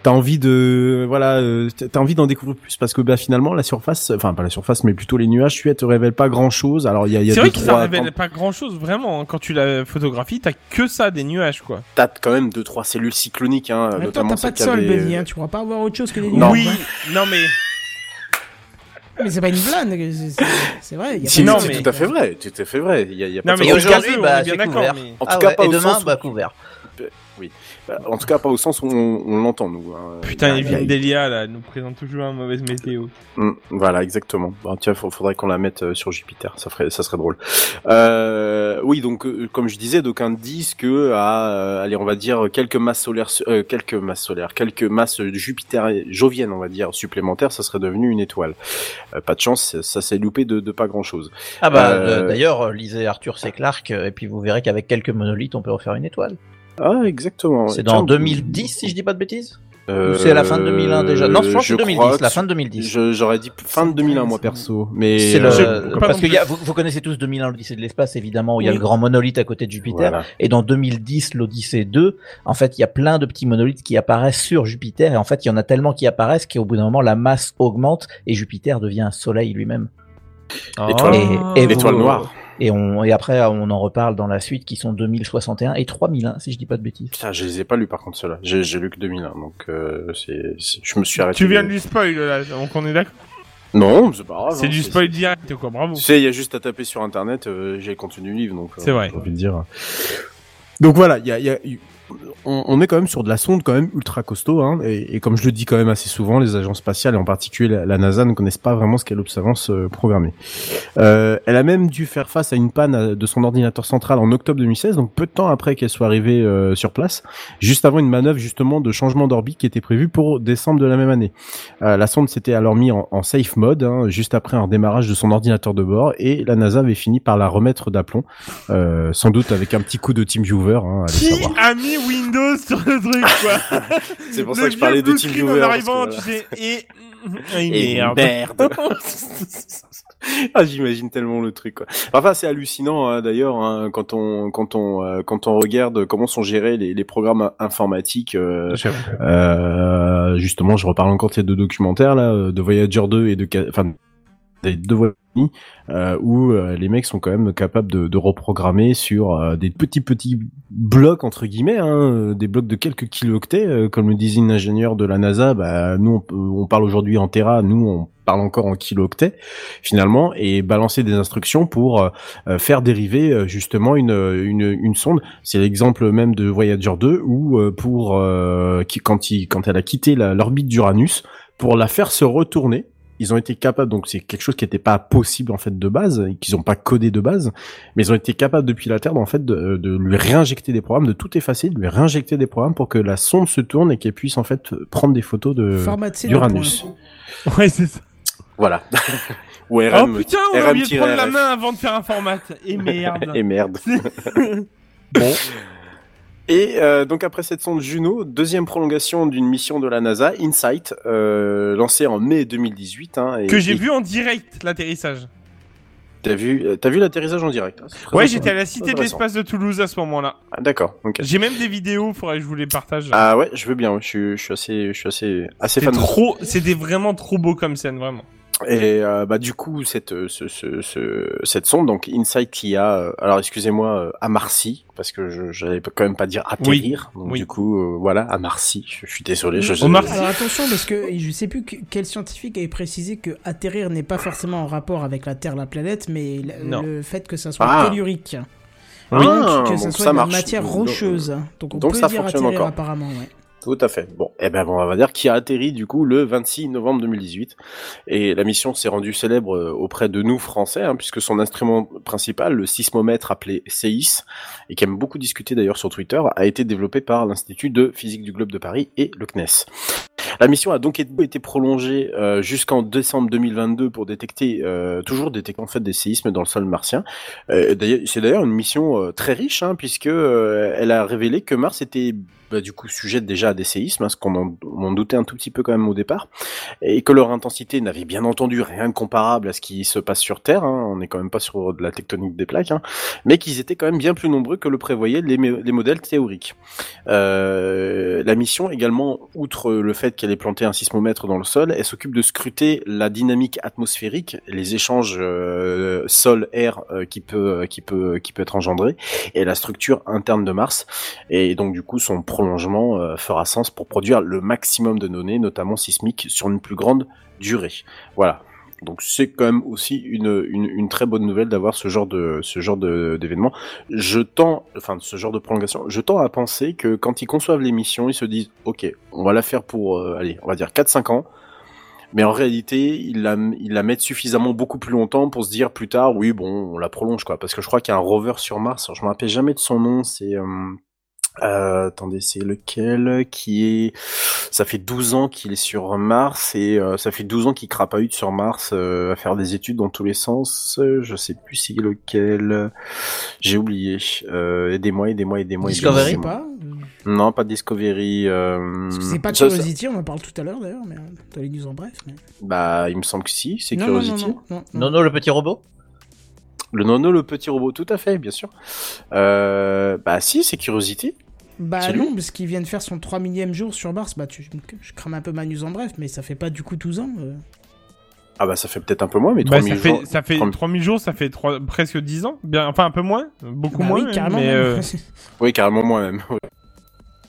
T'as envie de, voilà, euh, t'as envie d'en découvrir plus parce que bah finalement la surface, enfin pas la surface, mais plutôt les nuages, tu te révèlent pas grand chose. Alors il y a, y a C'est vrai que ça trois révèle pas grand chose vraiment. hein. Quand tu la photographies, t'as que ça, des nuages quoi. t'as quand même deux trois cellules cycloniques, hein, temps, notamment t'as pas de sol, avaient- Benny, hein. tu pourras pas avoir autre chose que des nuages. oui, hein. non mais Mais c'est pas une blague, c'est- c'est c'est vrai. il y a non, c'est mais- tout à fait vrai, tout à fait vrai. Il y a, y a pas non de mais aujourd'hui, bah, c'est d'accord. couvert. mais- En tout Ah cas, ouais, pas et au demain, sens bah couvert. Bah, En tout cas, pas au sens où on, on l'entend, nous. hein. Putain, Il a- Evil Delia là nous présente toujours une mauvaise météo. Mm, voilà, exactement. Bon, tiens, faut- faudrait qu'on la mette euh, sur Jupiter, ça ferait, ça serait drôle. Euh, oui, donc euh, comme je disais, d'aucuns disent que à, euh, allez, on va dire quelques masses solaires, euh, quelques masses solaires, quelques masses de Jupiter joviennes, on va dire supplémentaires, ça serait devenu une étoile. Euh, pas de chance, ça, ça s'est loupé de, de pas grand chose. Ah bah Euh, d'ailleurs, lisez Arthur C. Clarke et puis vous verrez qu'avec quelques monolithes, on peut en faire une étoile. Ah, exactement. C'est dans 2010, si je dis pas de bêtises. Euh, C'est à la fin de 2001 déjà. Non, je pense que c'est crois 2010, que la fin de 2010. je- J'aurais dit fin de 2001 moi perso, mais C'est le, euh, pas parce que y a- vous, vous connaissez tous 2001 l'Odyssée de l'espace évidemment où il y a le grand monolithe à côté de Jupiter voilà. et dans 2010 l'Odyssée 2 en fait il y a plein de petits monolithes qui apparaissent sur Jupiter et en fait il y en a tellement qui apparaissent qu'au bout d'un moment la masse augmente et Jupiter devient un soleil lui-même Et l'étoile vous- noire. et on et après on en reparle dans la suite qui sont 2061 et 3001 si je dis pas de bêtises. Putain, je les ai pas lus par contre ceux-là. J'ai lu que 2001, donc euh, c'est, je me suis arrêté. Tu viens de lui spoil là, donc on est d'accord. Non, c'est pas grave. C'est hein, du spoil direct quoi, bravo. Tu sais, il y a juste à taper sur internet, euh, j'ai le contenu livre, donc. euh, C'est vrai. J'ai envie de dire. Donc voilà, il y a, il y a- on, on est quand même sur de la sonde quand même ultra costaud, hein, et, et comme je le dis quand même assez souvent, les agences spatiales et en particulier la, la NASA ne connaissent pas vraiment ce qu'est l'observance euh, programmée. Euh, elle a même dû faire face à une panne euh, de son ordinateur central en octobre 2016, donc peu de temps après qu'elle soit arrivée euh, sur place, juste avant une manœuvre justement de changement d'orbite qui était prévue pour décembre de la même année. Euh, la sonde s'était alors mise en, en safe mode, hein, juste après un démarrage de son ordinateur de bord, et la NASA avait fini par la remettre d'aplomb, euh, sans doute avec un petit coup de TeamViewer, hein, allez Qui savoir. a mis Windows sur le truc quoi C'est pour Le ça que je parlais de TeamViewer. en que arrivant, voilà. tu sais, et... Et Et merde. merde. ah, j'imagine tellement le truc. Quoi. Enfin, c'est hallucinant hein, d'ailleurs hein, quand on quand on euh, quand on regarde comment sont gérés les, les programmes informatiques. euh, euh, justement, je reparle encore de ces deux documentaires là, de Voyager 2 et de enfin des deux Voyager euh, où euh, les mecs sont quand même capables de, reprogrammer sur euh, des petits petits blocs entre guillemets, hein, des blocs de quelques kilooctets, comme le disait une ingénieure de la NASA. Bah, nous, on, parle aujourd'hui en Tera, nous, on parle encore en kilooctets finalement, et balancer des instructions pour faire dériver justement une, une, sonde. C'est l'exemple même de Voyager 2 où pour quand, elle a quitté l'orbite d'Uranus, pour la faire se retourner, ils ont été capables, donc c'est quelque chose qui n'était pas possible en fait de base, et qu'ils n'ont pas codé de base, mais ils ont été capables depuis la Terre en fait de, de lui réinjecter des programmes, de tout effacer, de lui réinjecter des programmes pour que la sonde se tourne et qu'elle puisse en fait prendre des photos de d'Uranus. Ouais, c'est ça. Voilà. Ou Oh RM. putain, on a oublié de prendre la main avant de faire un format. Et merde. Et merde. bon. Et euh, donc après cette sonde Juno, deuxième prolongation d'une mission de la NASA, InSight, euh, lancée en mai 2018. Hein, et- que j'ai et- vu en direct l'atterrissage. T'as vu, euh, t'as vu l'atterrissage en direct hein, très Ouais, j'étais à la Cité de l'Espace de Toulouse à ce moment-là. Ah, D'accord. J'ai même des vidéos, faudrait que je vous les partage. Ah ouais, je veux bien. Je suis, je suis assez, je suis assez, assez fan. de- trop, c'était vraiment trop beau comme scène, vraiment. Et euh, bah du coup cette euh, ce, ce, ce- cette sonde donc Insight qui a euh, alors excusez-moi euh, à Marcy parce que je j'allais quand même pas dire atterrir donc oui. du coup euh, voilà à Marcy je, je suis désolé je, je- Alors attention parce que je sais plus que- quel scientifique avait précisé que atterrir n'est pas forcément en rapport avec la Terre, la planète, mais le, fait que ça soit Ah. tellurique. Oui, Donc, que ça soit ça marche. matière rocheuse. Donc on donc peut ça dire fonctionne atterrir encore. apparemment, ouais. Tout à fait. Bon, eh ben on va dire qui a atterri du coup le 26 novembre 2018 et la mission s'est rendue célèbre euh, auprès de nous français hein, puisque son instrument principal, le sismomètre appelé CEIS et qui aime beaucoup discuter d'ailleurs sur Twitter, a été développé par l'Institut de physique du globe de Paris et le CNES. La mission a donc été prolongée euh, jusqu'en décembre 2022 pour détecter, euh, toujours détecter en fait des séismes dans le sol martien. Euh, c'est d'ailleurs une mission très riche hein, puisque elle a révélé que Mars était bah, du coup sujette déjà à des séismes, hein, ce qu'on en, doutait un tout petit peu quand même au départ, et que leur intensité n'avait bien entendu rien de comparable à ce qui se passe sur Terre. Hein, on n'est quand même pas sur de la tectonique des plaques, hein, mais qu'ils étaient quand même bien plus nombreux que le prévoyaient les modèles théoriques. Euh, la mission également, outre le fait qu'elle ait planté un sismomètre dans le sol, elle s'occupe de scruter la dynamique atmosphérique, les échanges euh, sol-air euh, qui peut qui peut qui peut être engendré, et la structure interne de Mars. Et donc du coup, son euh, fera sens pour produire le maximum de données, notamment sismiques, sur une plus grande durée. Voilà. Donc c'est quand même aussi une, une, une très bonne nouvelle d'avoir ce genre de ce genre d'événement. Je tends, enfin ce genre de prolongation, je tends à penser que quand ils conçoivent l'émission, ils se disent ok, on va la faire pour euh, allez, on va dire 4-5 ans. Mais en réalité, ils la, ils la mettent suffisamment beaucoup plus longtemps pour se dire plus tard, oui, bon, on la prolonge, quoi. Parce que je crois qu'il y a un rover sur Mars, je me rappelle jamais de son nom, c'est... Euh, euh, attendez, c'est lequel qui est... Ça fait 12 ans qu'il est sur Mars et euh, ça fait 12 ans qu'il crapahute sur Mars euh, à faire des études dans tous les sens. Je sais plus c'est lequel. J'ai oublié. Euh, aidez-moi, aidez-moi, aidez-moi. Discovery aidez-moi. pas. Non, pas Discovery. euh, C'est pas ça- ça- Curiosity, on en parle tout à l'heure d'ailleurs, mais les news en bref. mais- Bah, il me semble que si, c'est Non, non, Curiosity. non, non, non, non. Non, non, le petit robot? Le Nono, le petit robot, tout à fait, bien sûr. Euh, bah si, c'est Curiosity. Bah non, parce qu'il vient de faire son 3 millième jour sur Mars. Bah tu, je crame un peu ma news en bref, mais ça fait pas du coup 12 ans. euh. Ah bah ça fait peut-être un peu moins, mais Bah, 3000 ça fait, jours. ça fait 3000 3000 jours, ça fait trois- presque 10 ans. Bien, enfin, un peu moins. Beaucoup Bah moins. oui, même, carrément. mais, euh, Oui, carrément moi même.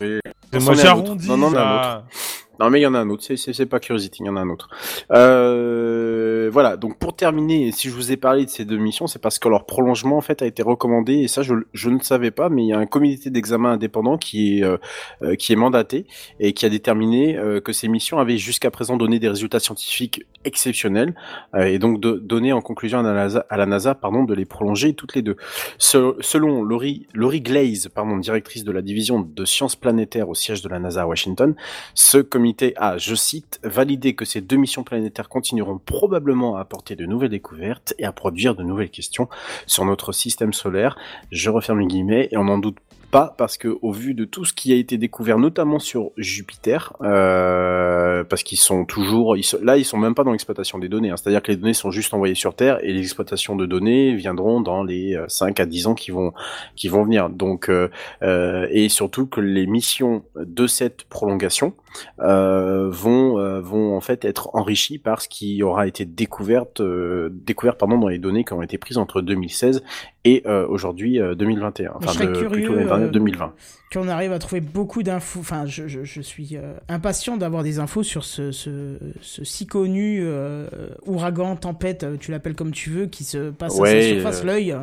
Oui. moi, j'ai un autre. arrondi. Non, non, un. Non, mais il y en a un autre. C'est, pas Curiosity, il y en a un autre. Euh, voilà. Donc, pour terminer, si je vous ai parlé de ces deux missions, c'est parce que leur prolongement, en fait, a été recommandé. Et ça, je, ne savais pas, mais il y a un comité d'examen indépendant qui est, euh, euh, qui est mandaté et qui a déterminé euh, que ces missions avaient jusqu'à présent donné des résultats scientifiques exceptionnels et donc de, donné en conclusion à la NASA, pardon, de les prolonger toutes les deux. Se- selon Laurie, Laurie Glaze, pardon, directrice de la division de sciences planétaires au siège de la NASA à Washington, ce comité je cite, validé que ces deux missions planétaires continueront probablement à apporter de nouvelles découvertes et à produire de nouvelles questions sur notre système solaire. Je referme les guillemets et on n'en doute pas parce que au vu de tout ce qui a été découvert, notamment sur Jupiter, euh, parce qu'ils sont toujours, ils sont- là ils sont même pas dans l'exploitation des données, hein. c'est-à-dire que les données sont juste envoyées sur Terre et les exploitations de données viendront dans les euh, 5 à 10 ans qui vont qui vont venir. Donc euh, euh, et surtout que les missions de cette prolongation euh, vont euh, vont en fait être enrichies par ce qui aura été découverte euh, découvert pardon dans les données qui ont été prises entre 2016 et euh, aujourd'hui euh, 2021 je enfin de- curieux, plutôt euh, 2020 Qu'on arrive à trouver beaucoup d'infos. Enfin, je, je, je suis euh, impatient d'avoir des infos sur ce, ce, ce si connu euh, ouragan, tempête, euh, tu l'appelles comme tu veux, qui se passe à sa surface, euh, l'œil.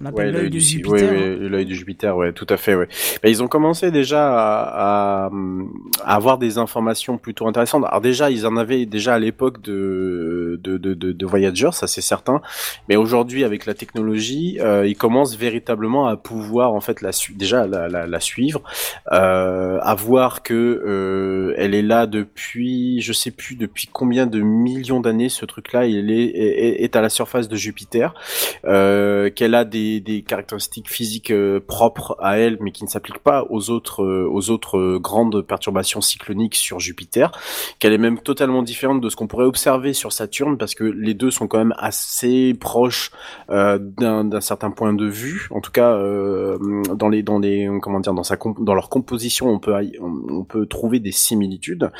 On appelle Ouais, l'œil du, Jupiter. ouais, hein. l'œil de Jupiter, ouais, tout à fait, ouais. Ben, ils ont commencé déjà à, à, à avoir des informations plutôt intéressantes. Alors déjà, ils en avaient déjà à l'époque de, de, de, de, de Voyager, ça c'est certain. Mais aujourd'hui, avec la technologie, euh, ils commencent véritablement à pouvoir en fait la déjà la, la, la suivre, euh, à voir que euh, elle est là depuis, je sais plus depuis combien de millions d'années ce truc-là, il est, est, est à la surface de Jupiter euh, qu'elle a des, des caractéristiques physiques euh, propres à elle, mais qui ne s'appliquent pas aux autres, euh, aux autres euh, grandes perturbations cycloniques sur Jupiter, qu'elle est même totalement différente de ce qu'on pourrait observer sur Saturne, parce que les deux sont quand même assez proches d'un certain point de vue. En tout cas, dans les, dans les, comment dire, dans sa, dans leur composition, on peut, on, peut trouver des similitudes.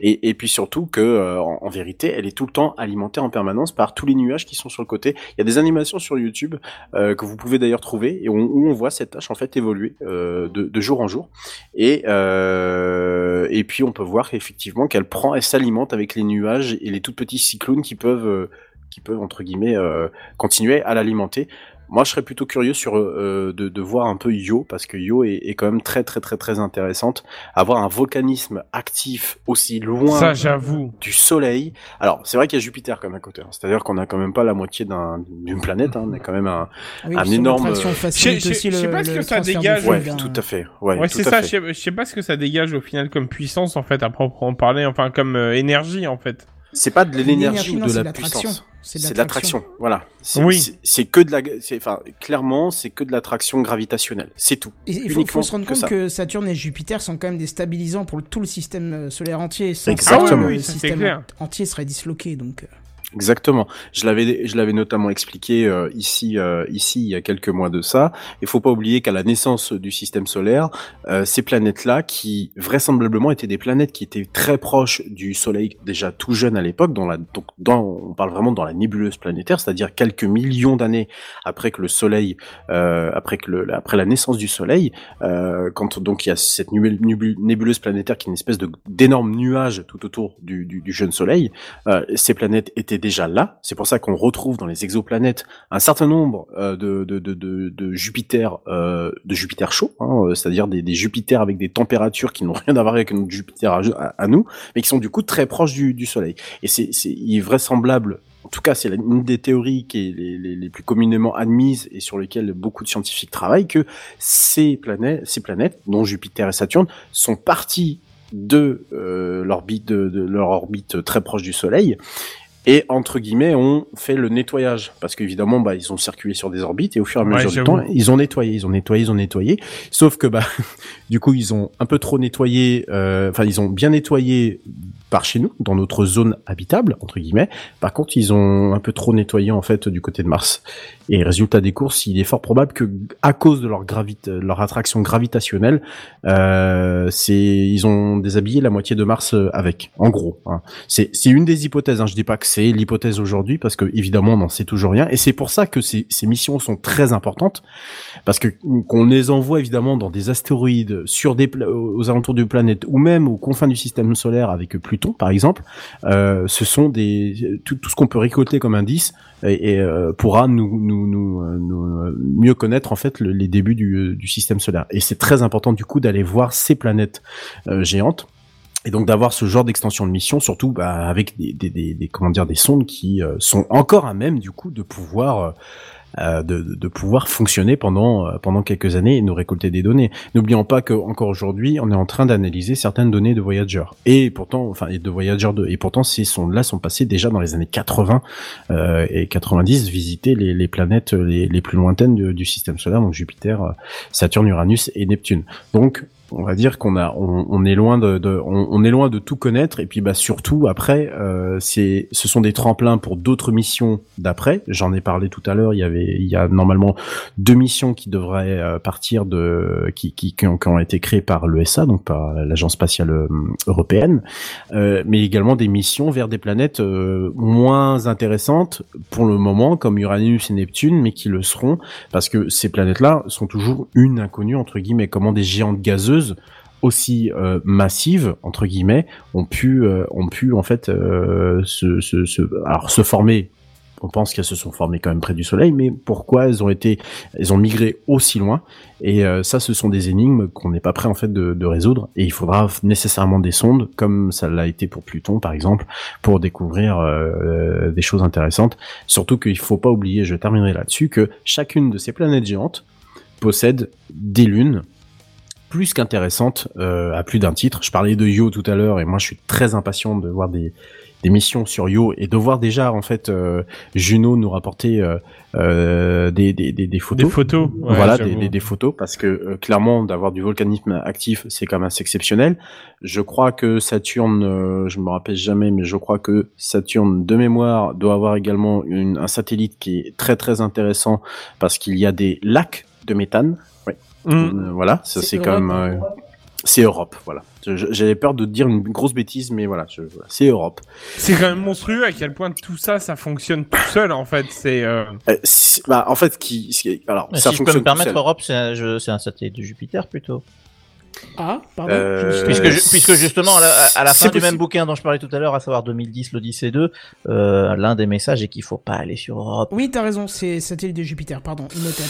Et, puis surtout que, en vérité, elle est tout le temps alimentée en permanence par tous les nuages qui sont sur le côté. Il y a des animations sur YouTube euh, que vous pouvez d'ailleurs trouver et où on voit cette tâche en fait évoluer euh, de, jour en jour. Et euh, et puis on peut voir effectivement qu'elle prend, elle s'alimente avec les nuages et les tout petits cyclones qui peuvent euh, entre guillemets continuer à l'alimenter. Moi, je serais plutôt curieux sur euh, de, de voir un peu Io parce que Io est, est quand même très très très très intéressante. Avoir un volcanisme actif aussi loin Ça, j'avoue. du Soleil. Alors, c'est vrai qu'il y a Jupiter comme à côté. hein. C'est-à-dire qu'on a quand même pas la moitié d'un- d'une planète. Hein. On a quand même un, oui, un énorme- facilite Je- je- aussi je sais pas ce que ça dégage. Ouais, hein. tout à fait. Ouais, c'est ça. Je sais, je sais pas ce que ça dégage au final comme puissance en fait, à proprement parler, enfin comme euh, énergie en fait. C'est pas de l'énergie ou de la puissance. C'est de l'attraction. Voilà. C'est Oui. c'est- que de la, enfin, clairement, c'est que de l'attraction gravitationnelle. C'est tout. Et il faut, faut se rendre que compte ça. que Saturne et Jupiter sont quand même des stabilisants pour tout le système euh, solaire entier. Sans Exactement. ça, Ah le oui, système clair. entier serait disloqué. Donc, euh, Exactement. Je l'avais, je l'avais notamment expliqué euh, ici, euh, ici il y a quelques mois de ça. Il faut pas oublier qu'à la naissance du système solaire, euh, ces planètes-là, qui vraisemblablement étaient des planètes qui étaient très proches du Soleil déjà tout jeune à l'époque, dans la, donc dans, on parle vraiment dans la nébuleuse planétaire, c'est-à-dire quelques millions d'années après que le Soleil, euh, après que le, après la naissance du Soleil, euh, quand donc il y a cette nébuleuse planétaire qui est une espèce de d'énorme nuage tout autour du, du, du jeune Soleil, euh, ces planètes étaient déjà là. C'est pour ça qu'on retrouve dans les exoplanètes un certain nombre euh, de, de, de, de, Jupiter, euh, de Jupiter chaud, hein, euh, c'est-à-dire des, des Jupiters avec des températures qui n'ont rien à voir avec notre Jupiter à, nous, mais qui sont du coup très proches du, du Soleil. Et c'est, c'est, il est vraisemblable. En tout cas, c'est une des théories qui est les, les, plus communément admises et sur lesquelles beaucoup de scientifiques travaillent, que ces planètes, ces planètes, dont Jupiter et Saturne, sont parties de euh, l'orbite de leur orbite très proche du Soleil et entre guillemets ont fait le nettoyage. Parce qu'évidemment bah ils ont circulé sur des orbites et au fur et à Ouais, mesure du temps ils ont nettoyé ils ont nettoyé ils ont nettoyé. Sauf que bah du coup ils ont un peu trop nettoyé euh, enfin ils ont bien nettoyé par chez nous dans notre zone habitable entre guillemets. Par contre ils ont un peu trop nettoyé en fait du côté de Mars et résultat des courses il est fort probable que à cause de leur gravité leur attraction gravitationnelle euh, c'est ils ont déshabillé la moitié de Mars euh, avec en gros hein. c'est c'est une des hypothèses. Hein. Je dis pas que c'est l'hypothèse aujourd'hui parce que évidemment on n'en sait toujours rien et c'est pour ça que ces, ces missions sont très importantes parce que qu'on les envoie évidemment dans des astéroïdes sur des aux alentours d'une planète ou même aux confins du système solaire avec Pluton par exemple. Euh, ce sont des tout, tout ce qu'on peut récolter comme indice et, euh, pourra nous, nous, nous, euh, nous, euh, mieux connaître en fait le- les débuts du, du système solaire. Et c'est très important du coup d'aller voir ces planètes euh, géantes et donc d'avoir ce genre d'extension de mission, surtout bah, avec des, des, des, comment dire des sondes qui euh, sont encore à même du coup de pouvoir euh, euh, de, de- de pouvoir fonctionner pendant euh, pendant quelques années et nous récolter des données. N'oublions pas que encore aujourd'hui, on est en train d'analyser certaines données de Voyager et pourtant, enfin, et de Voyager 2 et pourtant ces sondes-là sont passées déjà dans les années 80 euh, et 90 visiter les, les planètes les, les plus lointaines du, du système solaire, donc Jupiter, euh, Saturne, Uranus et Neptune. Donc on va dire qu'on a on, est loin de, on, est loin de tout connaître. Et puis bah surtout après euh, c'est ce sont des tremplins pour d'autres missions d'après. J'en ai parlé tout à l'heure. Il y avait il y a normalement deux missions qui devraient euh, partir de qui, qui qui ont, qui ont été créées par l'ESA donc par l'agence spatiale euh, européenne. Mais également des missions vers des planètes moins intéressantes pour le moment comme Uranus et Neptune mais qui le seront parce que ces planètes-là sont toujours une inconnue entre guillemets, comment des géantes gazeuses aussi euh, massives entre guillemets ont pu euh, ont pu en fait euh, se, se, se alors se former. On pense qu'elles se sont formées quand même près du Soleil, mais pourquoi elles ont été, elles ont migré aussi loin? Et ça, ce sont des énigmes qu'on n'est pas prêt en fait de, résoudre. Et il faudra nécessairement des sondes, comme ça l'a été pour Pluton par exemple, pour découvrir des choses intéressantes. Surtout qu'il faut pas oublier, je terminerai là-dessus, que chacune de ces planètes géantes possède des lunes plus qu'intéressantes euh, à plus d'un titre. Je parlais de Yo tout à l'heure et moi je suis très impatient de voir des, des missions sur Yo et de voir déjà en fait euh, Juno nous rapporter euh, euh, des, des, des, des photos. Des photos. ouais, voilà, des, des photos, parce que euh, clairement, d'avoir du volcanisme actif, c'est quand même assez exceptionnel. Je crois que Saturne, euh, je me rappelle jamais, mais je crois que Saturne, de mémoire, doit avoir également une, un satellite qui est très très intéressant, parce qu'il y a des lacs de méthane. Mm. Euh, voilà, ça C'est c'est quand même... Europe. euh, c'est Europe, voilà. Je- je- J'avais peur de dire une grosse bêtise, mais voilà, je- voilà, c'est Europe. C'est quand même monstrueux à quel point tout ça, ça fonctionne tout seul en fait. C'est euh, Euh, bah, en fait, qui, alors, Mais ça si je peux fonctionne me permettre. Europe, c'est un, je- satellite de Jupiter plutôt. Ah, pardon. Euh, je Puisque, puisque justement, à la, à la c'est fin du même bouquin dont je parlais tout à l'heure, à savoir 2010, l'Odyssée 2, euh, l'un des messages est qu'il faut pas aller sur Europe. Oui, t'as raison, c'est satellite de Jupiter, pardon, Imhotep.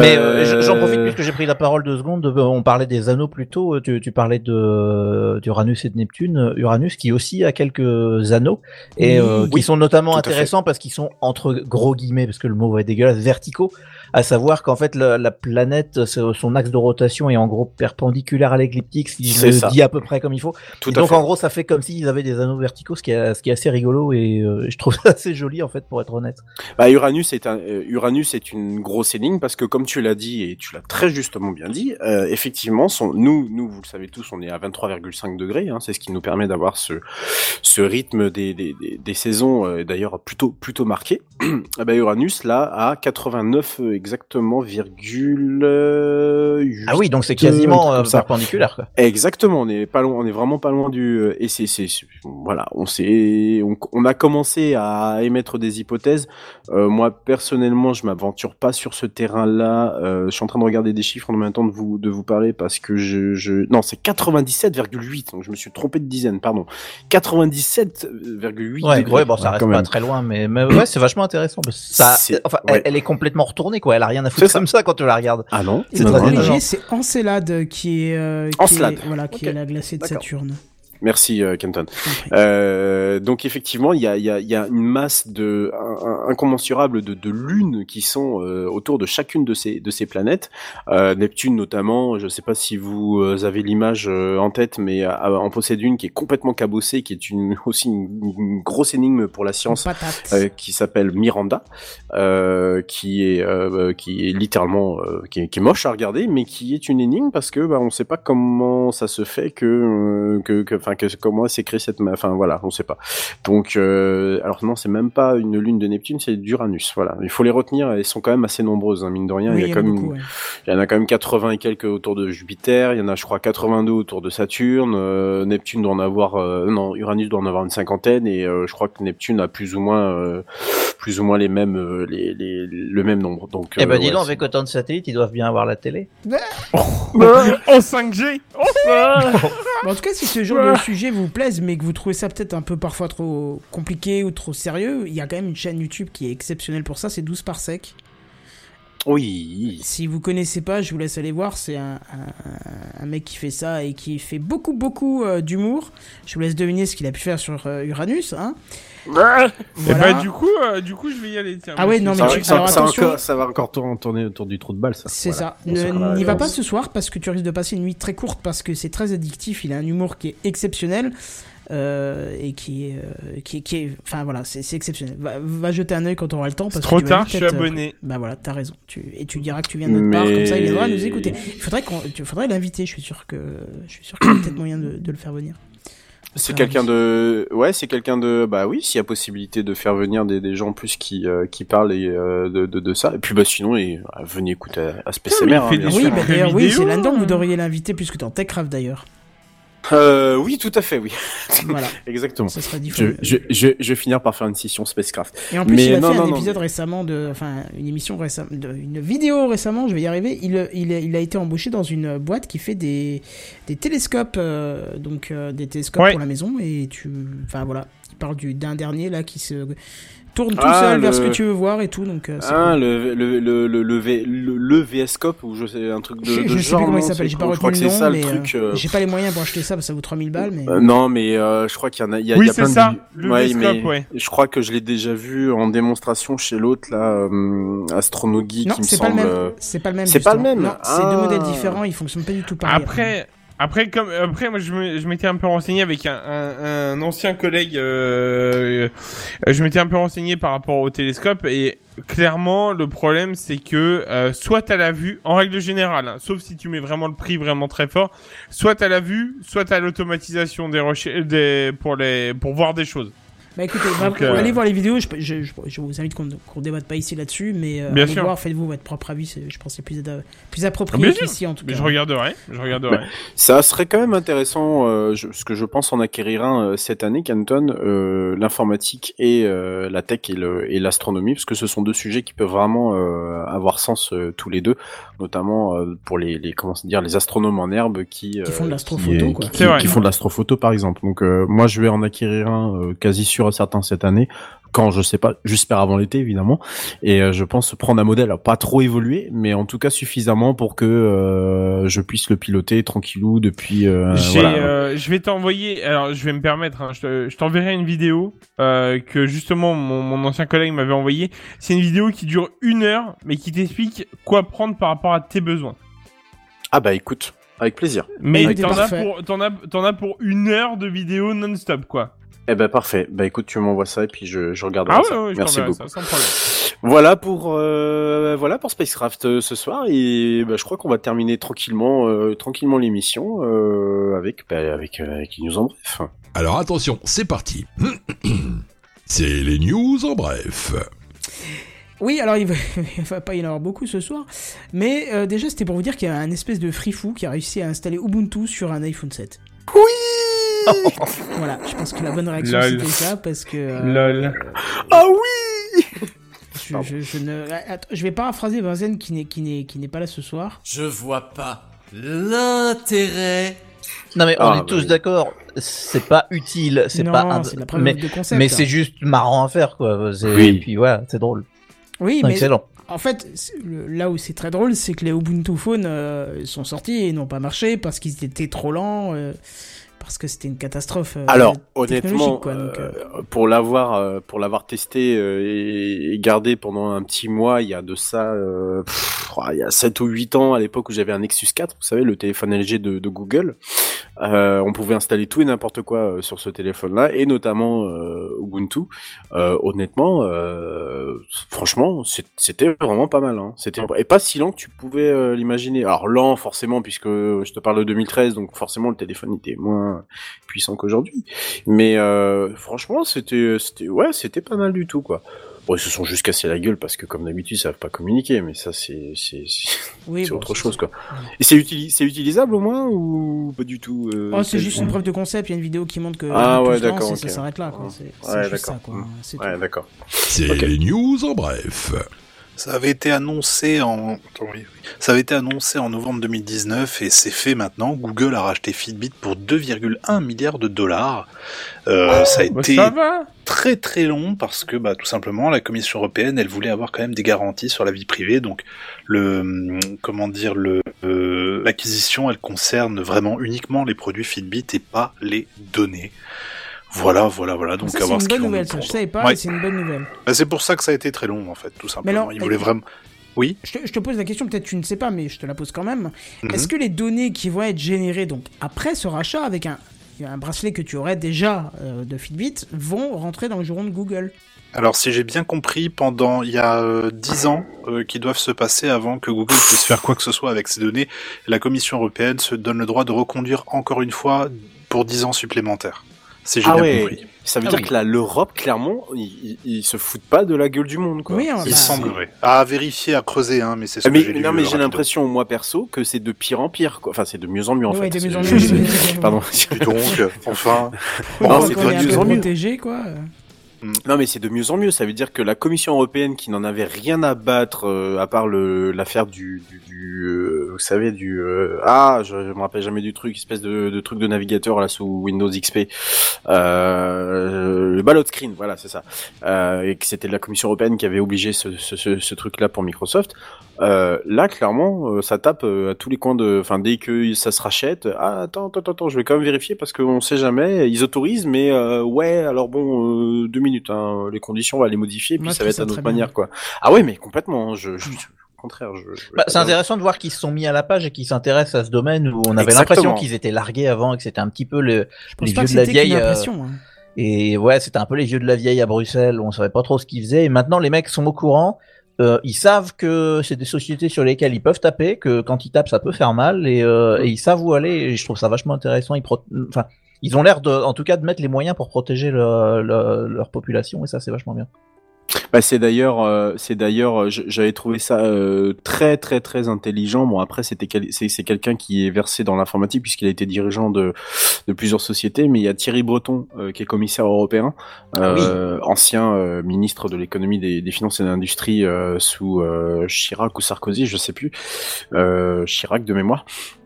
Mais euh, j- j'en Euh, profite puisque j'ai pris la parole deux secondes. euh, On parlait des anneaux plus tôt. euh, Tu, tu parlais de d'Uranus et de Neptune. Euh, Uranus qui aussi a quelques anneaux et Oui. euh, qui Oui, sont notamment intéressants parce qu'ils sont entre gros guillemets parce que le mot va être dégueulasse verticaux. À savoir qu'en fait la, la planète, c'est- son axe de rotation est en gros perpendiculaire à l'écliptique, si je le ça. dis à peu près comme il faut. Tout Et à donc fait. en gros, ça fait comme s'ils avaient des anneaux verticaux, ce qui est, ce qui est assez rigolo et euh, je trouve ça assez joli en fait pour être honnête. Bah, Uranus est un euh, Uranus est une grosse énigme parce que comme tu l'as dit et tu l'as très justement bien dit, euh, effectivement, son, nous nous vous le savez tous, on est à 23,5 degrés, hein, c'est ce qui nous permet d'avoir ce ce rythme des des, des, des saisons euh, d'ailleurs plutôt plutôt marqué. Ah bah, Uranus là à 89 euh, exactement virgule euh, Ah oui, donc c'est quasiment euh, perpendiculaire quoi. Exactement, on est pas loin, on est vraiment pas loin du euh, et c'est c'est voilà, on s'est on, on a commencé à émettre des hypothèses. Euh, moi personnellement, je m'aventure pas sur ce terrain-là. Euh, je suis en train de regarder des chiffres en même temps de vous de vous parler parce que je je non, c'est 97,8 donc je me suis trompé de dizaine, pardon. 97,8 Ouais, ouais, bon, ça reste pas très loin, mais, mais ouais, c'est vachement intéressant. Ça, enfin, ouais. elle, elle est complètement retournée, quoi. Elle a rien à foutre comme ça quand tu la regardes. Ah non, C'est très intelligent. c'est Encelade qui est, euh, qui Encelade. est- voilà, qui est la glacée de. Saturne. Merci euh, Kenton. Euh, donc effectivement, il y a, il y, a, il y a une masse de incommensurable de, de lunes qui sont euh, autour de chacune de ces de ces planètes. Euh, Neptune notamment. Je ne sais pas si vous avez l'image en tête, mais en possède une qui est complètement cabossée, qui est une aussi une, une grosse énigme pour la science. Qui s'appelle Miranda, qui est qui est littéralement qui, est, qui est moche à regarder, mais qui est une énigme parce que bah, on sait pas comment ça se fait que que que enfin que, comment s'écrit cette enfin voilà on sait pas. Donc euh, alors non c'est même pas une lune de Neptune, c'est d'Uranus. Voilà, il faut les retenir. Elles sont quand même assez nombreuses hein, mine de rien. Oui, il y a quand même beaucoup, une- ouais. il y en a quand même 80 et quelques autour de Jupiter, il y en a je crois 82 autour de Saturne, euh, Neptune doit en avoir euh, non, Uranus doit en avoir une cinquantaine et euh, je crois que Neptune a plus ou moins euh, plus ou moins les mêmes euh, les, les le même nombre. Donc Eh ben euh, dis ouais, donc, avec autant de satellites, ils doivent bien avoir la télé. En 5G Oh, ah. Bon, en tout cas, si ce genre de sujet vous plaise, mais que vous trouvez ça peut-être un peu parfois trop compliqué ou trop sérieux, il y a quand même une chaîne YouTube qui est exceptionnelle pour ça, c'est 12 par sec. Oui. Si vous connaissez pas, je vous laisse aller voir. C'est un, un- un mec qui fait ça et qui fait beaucoup, beaucoup euh, d'humour. Je vous laisse deviner ce qu'il a pu faire sur euh, Uranus. Hein. Et Voilà. bah du coup, euh, du coup, je vais y aller. Tiens, Ah ouais, non, Ça, mais va- tu- ça- alors ça va attention. encore, ça va encore tour- tourner autour du trou de balle, ça. C'est Voilà. ça. N'y va pas ce soir parce que tu risques de passer une nuit très courte parce que c'est très addictif. Il a un humour qui est exceptionnel euh, et qui est, euh, qui, est- qui est, enfin voilà, c'est exceptionnel. Va, va jeter un œil quand on aura le temps. C'est Parce trop que tu vas tard, je suis euh, abonné. Bah voilà, t'as raison. Tu, et tu diras que tu viens de notre part, Mais- comme ça il viendra nous écouter. Il faudrait qu'on, tu faudrait l'inviter. Je suis sûr que, je suis sûr qu'il y a peut-être moyen de, de le faire venir. C'est quelqu'un oui. de, ouais, c'est quelqu'un de, bah oui, s'il y a possibilité de faire venir des, des gens plus qui, euh, qui parlent et, euh, de, de, de ça. Et puis bah sinon, et, euh, venez écouter à, à Space mais il MR, fait hein, Oui, bah, oui, c'est là-dedans que vous hein. devriez l'inviter plus que dans Techcraft d'ailleurs. Euh, oui, tout à fait, oui. Voilà, Exactement. ça serait Je, différent. je, je, je vais finir par faire une session Spacecraft. Et en plus, Mais il a non, fait non, un non, épisode récemment de, enfin, une émission récemment, une vidéo récemment. Je vais y arriver. Il, il, il a été embauché dans une boîte qui fait des, des télescopes, euh, donc euh, des télescopes Ouais. pour la maison. Et tu, enfin voilà, il parle du d'un dernier là qui se tourne tout Ah, seul vers le- ce que tu veux voir et tout. Donc, euh, Ah, cool. le, le, le, le, le, V- le, le VScope, ou je sais, un truc de, je, de je sais plus comment il s'appelle. J'ai pas je crois retenu que le c'est nom, ça mais le truc. euh, euh, j'ai pas les moyens pour acheter ça, parce que ça vaut 3000 balles. Mais Euh, non, mais euh, je crois qu'il y en a, il y a, Oui, y a c'est plein ça, de le ouais, mais ouais. Je crois que je l'ai déjà vu en démonstration chez l'autre là, euh, Astronogeek, non, qui me c'est pas le semble. même. C'est pas le même. c'est pas le justement. même. Non, c'est deux Ah. modèles différents. Ils fonctionnent pas du tout pareil. Après, après comme après moi je m'étais un peu renseigné avec un, un, un ancien collègue. euh, je m'étais un peu renseigné par rapport au télescope et clairement le problème c'est que euh, soit t'as la vue en règle générale, hein, sauf si tu mets vraiment le prix vraiment très fort, soit t'as la vue, soit t'as l'automatisation des des pour les pour voir des choses. Bah écoutez, va- Donc, euh, allez voir les vidéos, je, je, je, je vous invite qu'on qu'on débatte pas ici là-dessus, mais euh, Bien allez sûr. voir, faites-vous votre propre avis, je pense que c'est plus, ada- plus Ah, approprié qu'ici en tout Mais je regarderai, je regarderai. Ça serait quand même intéressant, euh, je, parce que je pense en acquérir un euh, cette année, Canton, euh, l'informatique et euh, la tech et l'astronomie, parce que ce sont deux sujets qui peuvent vraiment euh, avoir sens euh, tous les deux, notamment euh, pour les, les comment dire les astronomes en herbe qui Qui font de euh, l'astrophoto, qui, quoi. qui- qui font de l'astrophoto par exemple. Donc euh, moi je vais en acquérir un euh, quasi sûr et certain cette année. Quand je sais pas, j'espère avant l'été évidemment, et euh, je pense prendre un modèle pas trop évolué, mais en tout cas suffisamment pour que euh, je puisse le piloter tranquillou depuis. euh, voilà. euh, je vais t'envoyer. Alors, je vais me permettre. hein, je, te- je t'enverrai une vidéo euh, que justement mon, mon ancien collègue m'avait envoyé. C'est une vidéo qui dure une heure, mais qui t'explique quoi prendre par rapport à tes besoins. Ah bah écoute, avec plaisir. Mais écoutez, t'en as parfait. pour t'en as t'en as pour une heure de vidéo non-stop quoi. Eh ben parfait. Bah écoute, tu m'envoies ça et puis je, je regarderai Ah ouais, ça. ouais, je Merci beaucoup. ça sans problème. Voilà pour euh, voilà pour Spacecraft euh, ce soir et bah, je crois qu'on va terminer tranquillement euh, tranquillement l'émission euh, avec bah, avec euh, avec les news en bref. Alors attention, c'est parti. C'est les news en bref. Oui, alors il va, il va pas y en avoir beaucoup ce soir, mais euh, déjà c'était pour vous dire qu'il y a un espèce de free fou qui a réussi à installer Ubuntu sur un iPhone 7. Oui. Voilà, je pense que la bonne réaction Lol. c'était ça parce que euh, Lol. Ah oui. je, je, je ne, attends, je vais paraphraser Vinzen qui n'est qui n'est qui n'est pas là ce soir. Je vois pas l'intérêt. Non mais on Ah, est bah tous oui. d'accord, c'est pas utile, c'est Non, pas un- mais, de concept. mais c'est juste marrant à faire quoi. C'est- Oui. Et puis voilà, c'est drôle. Oui, mais Excellent. En fait, là où c'est très drôle, c'est que les Ubuntu Phone euh, sont sortis et n'ont pas marché parce qu'ils étaient trop lents. euh, parce que c'était une catastrophe. euh, Alors honnêtement, quoi, donc, euh, euh, pour l'avoir pour l'avoir testé et, et gardé pendant un petit mois, il y a de ça, pff, il y a 7 ou 8 ans à l'époque où j'avais un Nexus 4, vous savez le téléphone LG de, de Google. On pouvait installer tout et n'importe quoi sur ce téléphone-là et notamment Ubuntu. Honnêtement, franchement, c'était vraiment pas mal. Hein. C'était et pas si lent que tu pouvais l'imaginer. Alors lent forcément puisque je te parle de 2013, donc forcément le téléphone était moins puissant qu'aujourd'hui. Mais euh, franchement, c'était, c'était, ouais, c'était pas mal du tout, quoi. Bon, ils se sont juste cassés la gueule parce que, comme d'habitude, ils savent pas communiquer, mais ça, c'est, c'est, c'est, oui, c'est bon, autre c'est- chose, quoi. Et c'est, utili- c'est utilisable au moins ou pas du tout euh, Oh, c'est juste une preuve de concept. Il y a une vidéo qui montre que Ah ouais, d'accord, ça s'arrête là. quoi. C'est c'est Ouais, juste d'accord. ça, quoi. Mm. C'est Ouais, d'accord. C'est les news en bref. Ça avait été annoncé en Attends, oui, oui. ça avait été annoncé en novembre 2019 et c'est fait maintenant. Google a racheté Fitbit pour 2,1 milliards de dollars. Euh, ça a Bah, été ça très très long parce que bah, tout simplement la Commission européenne elle voulait avoir quand même des garanties sur la vie privée donc le hum, comment dire le euh, l'acquisition elle concerne vraiment uniquement les produits Fitbit et pas les données. Voilà, voilà, voilà. Donc ça, à c'est voir une ce qu'ils bonne vont nouvelle. Ça, je savais pas. Ouais. C'est une bonne nouvelle. Bah, c'est pour ça que ça a été très long en fait, tout simplement. alors, Ils voulaient vraiment. Oui. Je te, je te pose la question, peut-être tu ne sais pas, mais je te la pose quand même. Mhm. Est-ce que les données qui vont être générées donc après ce rachat avec un, un bracelet que tu aurais déjà euh, de Fitbit vont rentrer dans le giron de Google? Alors si j'ai bien compris, pendant il y a euh, 10 ans euh, qui doivent se passer avant que Google puisse faire quoi que ce soit avec ces données, la Commission européenne se donne le droit de reconduire encore une fois pour 10 ans supplémentaires. Si j'ai Ah bien ouais. compris. Ça veut Ah dire oui. que là, l'Europe, clairement, ils, se foutent pas de la gueule du monde, quoi. Oui, hein, Il bah, semblerait. À vérifier, à creuser, hein, mais c'est ce Ah, mais, que j'ai non, mais j'ai l'impression, moi perso, que c'est de pire en pire, quoi. Enfin, c'est de mieux en mieux, en Ouais, fait. de mieux en C'est- mieux. c'est- Pardon. Dis donc, enfin. Non, c'est de mieux en mieux. protégé, quoi. Non, mais c'est de mieux en mieux. Ça veut dire que la Commission européenne, qui n'en avait rien à battre, euh, à part le l'affaire du, du, du, euh, vous savez, du euh, ah, je, je me rappelle jamais du truc, espèce de, de truc de navigateur là sous Windows XP, euh, le ballot screen, voilà, c'est ça. Euh, et que c'était la Commission européenne qui avait obligé ce, ce, ce, ce truc-là pour Microsoft. Euh, là, clairement, euh, ça tape euh, à tous les coins de, enfin, dès que ça se rachète, ah, attends, attends, attends, je vais quand même vérifier parce qu'on sait jamais. Ils autorisent, mais euh, ouais, alors bon, euh, deux minutes, hein, les conditions, on va les modifier, puis Moi, ça va être à notre bien. manière, quoi. Ah ouais, mais complètement. hein, Je, je, au contraire, je. je- Bah, c'est intéressant de voir qu'ils se sont mis à la page et qu'ils s'intéressent à ce domaine où on avait l'impression qu'ils étaient largués avant et que c'était un petit peu le, les vieux de la vieille. euh, hein. Et ouais, c'était un peu les vieux de la vieille à Bruxelles où on savait pas trop ce qu'ils faisaient. Et maintenant, les mecs sont au courant. Euh, ils savent que c'est des sociétés sur lesquelles ils peuvent taper, que quand ils tapent, ça peut faire mal, et, euh, et ils savent où aller. Et je trouve ça vachement intéressant. Ils, pro- enfin, ils ont l'air de, en tout cas, de mettre les moyens pour protéger le- le- leur population, et ça, c'est vachement bien. Bah, c'est d'ailleurs, euh, c'est d'ailleurs, euh, j'avais trouvé ça euh, très très très intelligent. Bon après c'était quel- c'est quelqu'un qui est versé dans l'informatique puisqu'il a été dirigeant de de plusieurs sociétés. Mais il y a Thierry Breton euh, qui est commissaire européen, euh, ancien ministre de l'économie, des, des finances et de l'industrie sous Chirac ou Sarkozy, je sais plus, Chirac de mémoire.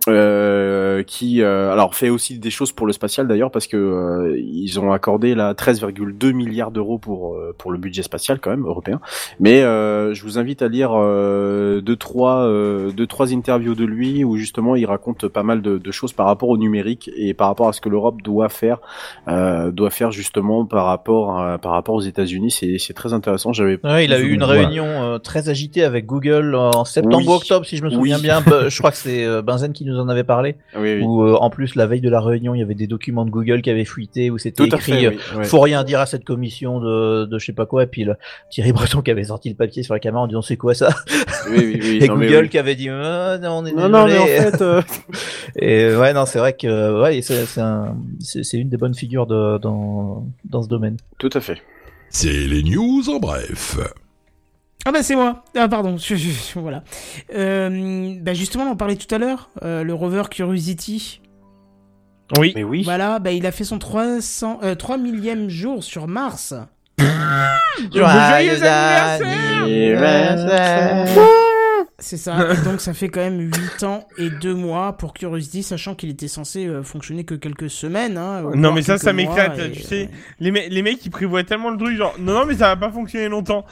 Euh, qui euh, alors fait aussi des choses pour le spatial d'ailleurs parce que euh, ils ont accordé là 13,2 milliards d'euros pour euh, pour le budget spatial quand même européen mais euh, je vous invite à lire euh, deux trois euh, deux trois interviews de lui où justement il raconte pas mal de, de choses par rapport au numérique et par rapport à ce que l'Europe doit faire euh, doit faire justement par rapport à- par rapport aux États-Unis c'est c'est très intéressant j'avais Ouais, il a eu une Voilà. réunion euh, très agitée avec Google en septembre Oui. ou octobre, si je me souviens Oui. bien. Bah, je crois que c'est Benzen qui nous en avait parlé. oui, oui. Où euh, en plus la veille de la réunion, il y avait des documents de Google qui avaient fuité où c'était écrit fait euh, oui, ouais. faut rien dire à cette commission de, de je sais pas quoi. Et puis le Thierry Breton qui avait sorti le papier sur la caméra en disant c'est quoi ça? Oui, oui, oui. Et Non, Google oui. qui avait dit Ah, non, on est non non mais en fait euh, Et euh, ouais non c'est vrai que ouais un- c'est une des bonnes figures de, dans dans ce domaine. tout à fait C'est les news en bref. Ah bah c'est moi. Ah pardon. je- je- voilà. Euh, bah justement, on en parlait tout à l'heure. euh, le rover Curiosity. Oui. mais oui Voilà, bah il a fait son 300, euh, 3 millième jour sur Mars. Joyeux C'est ça. Et donc ça fait quand même 8 ans et 2 mois pour Curiosity, sachant qu'il était censé euh, fonctionner que quelques semaines. Hein, Non mais ça, ça m'éclate, et- tu sais. Les, me- les mecs, ils prévoient tellement le truc, genre, non, non, mais ça va pas fonctionner longtemps.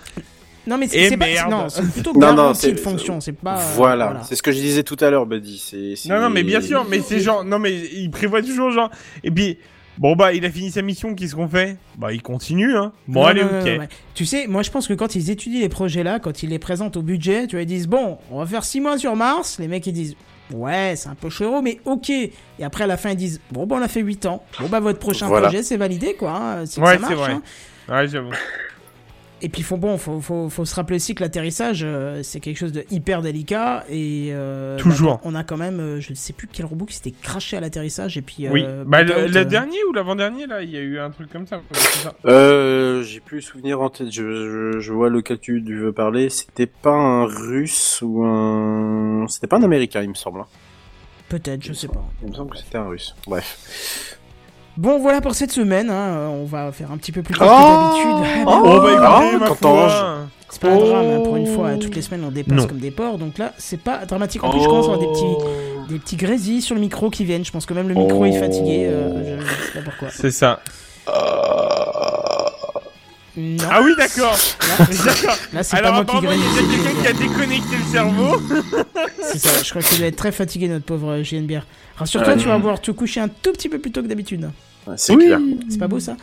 Non, mais c'est c'est pas. Non, c'est plutôt Non, non, de fonction. C'est pas. voilà, c'est ce que je disais tout à l'heure, Buddy. C'est, Non, non, mais bien sûr, mais c'est genre, non, mais il prévoit toujours genre, et puis, bon bah, il a fini sa mission, qu'est-ce qu'on fait? Bah, il continue, hein. Bon, Non, allez, non, ok. non, non, ouais. Tu sais, moi je pense que quand ils étudient les projets là, quand ils les présentent au budget, tu vois, ils disent bon, on va faire 6 mois sur Mars. Les mecs ils disent ouais, c'est un peu chéro, mais ok. Et après à la fin ils disent bon, bah on a fait 8 ans. Bon, bah votre prochain Voilà. projet c'est validé quoi. hein, C'est Ouais, ça c'est marche. vrai. hein. Ouais, j'avoue. Et puis faut bon, faut, faut, faut se rappeler aussi que l'atterrissage euh, c'est quelque chose de hyper délicat et euh, Toujours. bah, on a quand même, euh, je ne sais plus quel robot qui s'était craché à l'atterrissage et puis. oui. euh, Bah, le, euh, dernier ou l'avant-dernier, là, il y a eu un truc comme ça. ça. Euh, j'ai plus le souvenir en tête. Je, je, je vois lequel tu, veux parler. C'était pas un Russe ou un. C'était pas un Américain, il me semble. hein. Peut-être, je sais pas. Il me semble que c'était un Russe. Bref. Bon, voilà pour cette semaine. hein, euh, On va faire un petit peu plus court Oh que d'habitude. Oh, Oh, bah, oh, foi. C'est pas un drame, hein, pour une fois, toutes les semaines on dépasse Non. comme des porcs, donc là c'est pas dramatique. En plus, je commence à avoir des petits, des petits grésilles sur le micro qui viennent. Je pense que même le micro est fatigué. euh, je, je sais pas pourquoi. C'est ça. Non, Ah oui, d'accord. là, D'accord. là, c'est pas Alors, moi qui apparemment, il y a quelqu'un qui a déconnecté le cerveau. C'est ça, je crois qu'il doit être très fatigué, notre pauvre JNBR. Rassure-toi, tu vas pouvoir te coucher un tout petit peu plus tôt que d'habitude. C'est clair. C'est pas beau ça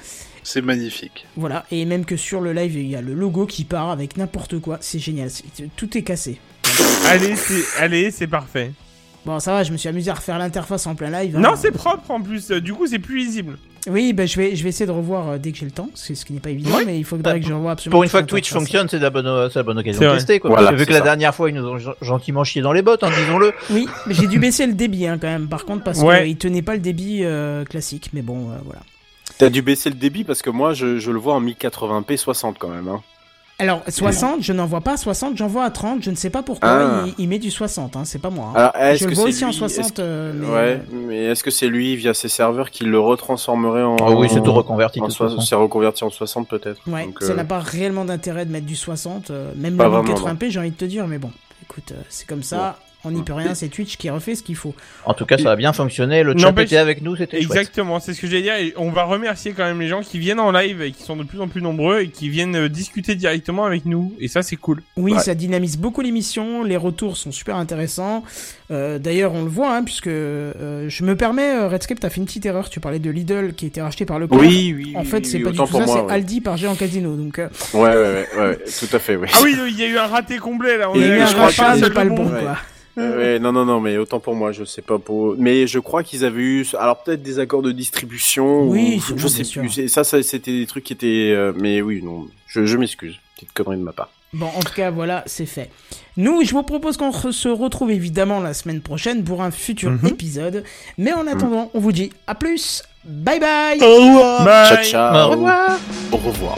C'est magnifique. Voilà, et même que sur le live, il y a le logo qui part avec n'importe quoi. C'est génial, c'est- tout est cassé. allez, c'est, allez, c'est parfait. Bon, ça va, je me suis amusé à refaire l'interface en plein live. hein. Non, c'est propre en plus. Du coup, c'est plus lisible. Oui, bah, je, vais, je vais essayer de revoir euh, dès que j'ai le temps, c'est ce qui n'est pas évident, mais il faudrait que je revoie absolument. Pour une fois que Twitch fonctionne, c'est la bonne, c'est la bonne occasion de tester. Quoi. Voilà, vu que la dernière fois, ils nous ont gen- gentiment chié dans les bottes, hein, disons-le. Oui, mais j'ai dû baisser le débit hein, quand même, par contre, parce Ouais. qu'il tenait pas le débit euh, classique, mais bon, euh, voilà. T'as dû baisser le débit parce que moi, je, je le vois en 1080p 60 quand même. Hein. Alors, 60, je n'en vois pas 60, j'en vois à 30, je ne sais pas pourquoi, Ah. il, il met du 60, hein, c'est pas moi. hein. Alors, est-ce je le vois aussi en lui- est-ce 60, que- euh, mais... Ouais, mais est-ce que c'est lui via ses serveurs qui le retransformerait en. Ah oui, c'est tout reconverti. C'est reconverti en 60 peut-être. Ouais, Donc, ça euh, n'a pas réellement d'intérêt de mettre du 60, euh, même Pas le vraiment, 1080p, j'ai envie de te dire, mais bon, écoute, euh, c'est comme ça, on n'y peut rien, c'est Twitch qui refait ce qu'il faut. En tout cas, ça a bien fonctionné. Le chat était avec nous, c'était. Exactement, c'est ce que j'allais dire. Et on va remercier quand même les gens qui viennent en live et qui sont de plus en plus nombreux et qui viennent euh, discuter directement avec nous. Et ça, c'est cool. Oui, Ouais. ça dynamise beaucoup l'émission, les retours sont super intéressants. Euh, D'ailleurs, on le voit, hein, puisque euh, je me permets, Redscape, t'as fait une petite erreur, tu parlais de Lidl qui a été racheté par le Oui, oui. En fait, oui, c'est pas du tout ça, c'est ouais. Aldi par Géant Casino, donc... euh, Ouais, ouais, ouais, ouais, ouais, tout à fait, oui. Ah oui, il y a eu un raté complet là. On il y a est eu un mais c'est pas le bon, quoi. Ouais, non, non, non, mais autant pour moi, je sais pas pour. Mais je crois qu'ils avaient eu, alors peut-être des accords de distribution. Oui, ou... je sais plus. Ça, ça c'était des trucs qui étaient. euh, Mais oui, non, je, je m'excuse. Petite connerie de ma part. Bon, en tout cas, voilà, c'est fait. Nous, je vous propose qu'on re- se retrouve évidemment la semaine prochaine pour un futur Mhm. épisode. Mais en attendant, on vous dit à plus. Bye bye. Bye. Ciao, ciao. Au revoir. Au revoir.